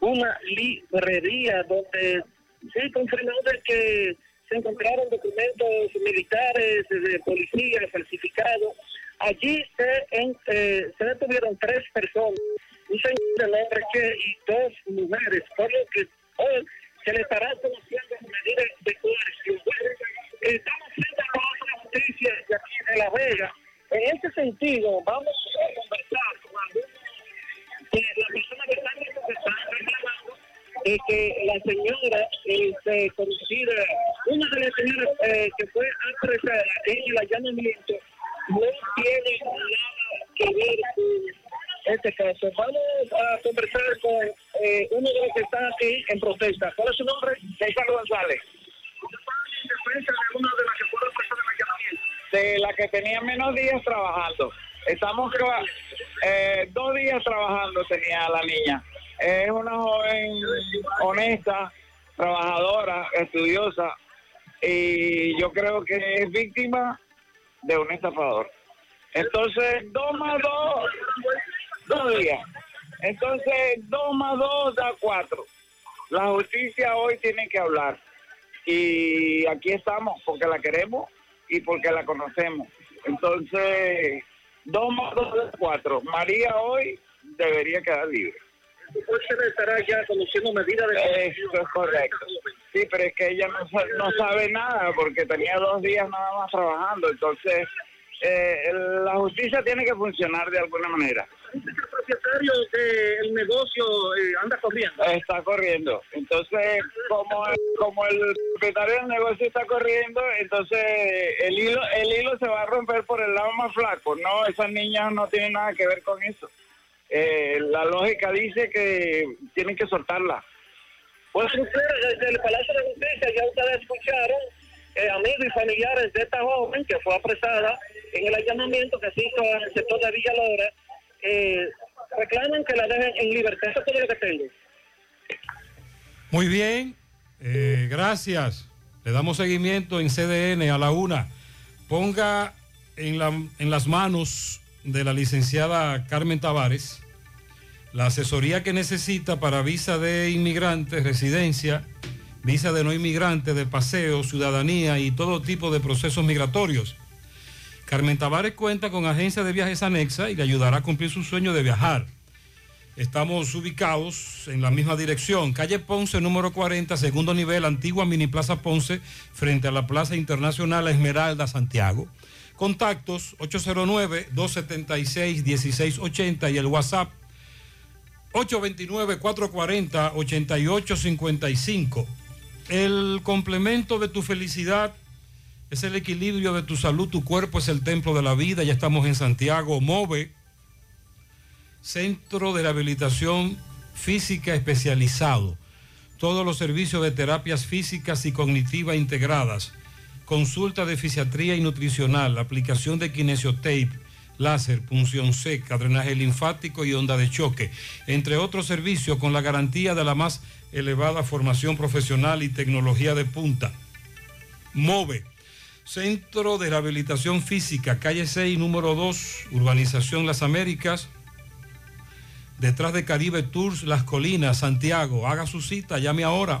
Speaker 80: una librería donde sí confirmó de que se encontraron documentos militares de policía falsificados. Allí se, en, eh, se detuvieron tres personas, un señor de nombre que y dos mujeres, por lo que hoy se le estará conociendo medidas de coerción. Estamos frente a la justicia de aquí de La Vega. En ese sentido, vamos a conversar con algunos de las personas que están, reclamando de que la señora este, conocida, una de las señoras eh, que fue apresada en el allanamiento, no tiene nada que ver con este caso. Vamos a conversar con eh, uno de los que están aquí en protesta. ¿Cuál es su nombre? González. De una de
Speaker 81: de la que tenía menos días trabajando. Estamos eh, dos días trabajando tenía la niña. Es una joven honesta, trabajadora, estudiosa y yo creo que es víctima de un estafador. Entonces, dos más dos, dos días. Entonces, dos más dos da cuatro. La justicia hoy tiene que hablar. Y aquí estamos porque la queremos y porque la conocemos. Entonces, dos más dos da cuatro. María hoy debería quedar libre.
Speaker 80: Usted estará ya conociendo medidas de
Speaker 81: Eso es correcto. Sí, pero es que ella no, no sabe nada porque tenía dos días nada más trabajando. Entonces, eh, la justicia tiene que funcionar de alguna manera.
Speaker 80: El propietario del negocio eh, anda corriendo.
Speaker 81: Está corriendo. Entonces, como, como el propietario del negocio está corriendo, entonces el hilo, el hilo se va a romper por el lado más flaco. No, esas niñas no tienen nada que ver con eso. Eh, la lógica dice que tienen que soltarla.
Speaker 80: Pues ustedes desde el Palacio de Justicia ya ustedes escucharon eh, amigos y familiares de esta joven que fue apresada en el allanamiento que se hizo en el sector de Villa Lora. Eh, reclaman que la dejen en libertad. Eso es todo lo que tengo.
Speaker 7: Muy bien, eh, gracias. Le damos seguimiento en CDN a la una. Ponga en, la- en las manos de la licenciada Carmen Tavares la asesoría que necesita para visa de inmigrante, residencia, visa de no inmigrante, de paseo, ciudadanía y todo tipo de procesos migratorios. Carmen Tavares cuenta con agencia de viajes anexa y le ayudará a cumplir su sueño de viajar. Estamos ubicados en la misma dirección, calle Ponce número 40, segundo nivel, antigua Mini Plaza Ponce, frente a la Plaza Internacional Esmeralda, Santiago. Contactos 809-276-1680 y el WhatsApp 829-440-8855. El complemento de tu felicidad es el equilibrio de tu salud, tu cuerpo es el templo de la vida, ya estamos en Santiago, MOVE, Centro de Rehabilitación Física Especializado. Todos los servicios de terapias físicas y cognitivas integradas, consulta de fisiatría y nutricional, aplicación de kinesiotape, láser, punción seca, drenaje linfático y onda de choque, entre otros servicios con la garantía de la más elevada formación profesional y tecnología de punta. MOVE, Centro de Rehabilitación Física, calle 6, número 2, Urbanización Las Américas, detrás de Caribe Tours Las Colinas, Santiago. Haga su cita, llame ahora,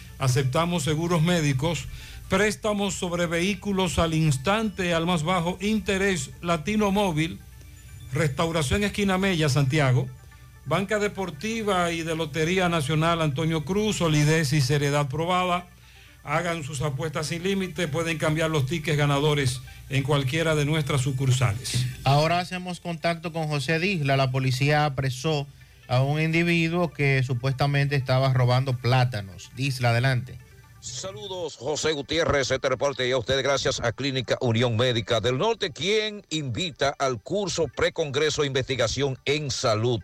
Speaker 7: Aceptamos seguros médicos, préstamos sobre vehículos al instante, al más bajo interés, Latino Móvil, Restauración Esquina Mella, Santiago. Banca Deportiva y de Lotería Nacional Antonio Cruz, solidez y seriedad probada. Hagan sus apuestas sin límite, pueden cambiar los tickets ganadores en cualquiera de nuestras sucursales.
Speaker 19: Ahora hacemos contacto con José Disla. La policía apresó a un individuo que supuestamente estaba robando plátanos. Disla, adelante.
Speaker 3: Saludos, José Gutiérrez, este reporte y a usted gracias a Clínica Unión Médica del Norte, quien invita al curso Precongreso Investigación en Salud.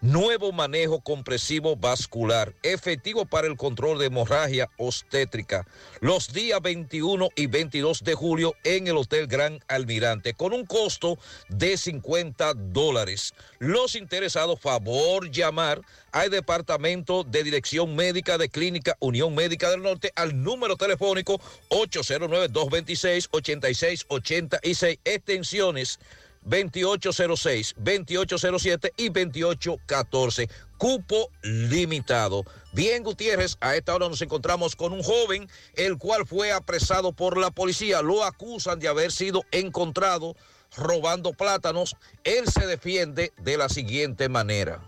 Speaker 3: Nuevo manejo compresivo vascular, efectivo para el control de hemorragia obstétrica, los días 21 y 22 de julio en el Hotel Gran Almirante, con un costo de 50 dólares. Los interesados, favor llamar al Departamento de Dirección Médica de Clínica Unión Médica del Norte al número telefónico 809-226-8686, extensiones 2806, 2807 y 2814. Cupo limitado. Bien, Gutiérrez, a esta hora nos encontramos con un joven, el cual fue apresado por la policía. Lo acusan de haber sido encontrado robando plátanos. Él se defiende de la siguiente manera.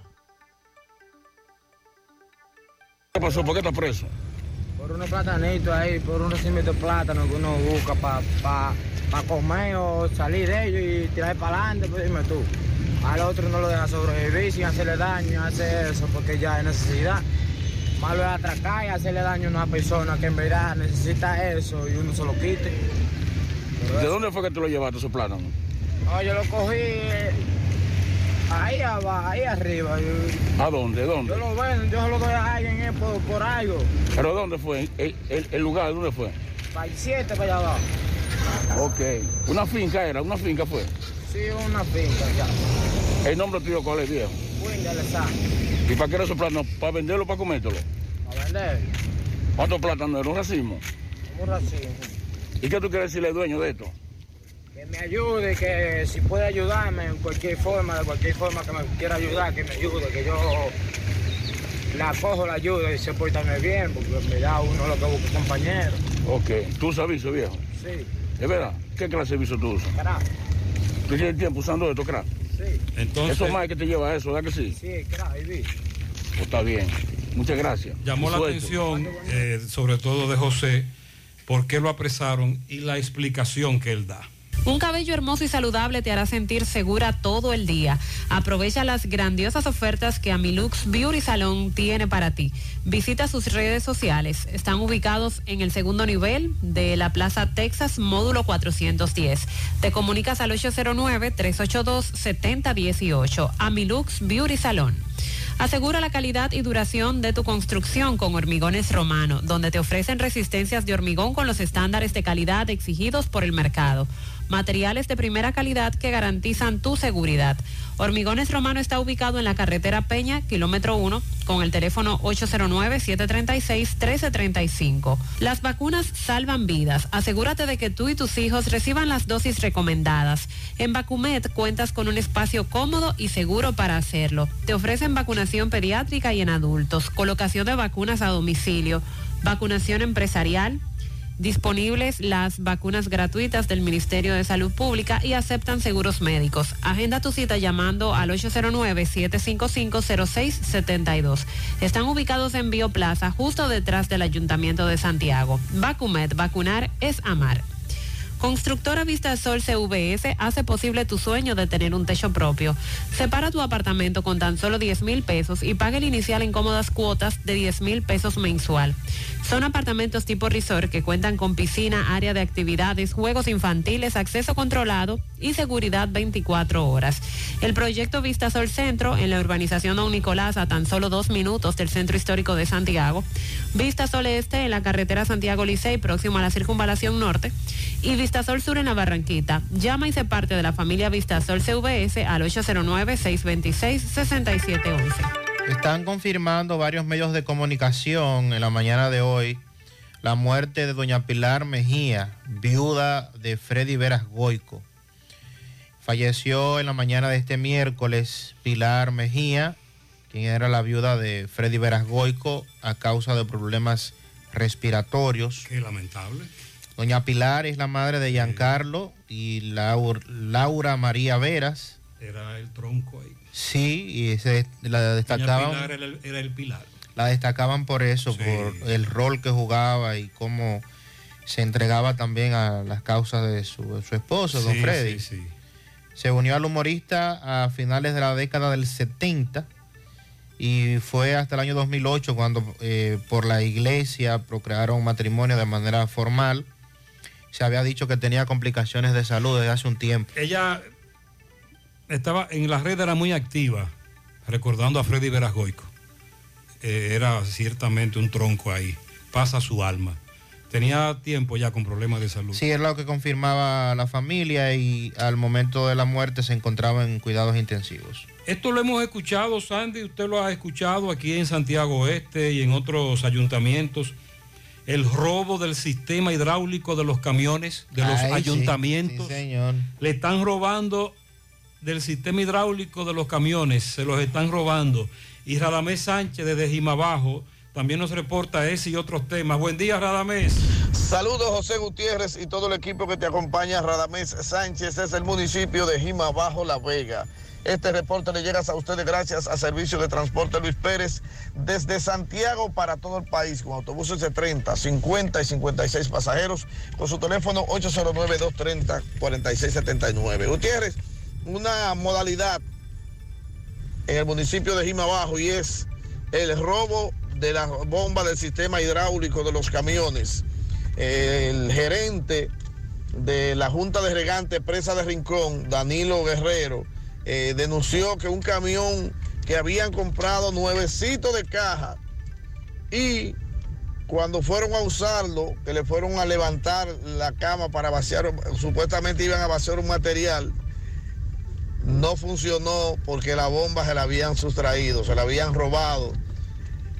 Speaker 47: ¿Qué pasó? ¿Por qué está preso?
Speaker 82: Por unos platanitos ahí, por unos cimientos de plátano que uno busca para pa, pa comer o salir de ellos y tirar para adelante, pues dime tú. Al otro no lo deja sobrevivir sin hacerle daño, hace eso porque ya hay necesidad. Malo es atracar y hacerle daño a una persona que en verdad necesita eso y uno se lo quite.
Speaker 47: ¿De dónde fue que tú lo llevaste esos plátanos?
Speaker 82: No, yo lo cogí eh, ahí abajo, ahí arriba. Yo,
Speaker 47: ¿A dónde? ¿Dónde?
Speaker 82: yo lo vendo, yo se lo doy a alguien eh, por, por algo.
Speaker 47: ¿Pero dónde fue? ¿El, el- el lugar dónde fue?
Speaker 82: Para el 7 para allá abajo.
Speaker 47: Ok. ¿Una finca era? ¿Una finca fue?
Speaker 82: Sí, una finca ya.
Speaker 47: ¿El nombre tuyo cuál es, viejo?
Speaker 82: Alessandro.
Speaker 47: ¿Y para qué era esos plátanos? ¿Para venderlo o para comértelo?
Speaker 82: A vender.
Speaker 47: ¿Cuántos plátanos era? ¿Un racimo?
Speaker 82: Un racimo.
Speaker 47: ¿Y qué tú quieres decirle al dueño de esto?
Speaker 82: Que me ayude, que si puede ayudarme en cualquier forma, de cualquier forma que me quiera ayudar, que me ayude, que yo la cojo la ayuda y sé portarme bien, porque en verdad uno lo que busca compañero.
Speaker 47: Ok. ¿Tú aviso, viejo?
Speaker 82: Sí,
Speaker 47: ¿Es verdad? ¿Qué clase de aviso tú usas?
Speaker 82: crack.
Speaker 47: ¿Tú tienes tiempo usando esto, crack?
Speaker 82: Sí,
Speaker 7: Entonces,
Speaker 47: Eso más que te lleva a eso, ¿verdad que sí?
Speaker 82: sí, crack, y vi.
Speaker 47: Pues está bien. Muchas gracias.
Speaker 7: llamó la atención, eh, sobre todo de José, por qué lo apresaron y la explicación que él da.
Speaker 54: Un cabello hermoso y saludable te hará sentir segura todo el día. Aprovecha las grandiosas ofertas que Amilux Beauty Salon tiene para ti. Visita sus redes sociales. Están ubicados en el segundo nivel de la Plaza Texas, módulo 410. Te comunicas al 809-382-7018. Amilux Beauty Salon. Asegura la calidad y duración de tu construcción con Hormigones Romano, donde te ofrecen resistencias de hormigón con los estándares de calidad exigidos por el mercado. Materiales de primera calidad que garantizan tu seguridad. Hormigones Romano está ubicado en la carretera Peña, kilómetro 1, con el teléfono 809-736-1335. Las vacunas salvan vidas. Asegúrate de que tú y tus hijos reciban las dosis recomendadas. En Vacumet cuentas con un espacio cómodo y seguro para hacerlo. Te ofrecen vacunación pediátrica y en adultos, colocación de vacunas a domicilio, vacunación empresarial, disponibles las vacunas gratuitas del Ministerio de Salud Pública y aceptan seguros médicos. Agenda tu cita llamando al 809-755-0672. Están ubicados en Bioplaza, justo detrás del Ayuntamiento de Santiago. Vacumet, vacunar es amar. Constructora Vista Sol CVS hace posible tu sueño de tener un techo propio. Separa tu apartamento con tan solo 10 mil pesos y paga el inicial en cómodas cuotas de 10 mil pesos mensual. Son apartamentos tipo resort que cuentan con piscina, área de actividades, juegos infantiles, acceso controlado y seguridad 24 horas. El proyecto Vista Sol Centro en la urbanización Don Nicolás a tan solo dos minutos del centro histórico de Santiago. Vista Sol Este en la carretera Santiago Licey próximo a la circunvalación norte. Y Vistasol Sur en la Barranquita. Llama y se parte de la familia Vistasol CVS al 809-626-6711.
Speaker 19: Están confirmando varios medios de comunicación en la mañana de hoy la muerte de doña Pilar Mejía, viuda de Freddy Veras Goico. Falleció en la mañana de este miércoles Pilar Mejía, quien era la viuda de Freddy Veras Goico a causa de problemas respiratorios.
Speaker 7: Qué lamentable.
Speaker 19: Doña Pilar es la madre de Giancarlo y Laura, María Veras.
Speaker 7: Era el tronco ahí.
Speaker 19: Sí, y la destacaban.
Speaker 7: Pilar era el, era el pilar.
Speaker 19: La destacaban por eso,
Speaker 7: Sí.
Speaker 19: por el rol que jugaba y cómo se entregaba también a las causas de su, de su esposo, don Freddy.
Speaker 7: sí, sí.
Speaker 19: Se unió al humorista a finales de la década del 70 y fue hasta el año 2008 cuando eh, por la iglesia procrearon matrimonio de manera formal. Se había dicho que tenía complicaciones de salud desde hace un tiempo.
Speaker 7: Ella estaba en la red, era muy activa, recordando a Freddy Verasgoico. Eh, era ciertamente un tronco ahí. Pasa su alma. Tenía tiempo ya con problemas de salud.
Speaker 19: Sí, es lo que confirmaba la familia y al momento de la muerte se encontraba en cuidados intensivos.
Speaker 7: Esto lo hemos escuchado, Sandy, usted lo ha escuchado aquí en Santiago Oeste y en otros ayuntamientos. El robo del sistema hidráulico de los camiones, de los
Speaker 19: Ay, sí,
Speaker 7: ayuntamientos.
Speaker 19: sí, señor.
Speaker 7: Le están robando del sistema hidráulico de los camiones, se los están robando. Y Radamés Sánchez desde Jimabajo también nos reporta ese y otros temas. Buen día, Radamés.
Speaker 83: Saludos José Gutiérrez y todo el equipo que te acompaña. Radamés Sánchez es el municipio de Jima Bajo La Vega. Este reporte le llega a ustedes gracias a Servicio de Transporte Luis Pérez desde Santiago para todo el país con autobuses de 30, 50 y 56 pasajeros con su teléfono 809-230-4679. Gutiérrez, una modalidad en el municipio de Jima Bajo y es el robo de la bomba del sistema hidráulico de los camiones. El gerente de la Junta de Regantes Presa de Rincón, Danilo Guerrero, eh, denunció que un camión que habían comprado nuevecito de caja y cuando fueron a usarlo, que le fueron a levantar la cama para vaciar, supuestamente iban a vaciar un material, no funcionó porque la bomba se la habían sustraído, se la habían robado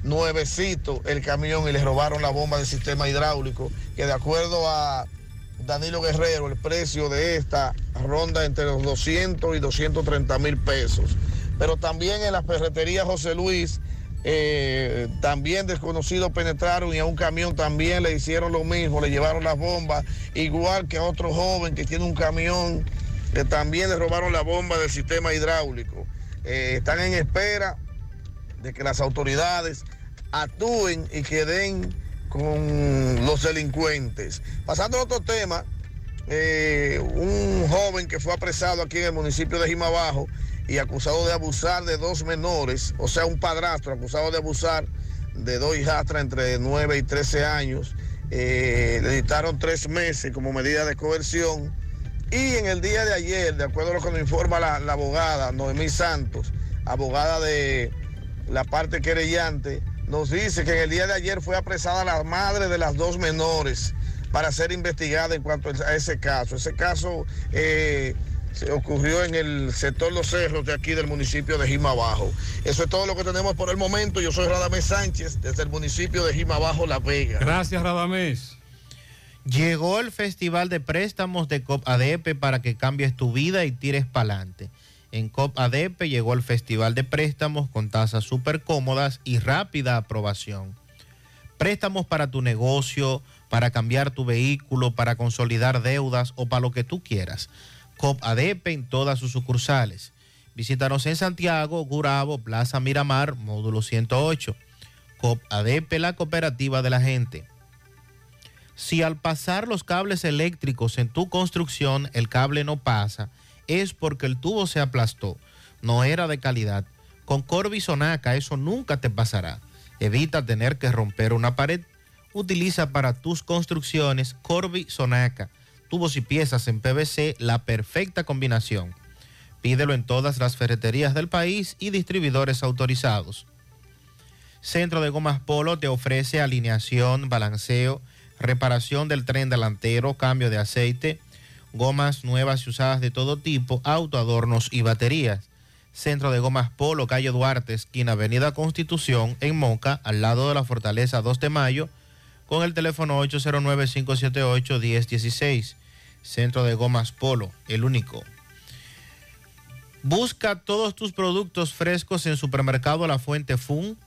Speaker 83: nuevecito el camión y le robaron la bomba del sistema hidráulico, que de acuerdo a Danilo Guerrero, el precio de esta ronda entre los 200 y 230 mil pesos. Pero también en la ferretería José Luis, eh, también desconocidos penetraron y a un camión también le hicieron lo mismo, le llevaron las bombas, igual que a otro joven que tiene un camión, que también le robaron la bomba del sistema hidráulico. Eh, están en espera de que las autoridades actúen y que den con los delincuentes. Pasando a otro tema, eh, un joven que fue apresado aquí en el municipio de Jimabajo y acusado de abusar de dos menores, o sea, un padrastro acusado de abusar de dos hijastras entre 9 y 13 años. Eh, le dictaron tres meses como medida de coerción. Y en el día de ayer, de acuerdo a lo que nos informa la, abogada Noemí Santos, abogada de la parte querellante, nos dice que en el día de ayer fue apresada la madre de las dos menores para ser investigada en cuanto a ese caso. Ese caso eh, se ocurrió en el sector Los Cerros de aquí del municipio de Jima. Eso es todo lo que tenemos por el momento. Yo soy Radamés Sánchez desde el municipio de Jima Bajo, La Vega.
Speaker 7: Gracias, Radamés.
Speaker 19: Llegó el Festival de Préstamos de COP ADP para que cambies tu vida y tires para adelante. En COP ADP llegó el Festival de Préstamos con tasas súper cómodas y rápida aprobación. Préstamos para tu negocio, para cambiar tu vehículo, para consolidar deudas o para lo que tú quieras. COP ADP en todas sus sucursales. Visítanos en Santiago, Gurabo, Plaza Miramar, módulo 108. COP ADP, la cooperativa de la gente. Si al pasar los cables eléctricos en tu construcción el cable no pasa, es porque el tubo se aplastó, no era de calidad. Con Corby Sonaca eso nunca te pasará. Evita tener que romper una pared. Utiliza para tus construcciones Corby Sonaca. Tubos y piezas en PVC, la perfecta combinación. Pídelo en todas las ferreterías del país y distribuidores autorizados. Centro de Gomas Polo te ofrece alineación, balanceo, reparación del tren delantero, cambio de aceite, gomas nuevas y usadas de todo tipo, autoadornos y baterías. Centro de Gomas Polo, calle Duarte, esquina Avenida Constitución, en Moca, al lado de la Fortaleza 2 de Mayo, con el teléfono 809-578-1016. Centro de Gomas Polo, el único. Busca todos tus productos frescos en Supermercado La Fuente Fun,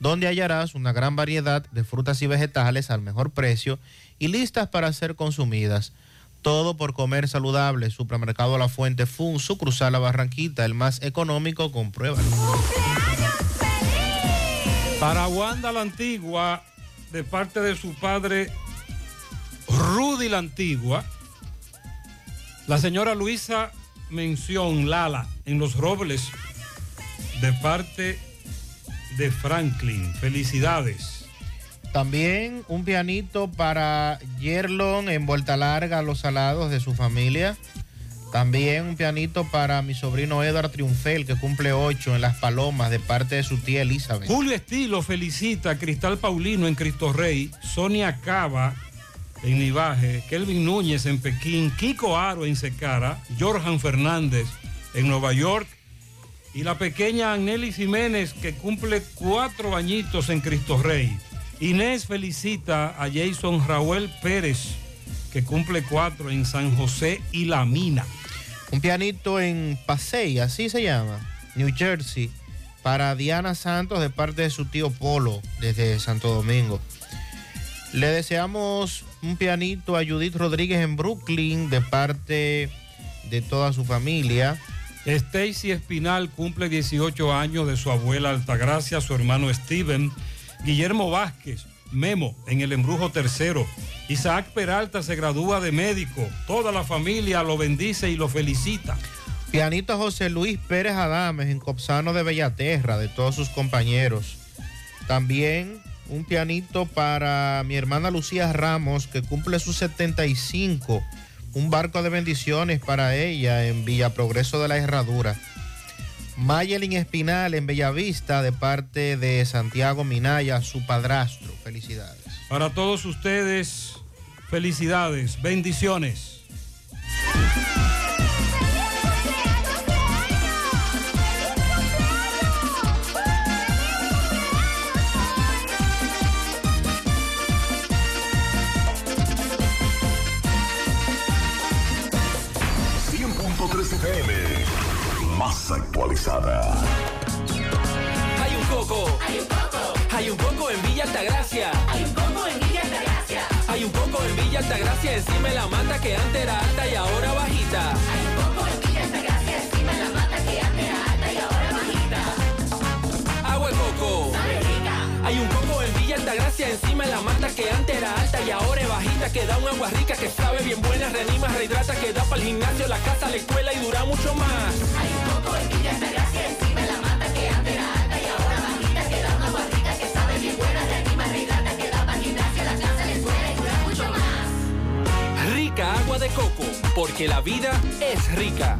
Speaker 19: donde hallarás una gran variedad de frutas y vegetales al mejor precio y listas para ser consumidas. Todo por comer saludable. Supermercado La Fuente Fun, su cruzar la Barranquita, el más económico, compruébalo.
Speaker 7: Para Wanda la Antigua, de parte de su padre Rudy la Antigua, la señora Luisa Mención Lala en Los Robles, de parte de Franklin. Felicidades.
Speaker 19: También un pianito para Yerlon en vuelta larga a los salados de su familia. También un pianito para mi sobrino Edward Triunfel, que cumple ocho en Las Palomas, de parte de su tía Elizabeth.
Speaker 7: Julio Estilo felicita a Cristal Paulino en Cristo Rey, Sonia Cava en Nivaje, Kelvin Núñez en Pekín, Kiko Aro en Secara, Jorjan Fernández en Nueva York y la pequeña Anneli Jiménez que cumple cuatro añitos en Cristo Rey. Inés felicita a Jason Raúl Pérez que cumple cuatro en San José y La Mina.
Speaker 19: Un pianito en Pasey, así se llama, New Jersey, para Diana Santos de parte de su tío Polo desde Santo Domingo. Le deseamos un pianito a Judith Rodríguez en Brooklyn de parte de toda su familia.
Speaker 7: Stacy Espinal cumple 18 años de su abuela Altagracia, su hermano Steven, Guillermo Vázquez, Memo en el embrujo tercero. Isaac Peralta se gradúa de médico. Toda la familia lo bendice y lo felicita.
Speaker 19: Pianito José Luis Pérez Adames en Copsano de Bellaterra, de todos sus compañeros. También un pianito para mi hermana Lucía Ramos, que cumple sus 75. Un barco de bendiciones para ella en Villa Progreso de la Herradura. Mayelin Espinal en Bellavista de parte de Santiago Minaya, su padrastro. Felicidades.
Speaker 7: Para todos ustedes, felicidades, bendiciones.
Speaker 4: Más actualizada.
Speaker 84: Hay un coco. Hay un coco. Hay un coco en Villa Altagracia. Hay un coco en Villa Altagracia. Hay un coco en Villa Altagracia encima de la mata que antes era alta y ahora bajita. Hay un coco en Villa Altagracia encima de la mata que antes era alta y ahora bajita. Agua de coco. Hay un coco en Villa Altagracia encima de la mata que antes era alta y ahora es bajita que da un agua rica que sabe bien buena, reanima, rehidrata, que da para el gimnasio, la casa, la escuela y dura mucho más. Hay un coco Rica agua de coco, porque la vida es rica.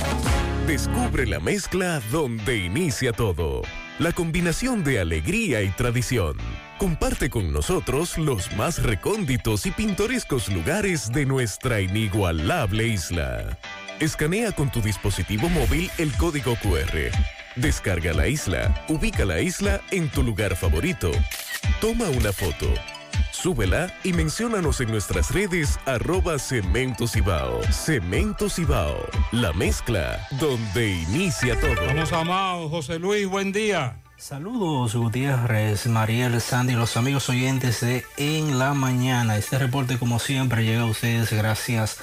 Speaker 40: Descubre la mezcla donde inicia todo. La combinación de alegría y tradición. Comparte con nosotros los más recónditos y pintorescos lugares de nuestra inigualable isla. Escanea con tu dispositivo móvil el código QR. Descarga la isla, ubica la isla en tu lugar favorito. Toma una foto. Súbela y menciónanos en nuestras redes arroba Cemento Cibao. Cemento Cibao, la mezcla donde inicia todo.
Speaker 7: Vamos amados, José Luis, buen día.
Speaker 85: Saludos Gutiérrez, Mariel, Sandy, los amigos oyentes de En la Mañana. Este reporte como siempre llega a ustedes gracias a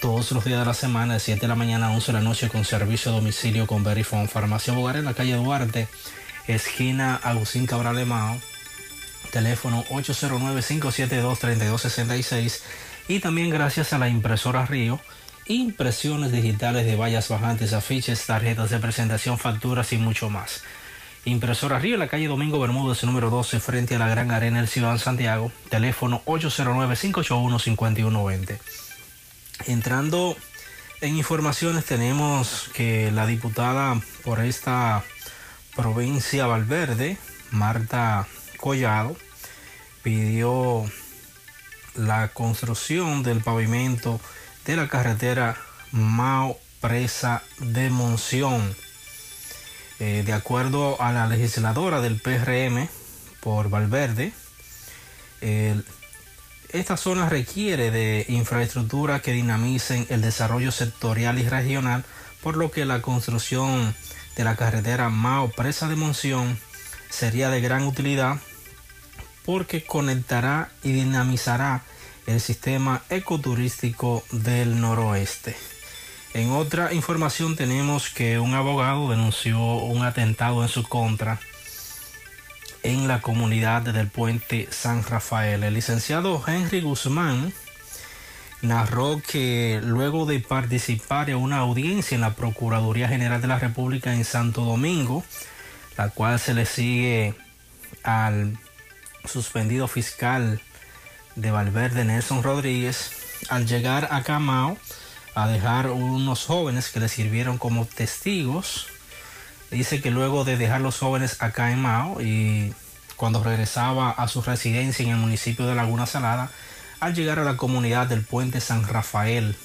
Speaker 85: todos los días de la semana, de 7 de la mañana a 11 de la noche, con servicio a domicilio con Verifone. Farmacia Bogar en la calle Duarte, esquina Agustín Cabral de Mao. Teléfono 809-572-3266. Y también gracias a la impresora Río. Impresiones digitales de vallas bajantes, afiches, tarjetas de presentación, facturas y mucho más. Impresora Río, en la calle Domingo Bermúdez, número 12, frente a la Gran Arena del Ciudad Santiago. Teléfono 809-581-5120. Entrando en informaciones, tenemos que la diputada por esta provincia Valverde, Marta Collado, pidió la construcción del pavimento de la carretera Mao Presa de Monción. Eh, de acuerdo a la legisladora del PRM por Valverde, el, esta zona requiere de infraestructura que dinamicen el desarrollo sectorial y regional, por lo que la construcción de la carretera Mao Presa de Monción sería de gran utilidad porque conectará y dinamizará el sistema ecoturístico del noroeste. En otra información tenemos que un abogado denunció un atentado en su contra en la comunidad del puente San Rafael. El licenciado Henry Guzmán narró que luego de participar en una audiencia en la Procuraduría General de la República en Santo Domingo, la cual se le sigue al suspendido fiscal de Valverde Nelson Rodríguez, al llegar a Camao a dejar unos jóvenes que le sirvieron como testigos, dice que luego de dejar los jóvenes acá en Mao y cuando regresaba a su residencia en el municipio de Laguna Salada, al llegar a la comunidad del puente San Rafael.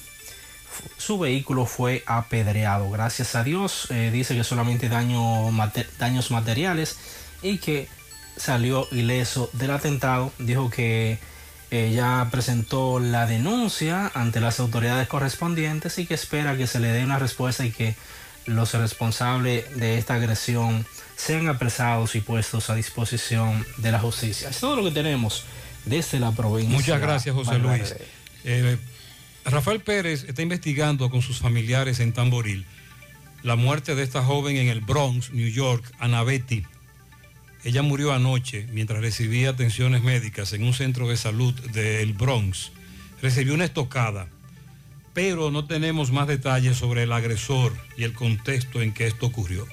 Speaker 85: Su vehículo fue apedreado. Gracias a Dios, eh, dice que solamente daño, daños materiales y que salió ileso del atentado. Dijo que eh, ya presentó la denuncia ante las autoridades correspondientes y que espera que se le dé una respuesta y que los responsables de esta agresión sean apresados y puestos a disposición de la justicia. Es todo lo que tenemos desde la provincia.
Speaker 7: Muchas gracias, José. Luis. Eh, Rafael Pérez está investigando con sus familiares en Tamboril la muerte de esta joven en el Bronx, New York, Ana Betty. Ella murió anoche mientras recibía atenciones médicas en un centro de salud del Bronx. Recibió una estocada, pero no tenemos más detalles sobre el agresor y el contexto en que esto ocurrió.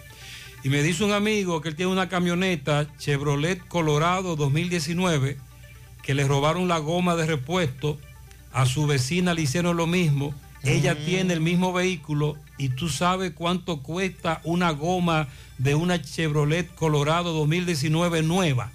Speaker 7: Y me dice un amigo que él tiene una camioneta Chevrolet Colorado 2019 que le robaron la goma de repuesto, a su vecina le hicieron lo mismo, ella tiene el mismo vehículo y tú sabes cuánto cuesta una goma de una Chevrolet Colorado 2019 nueva,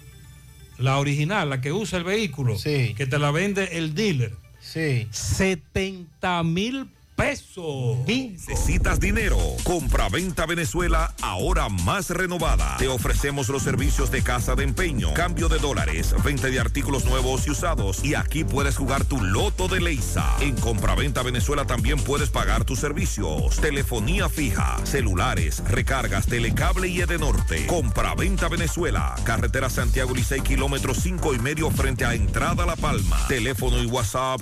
Speaker 7: la original, la que usa el vehículo, que te la vende el dealer.
Speaker 19: Sí.
Speaker 7: 70 mil pesos.
Speaker 3: Necesitas dinero. Compra-venta Venezuela ahora más renovada. Te ofrecemos los servicios de casa de empeño, cambio de dólares, venta de artículos nuevos y usados. Y aquí puedes jugar tu loto de Leisa. En Compra-venta Venezuela también puedes pagar tus servicios. Telefonía fija, celulares, recargas, telecable y Edenorte. Compra-venta Venezuela. Carretera Santiago Licey, kilómetro 5 y medio frente a Entrada La Palma. Teléfono y WhatsApp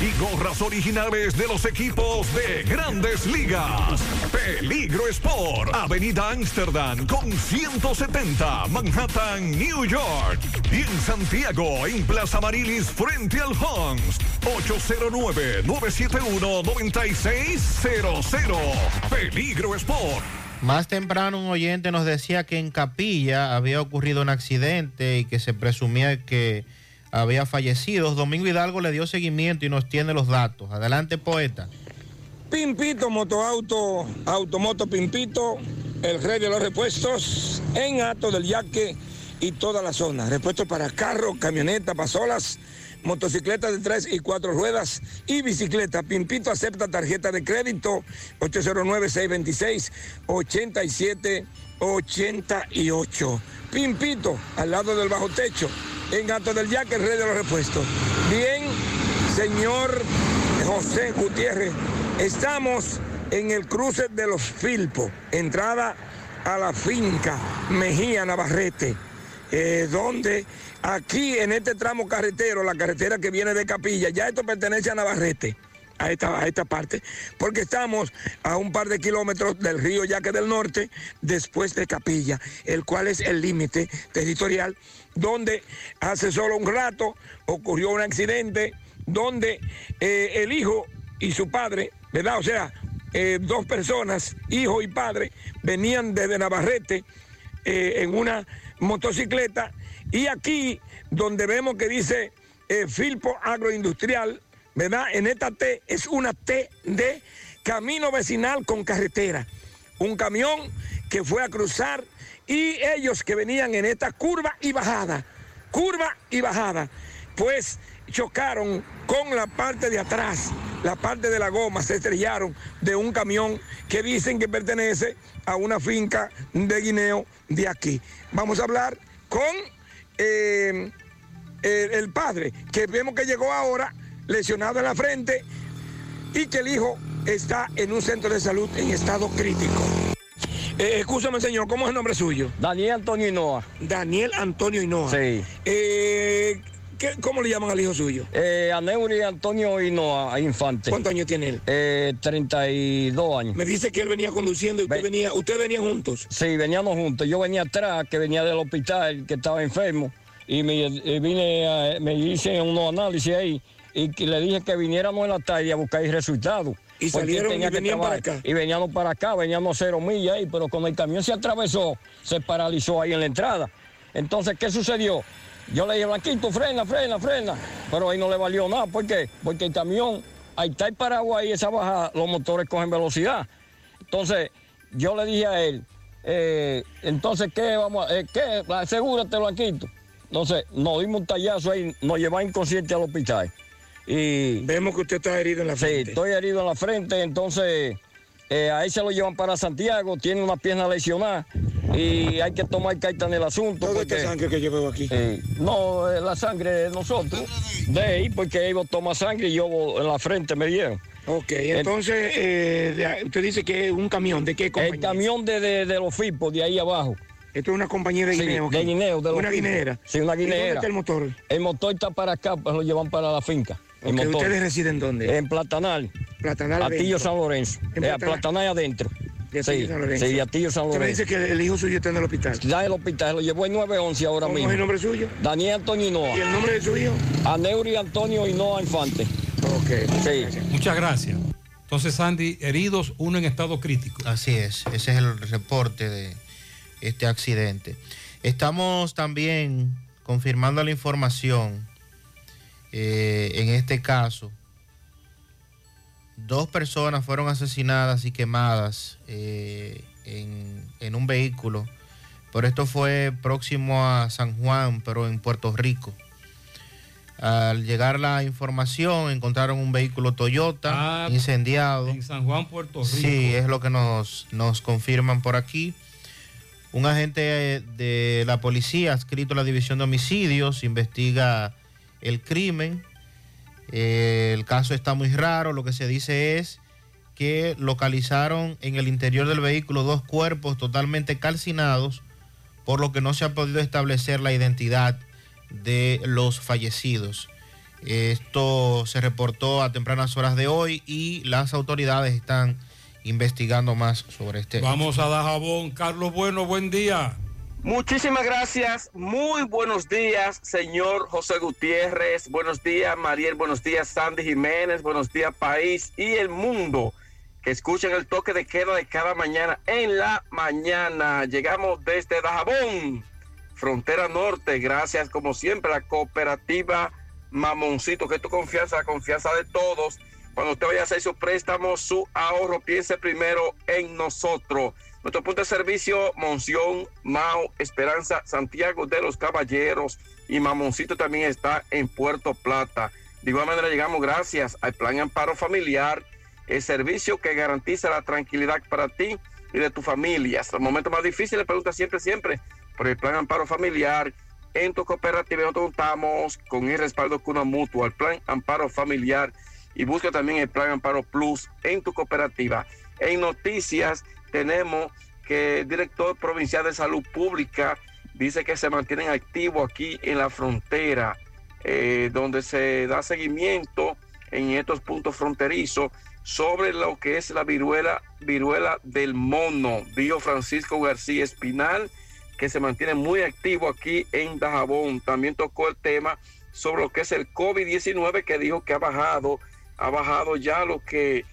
Speaker 4: y gorras originales de los equipos de grandes ligas. Peligro Sport, Avenida Amsterdam con 170, Manhattan, New York. Y en Santiago, en Plaza Marilis, frente al Hans, 809-971-9600. Peligro Sport.
Speaker 19: Más temprano un oyente nos decía que en Capilla había ocurrido un accidente y que se presumía que había fallecido. Domingo Hidalgo le dio seguimiento y nos tiene los datos. Adelante, poeta.
Speaker 84: Pimpito Motoauto, Automoto Pimpito, el rey de los repuestos en Ato del Yaque y toda la zona. Repuestos para carro, camioneta, pasolas, motocicletas de tres y cuatro ruedas y bicicleta. Pimpito acepta tarjeta de crédito 809-626-8788. Pimpito, al lado del bajo techo, en Ato del Yaque, el rey de los repuestos. Bien, señor José Gutiérrez. Estamos en el cruce de los Filpos, entrada a la finca Mejía Navarrete, eh, donde aquí en este tramo carretero, la carretera que viene de Capilla, ya esto pertenece a Navarrete. A esta, a esta parte, porque estamos a un par de kilómetros del río Yaque del Norte, después de Capilla, el cual es el límite territorial, donde hace solo un rato ocurrió un accidente donde eh, el hijo y su padre, ¿verdad? O sea, eh, dos personas, hijo y padre, venían desde Navarrete eh, en una motocicleta y aquí donde vemos que dice Filpo Agroindustrial, ¿verdad? En esta T es una T de camino vecinal con carretera. Un camión que fue a cruzar y ellos que venían en esta curva y bajada, curva y bajada, pues chocaron
Speaker 86: con la parte de atrás, la parte de la goma, se estrellaron de un camión que dicen que pertenece a una finca de guineo de aquí. Vamos a hablar con eh, el, el padre, que vemos que llegó ahora lesionado en la frente y que el hijo está en un centro de salud en estado crítico. Eh, escúchame, señor, ¿cómo es el nombre suyo?
Speaker 87: Daniel Antonio Hinoa.
Speaker 86: Daniel Antonio Hinoa.
Speaker 87: Sí.
Speaker 86: Eh, ¿qué- ¿Cómo le llaman al hijo suyo?
Speaker 87: Eh, Aneuri Antonio Hinoa Infante.
Speaker 86: ¿Cuántos años tiene él?
Speaker 87: Eh, 32 años.
Speaker 86: Me dice que él venía conduciendo y usted venía, ustedes venían juntos.
Speaker 87: Sí, veníamos juntos. Yo venía atrás, que venía del hospital, que estaba enfermo, y me y vine, a- me hice unos análisis ahí, y que le dije que viniéramos en la tarde a buscar el resultado.
Speaker 86: Y salieron y venían para acá.
Speaker 87: Y veníamos para acá, veníamos cero millas ahí, pero cuando el camión se atravesó, se paralizó ahí en la entrada. Entonces, ¿qué sucedió? Yo le dije, Blanquito, frena, frena, frena. Pero ahí no le valió nada. ¿Por qué? Porque el camión, ahí está el paraguas ahí, esa bajada, los motores cogen velocidad. Entonces, yo le dije a él, eh, entonces, ¿qué vamos a, eh, qué? Asegúrate, Blanquito. Entonces, nos dimos un tallazo ahí, nos llevaba inconsciente al hospital. Y
Speaker 86: Vemos que usted está herido en la frente.
Speaker 87: Sí, estoy herido en la frente, entonces eh, ahí se lo llevan para Santiago, tiene una pierna lesionada y hay que tomar carta en el asunto.
Speaker 86: ¿Todo
Speaker 87: porque-
Speaker 86: este sangre que llevo aquí?
Speaker 87: Eh, no, eh, la sangre de nosotros, de ahí, porque ellos toman sangre y yo en la frente me dieron.
Speaker 86: Ok, entonces eh, de- usted dice que es un camión, ¿de qué compañía?
Speaker 87: El camión de, de, de los FIPO, de ahí abajo.
Speaker 86: Esto es una compañía de
Speaker 87: Sí,
Speaker 86: guineo.
Speaker 87: de guineo, de los
Speaker 86: Una guineera.
Speaker 87: Sí, una
Speaker 86: ¿Y dónde
Speaker 87: guineera.
Speaker 86: está el motor?
Speaker 87: El motor está para acá, pues lo llevan para la finca. El
Speaker 86: Ok,
Speaker 87: motor.
Speaker 86: ¿Ustedes residen dónde?
Speaker 87: En Platanal.
Speaker 86: Platanal
Speaker 87: Atillo. San Lorenzo.
Speaker 86: En
Speaker 87: Eh,
Speaker 86: Platanal.
Speaker 87: Platanal adentro.
Speaker 86: De
Speaker 87: sí,
Speaker 86: Atillo San Lorenzo.
Speaker 87: sí, de Atillo San
Speaker 86: Usted me
Speaker 87: Lorenzo.
Speaker 82: Ah,
Speaker 86: dice que el hijo suyo está en el hospital.
Speaker 87: Está en el hospital, lo llevó el 911 ahora
Speaker 86: ¿Cómo
Speaker 87: mismo.
Speaker 86: es el nombre suyo?
Speaker 87: Daniel Antonio Hinoa.
Speaker 86: ¿Y el nombre de su hijo?
Speaker 87: Aneuri Antonio Hinoa Infante.
Speaker 86: Ok.
Speaker 87: Sí.
Speaker 7: Muchas gracias. Entonces, Sandy, heridos, uno en estado crítico.
Speaker 19: Así es, ese es el reporte de este accidente. Estamos también confirmando la información eh, en este caso. Dos personas fueron asesinadas y quemadas eh, en, en un vehículo, pero esto fue próximo a San Juan, pero en Puerto Rico. Al llegar la información, encontraron un vehículo Toyota
Speaker 7: Ah,
Speaker 19: incendiado.
Speaker 7: En San Juan, Puerto Rico.
Speaker 19: Sí, es lo que nos, nos confirman por aquí. Un agente de la policía adscrito a la División de Homicidios investiga el crimen. Eh, el caso está muy raro. Lo que se dice es que localizaron en el interior del vehículo dos cuerpos totalmente calcinados, por lo que no se ha podido establecer la identidad de los fallecidos. Esto se reportó a tempranas horas de hoy y las autoridades están investigando más sobre este.
Speaker 7: Vamos a Dajabón. Carlos Bueno, buen día.
Speaker 84: Muchísimas gracias. Muy buenos días, señor José Gutiérrez. Buenos días, Mariel. Buenos días, Sandy Jiménez. Buenos días, país y el mundo que escuchan el toque de queda de cada mañana en la mañana. Llegamos desde Dajabón, frontera norte. Gracias, como siempre, a la cooperativa Mamoncito, que tu confianza, la confianza de todos. Cuando usted vaya a hacer su préstamo, su ahorro, piense primero en nosotros. Nuestro punto de servicio, Monción, Mao, Esperanza, Santiago de los Caballeros y Mamoncito también está en Puerto Plata. De igual manera llegamos gracias al Plan Amparo Familiar, el servicio que garantiza la tranquilidad para ti y de tu familia. Hasta el momento más difícil, le pregunta siempre, siempre por el Plan Amparo Familiar. En tu cooperativa nosotros contamos con el respaldo Cuna Mutua, el Plan Amparo Familiar y busca también el Plan Amparo Plus en tu cooperativa. En noticias tenemos que el director provincial de salud pública dice que se mantienen activos aquí en la frontera, eh, donde se da seguimiento en estos puntos fronterizos sobre lo que es la viruela, viruela del mono, dijo Francisco García Espinal, que se mantiene muy activo aquí en Dajabón. También tocó el tema sobre lo que es el COVID-19, que dijo que ha bajado, ha bajado ya lo que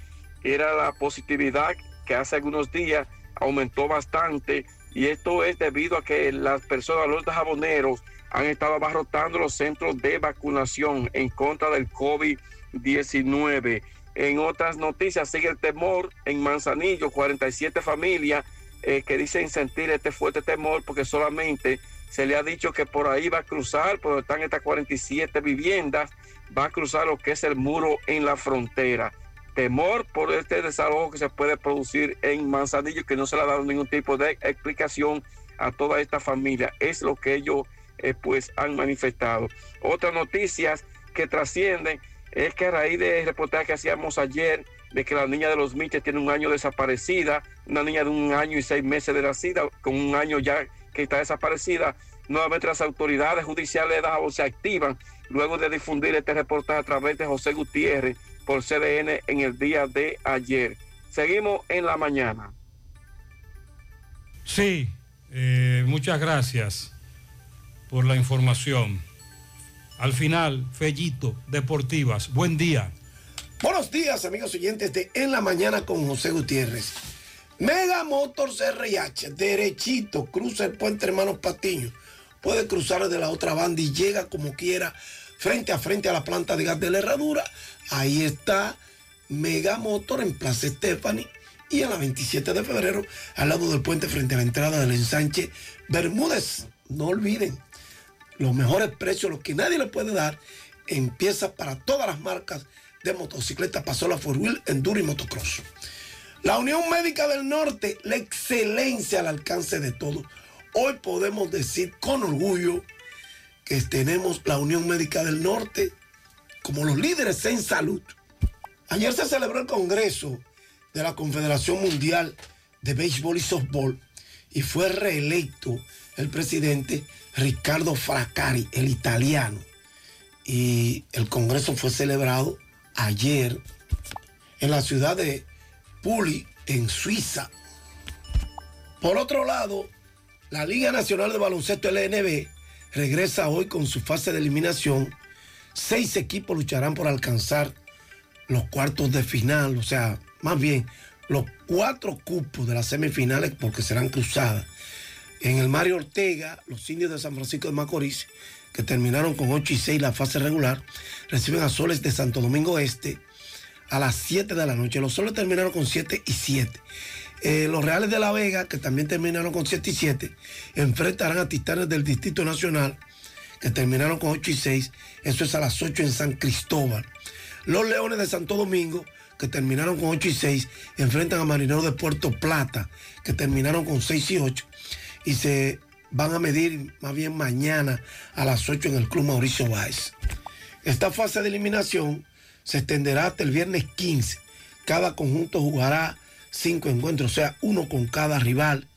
Speaker 84: era la positividad que hace algunos días aumentó bastante y esto es debido a que las personas, los jaboneros, han estado abarrotando los centros de vacunación en contra del COVID-19. En otras noticias sigue el temor en Manzanillo, 47 familias eh, que dicen sentir este fuerte temor porque solamente se le ha dicho que por ahí va a cruzar, pero están estas 47 viviendas va a cruzar lo que es el muro en la frontera. Temor por este desalojo que se puede producir en Manzanillo, que no se le ha dado ningún tipo de explicación a toda esta familia. Es lo que ellos eh, pues han manifestado. Otras noticias que trascienden es que a raíz del reportaje que hacíamos ayer de que la niña de los Miches tiene un año desaparecida, una niña de un año y seis meses de nacida, con un año ya que está desaparecida, nuevamente las autoridades judiciales de se activan luego de difundir este reportaje a través de José Gutiérrez por CDN en el día de ayer. Seguimos en la mañana.
Speaker 7: Sí, eh, muchas gracias por la información. Al final, Fellito, Deportivas, buen día.
Speaker 2: Buenos días, amigos oyentes de En la Mañana con José Gutiérrez. Mega Motors RIH, derechito, cruza el puente Hermanos Patiño. Puede cruzar de la otra banda y llega como quiera, frente a frente a la planta de gas de la herradura. Ahí está Mega Motor en Plaza Stephanie y en la 27 de febrero, al lado del puente frente a la entrada del ensanche Bermúdez. No olviden, los mejores precios, los que nadie le puede dar, en piezas para todas las marcas de motocicletas, Pasola Four Wheel, Enduro y Motocross. La Unión Médica del Norte, la excelencia al alcance de todos. Hoy podemos decir con orgullo que tenemos la Unión Médica del Norte como los líderes en salud. Ayer se celebró el Congreso de la Confederación Mundial de Béisbol y Softball y fue reelecto el presidente Ricardo Fracari, el italiano. Y el Congreso fue celebrado ayer en la ciudad de Puli, en Suiza. Por otro lado, la Liga Nacional de Baloncesto LNB regresa hoy con su fase de eliminación. Seis equipos lucharán por alcanzar los cuartos de final, o sea, más bien los cuatro cupos de las semifinales porque serán cruzadas. En el Mario Ortega, los indios de San Francisco de Macorís, que terminaron con 8 y 6 la fase regular, reciben a Soles de Santo Domingo Este a las 7 de la noche. Los Soles terminaron con 7 y 7. Eh, los Reales de la Vega, que también terminaron con 7 y 7, enfrentarán a Titanes del Distrito Nacional, que terminaron con 8 y 6. Eso es a las 8 en San Cristóbal. Los Leones de Santo Domingo, que terminaron con 8 y 6, enfrentan a Marineros de Puerto Plata, que terminaron con 6 y 8. Y se van a medir más bien mañana a las 8 en el Club Mauricio Báez. Esta fase de eliminación se extenderá hasta el viernes 15. Cada conjunto jugará cinco encuentros, o sea, uno con cada rival.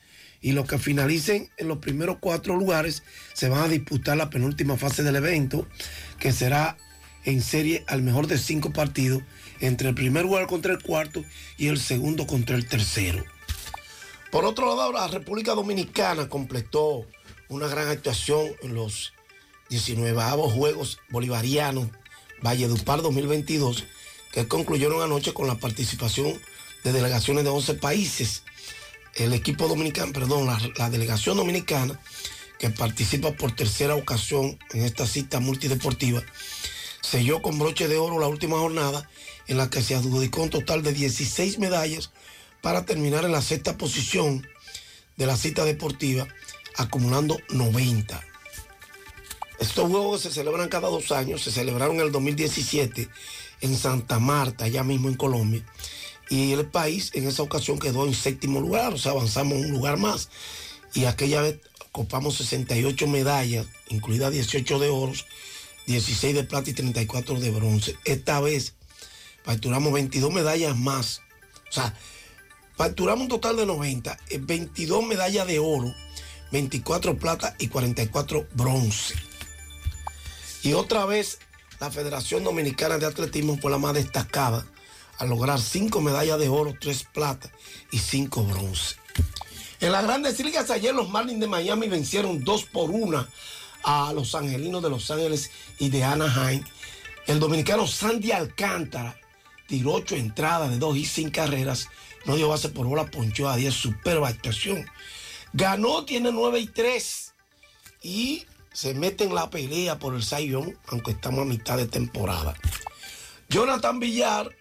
Speaker 2: Y los que finalicen en los primeros cuatro lugares se van a disputar la penúltima fase del evento, que será en serie al mejor de cinco partidos, entre el primer lugar contra el cuarto y el segundo contra el tercero. Por otro lado, la República Dominicana completó una gran actuación en los 19 Juegos Bolivarianos Valledupar 2022, que concluyeron anoche con la participación de delegaciones de 11 países. El equipo dominicano, perdón, la, delegación dominicana, que participa por tercera ocasión en esta cita multideportiva, selló con broche de oro la última jornada en la que se adjudicó un total de 16 medallas para terminar en la sexta posición de la cita deportiva, acumulando 90. Estos juegos se celebran cada dos años, se celebraron en el 2017 en Santa Marta, allá mismo en Colombia, y el país en esa ocasión quedó en séptimo lugar, o sea, avanzamos un lugar más, y aquella vez copamos 68 medallas, incluidas 18 de oro, 16 de plata y 34 de bronce. Esta vez facturamos 22 medallas más, o sea, Facturamos un total de 90, 22 medallas de oro, 24 plata y 44 bronce. Y otra vez la Federación Dominicana de Atletismo fue la más destacada al lograr 5 medallas de oro, 3 plata y 5 bronce. En las grandes ligas ayer los Marlins de Miami vencieron 2 por 1 a los Angelinos de Los Ángeles y de Anaheim. El dominicano Sandy Alcántara tiró 8 entradas de 2 y 5 carreras no dio base por bola, ponchó a 10, superba actuación. Ganó, tiene 9 y 3. Y se mete en la pelea por el Sayón, aunque estamos a mitad de temporada. Jonathan Villar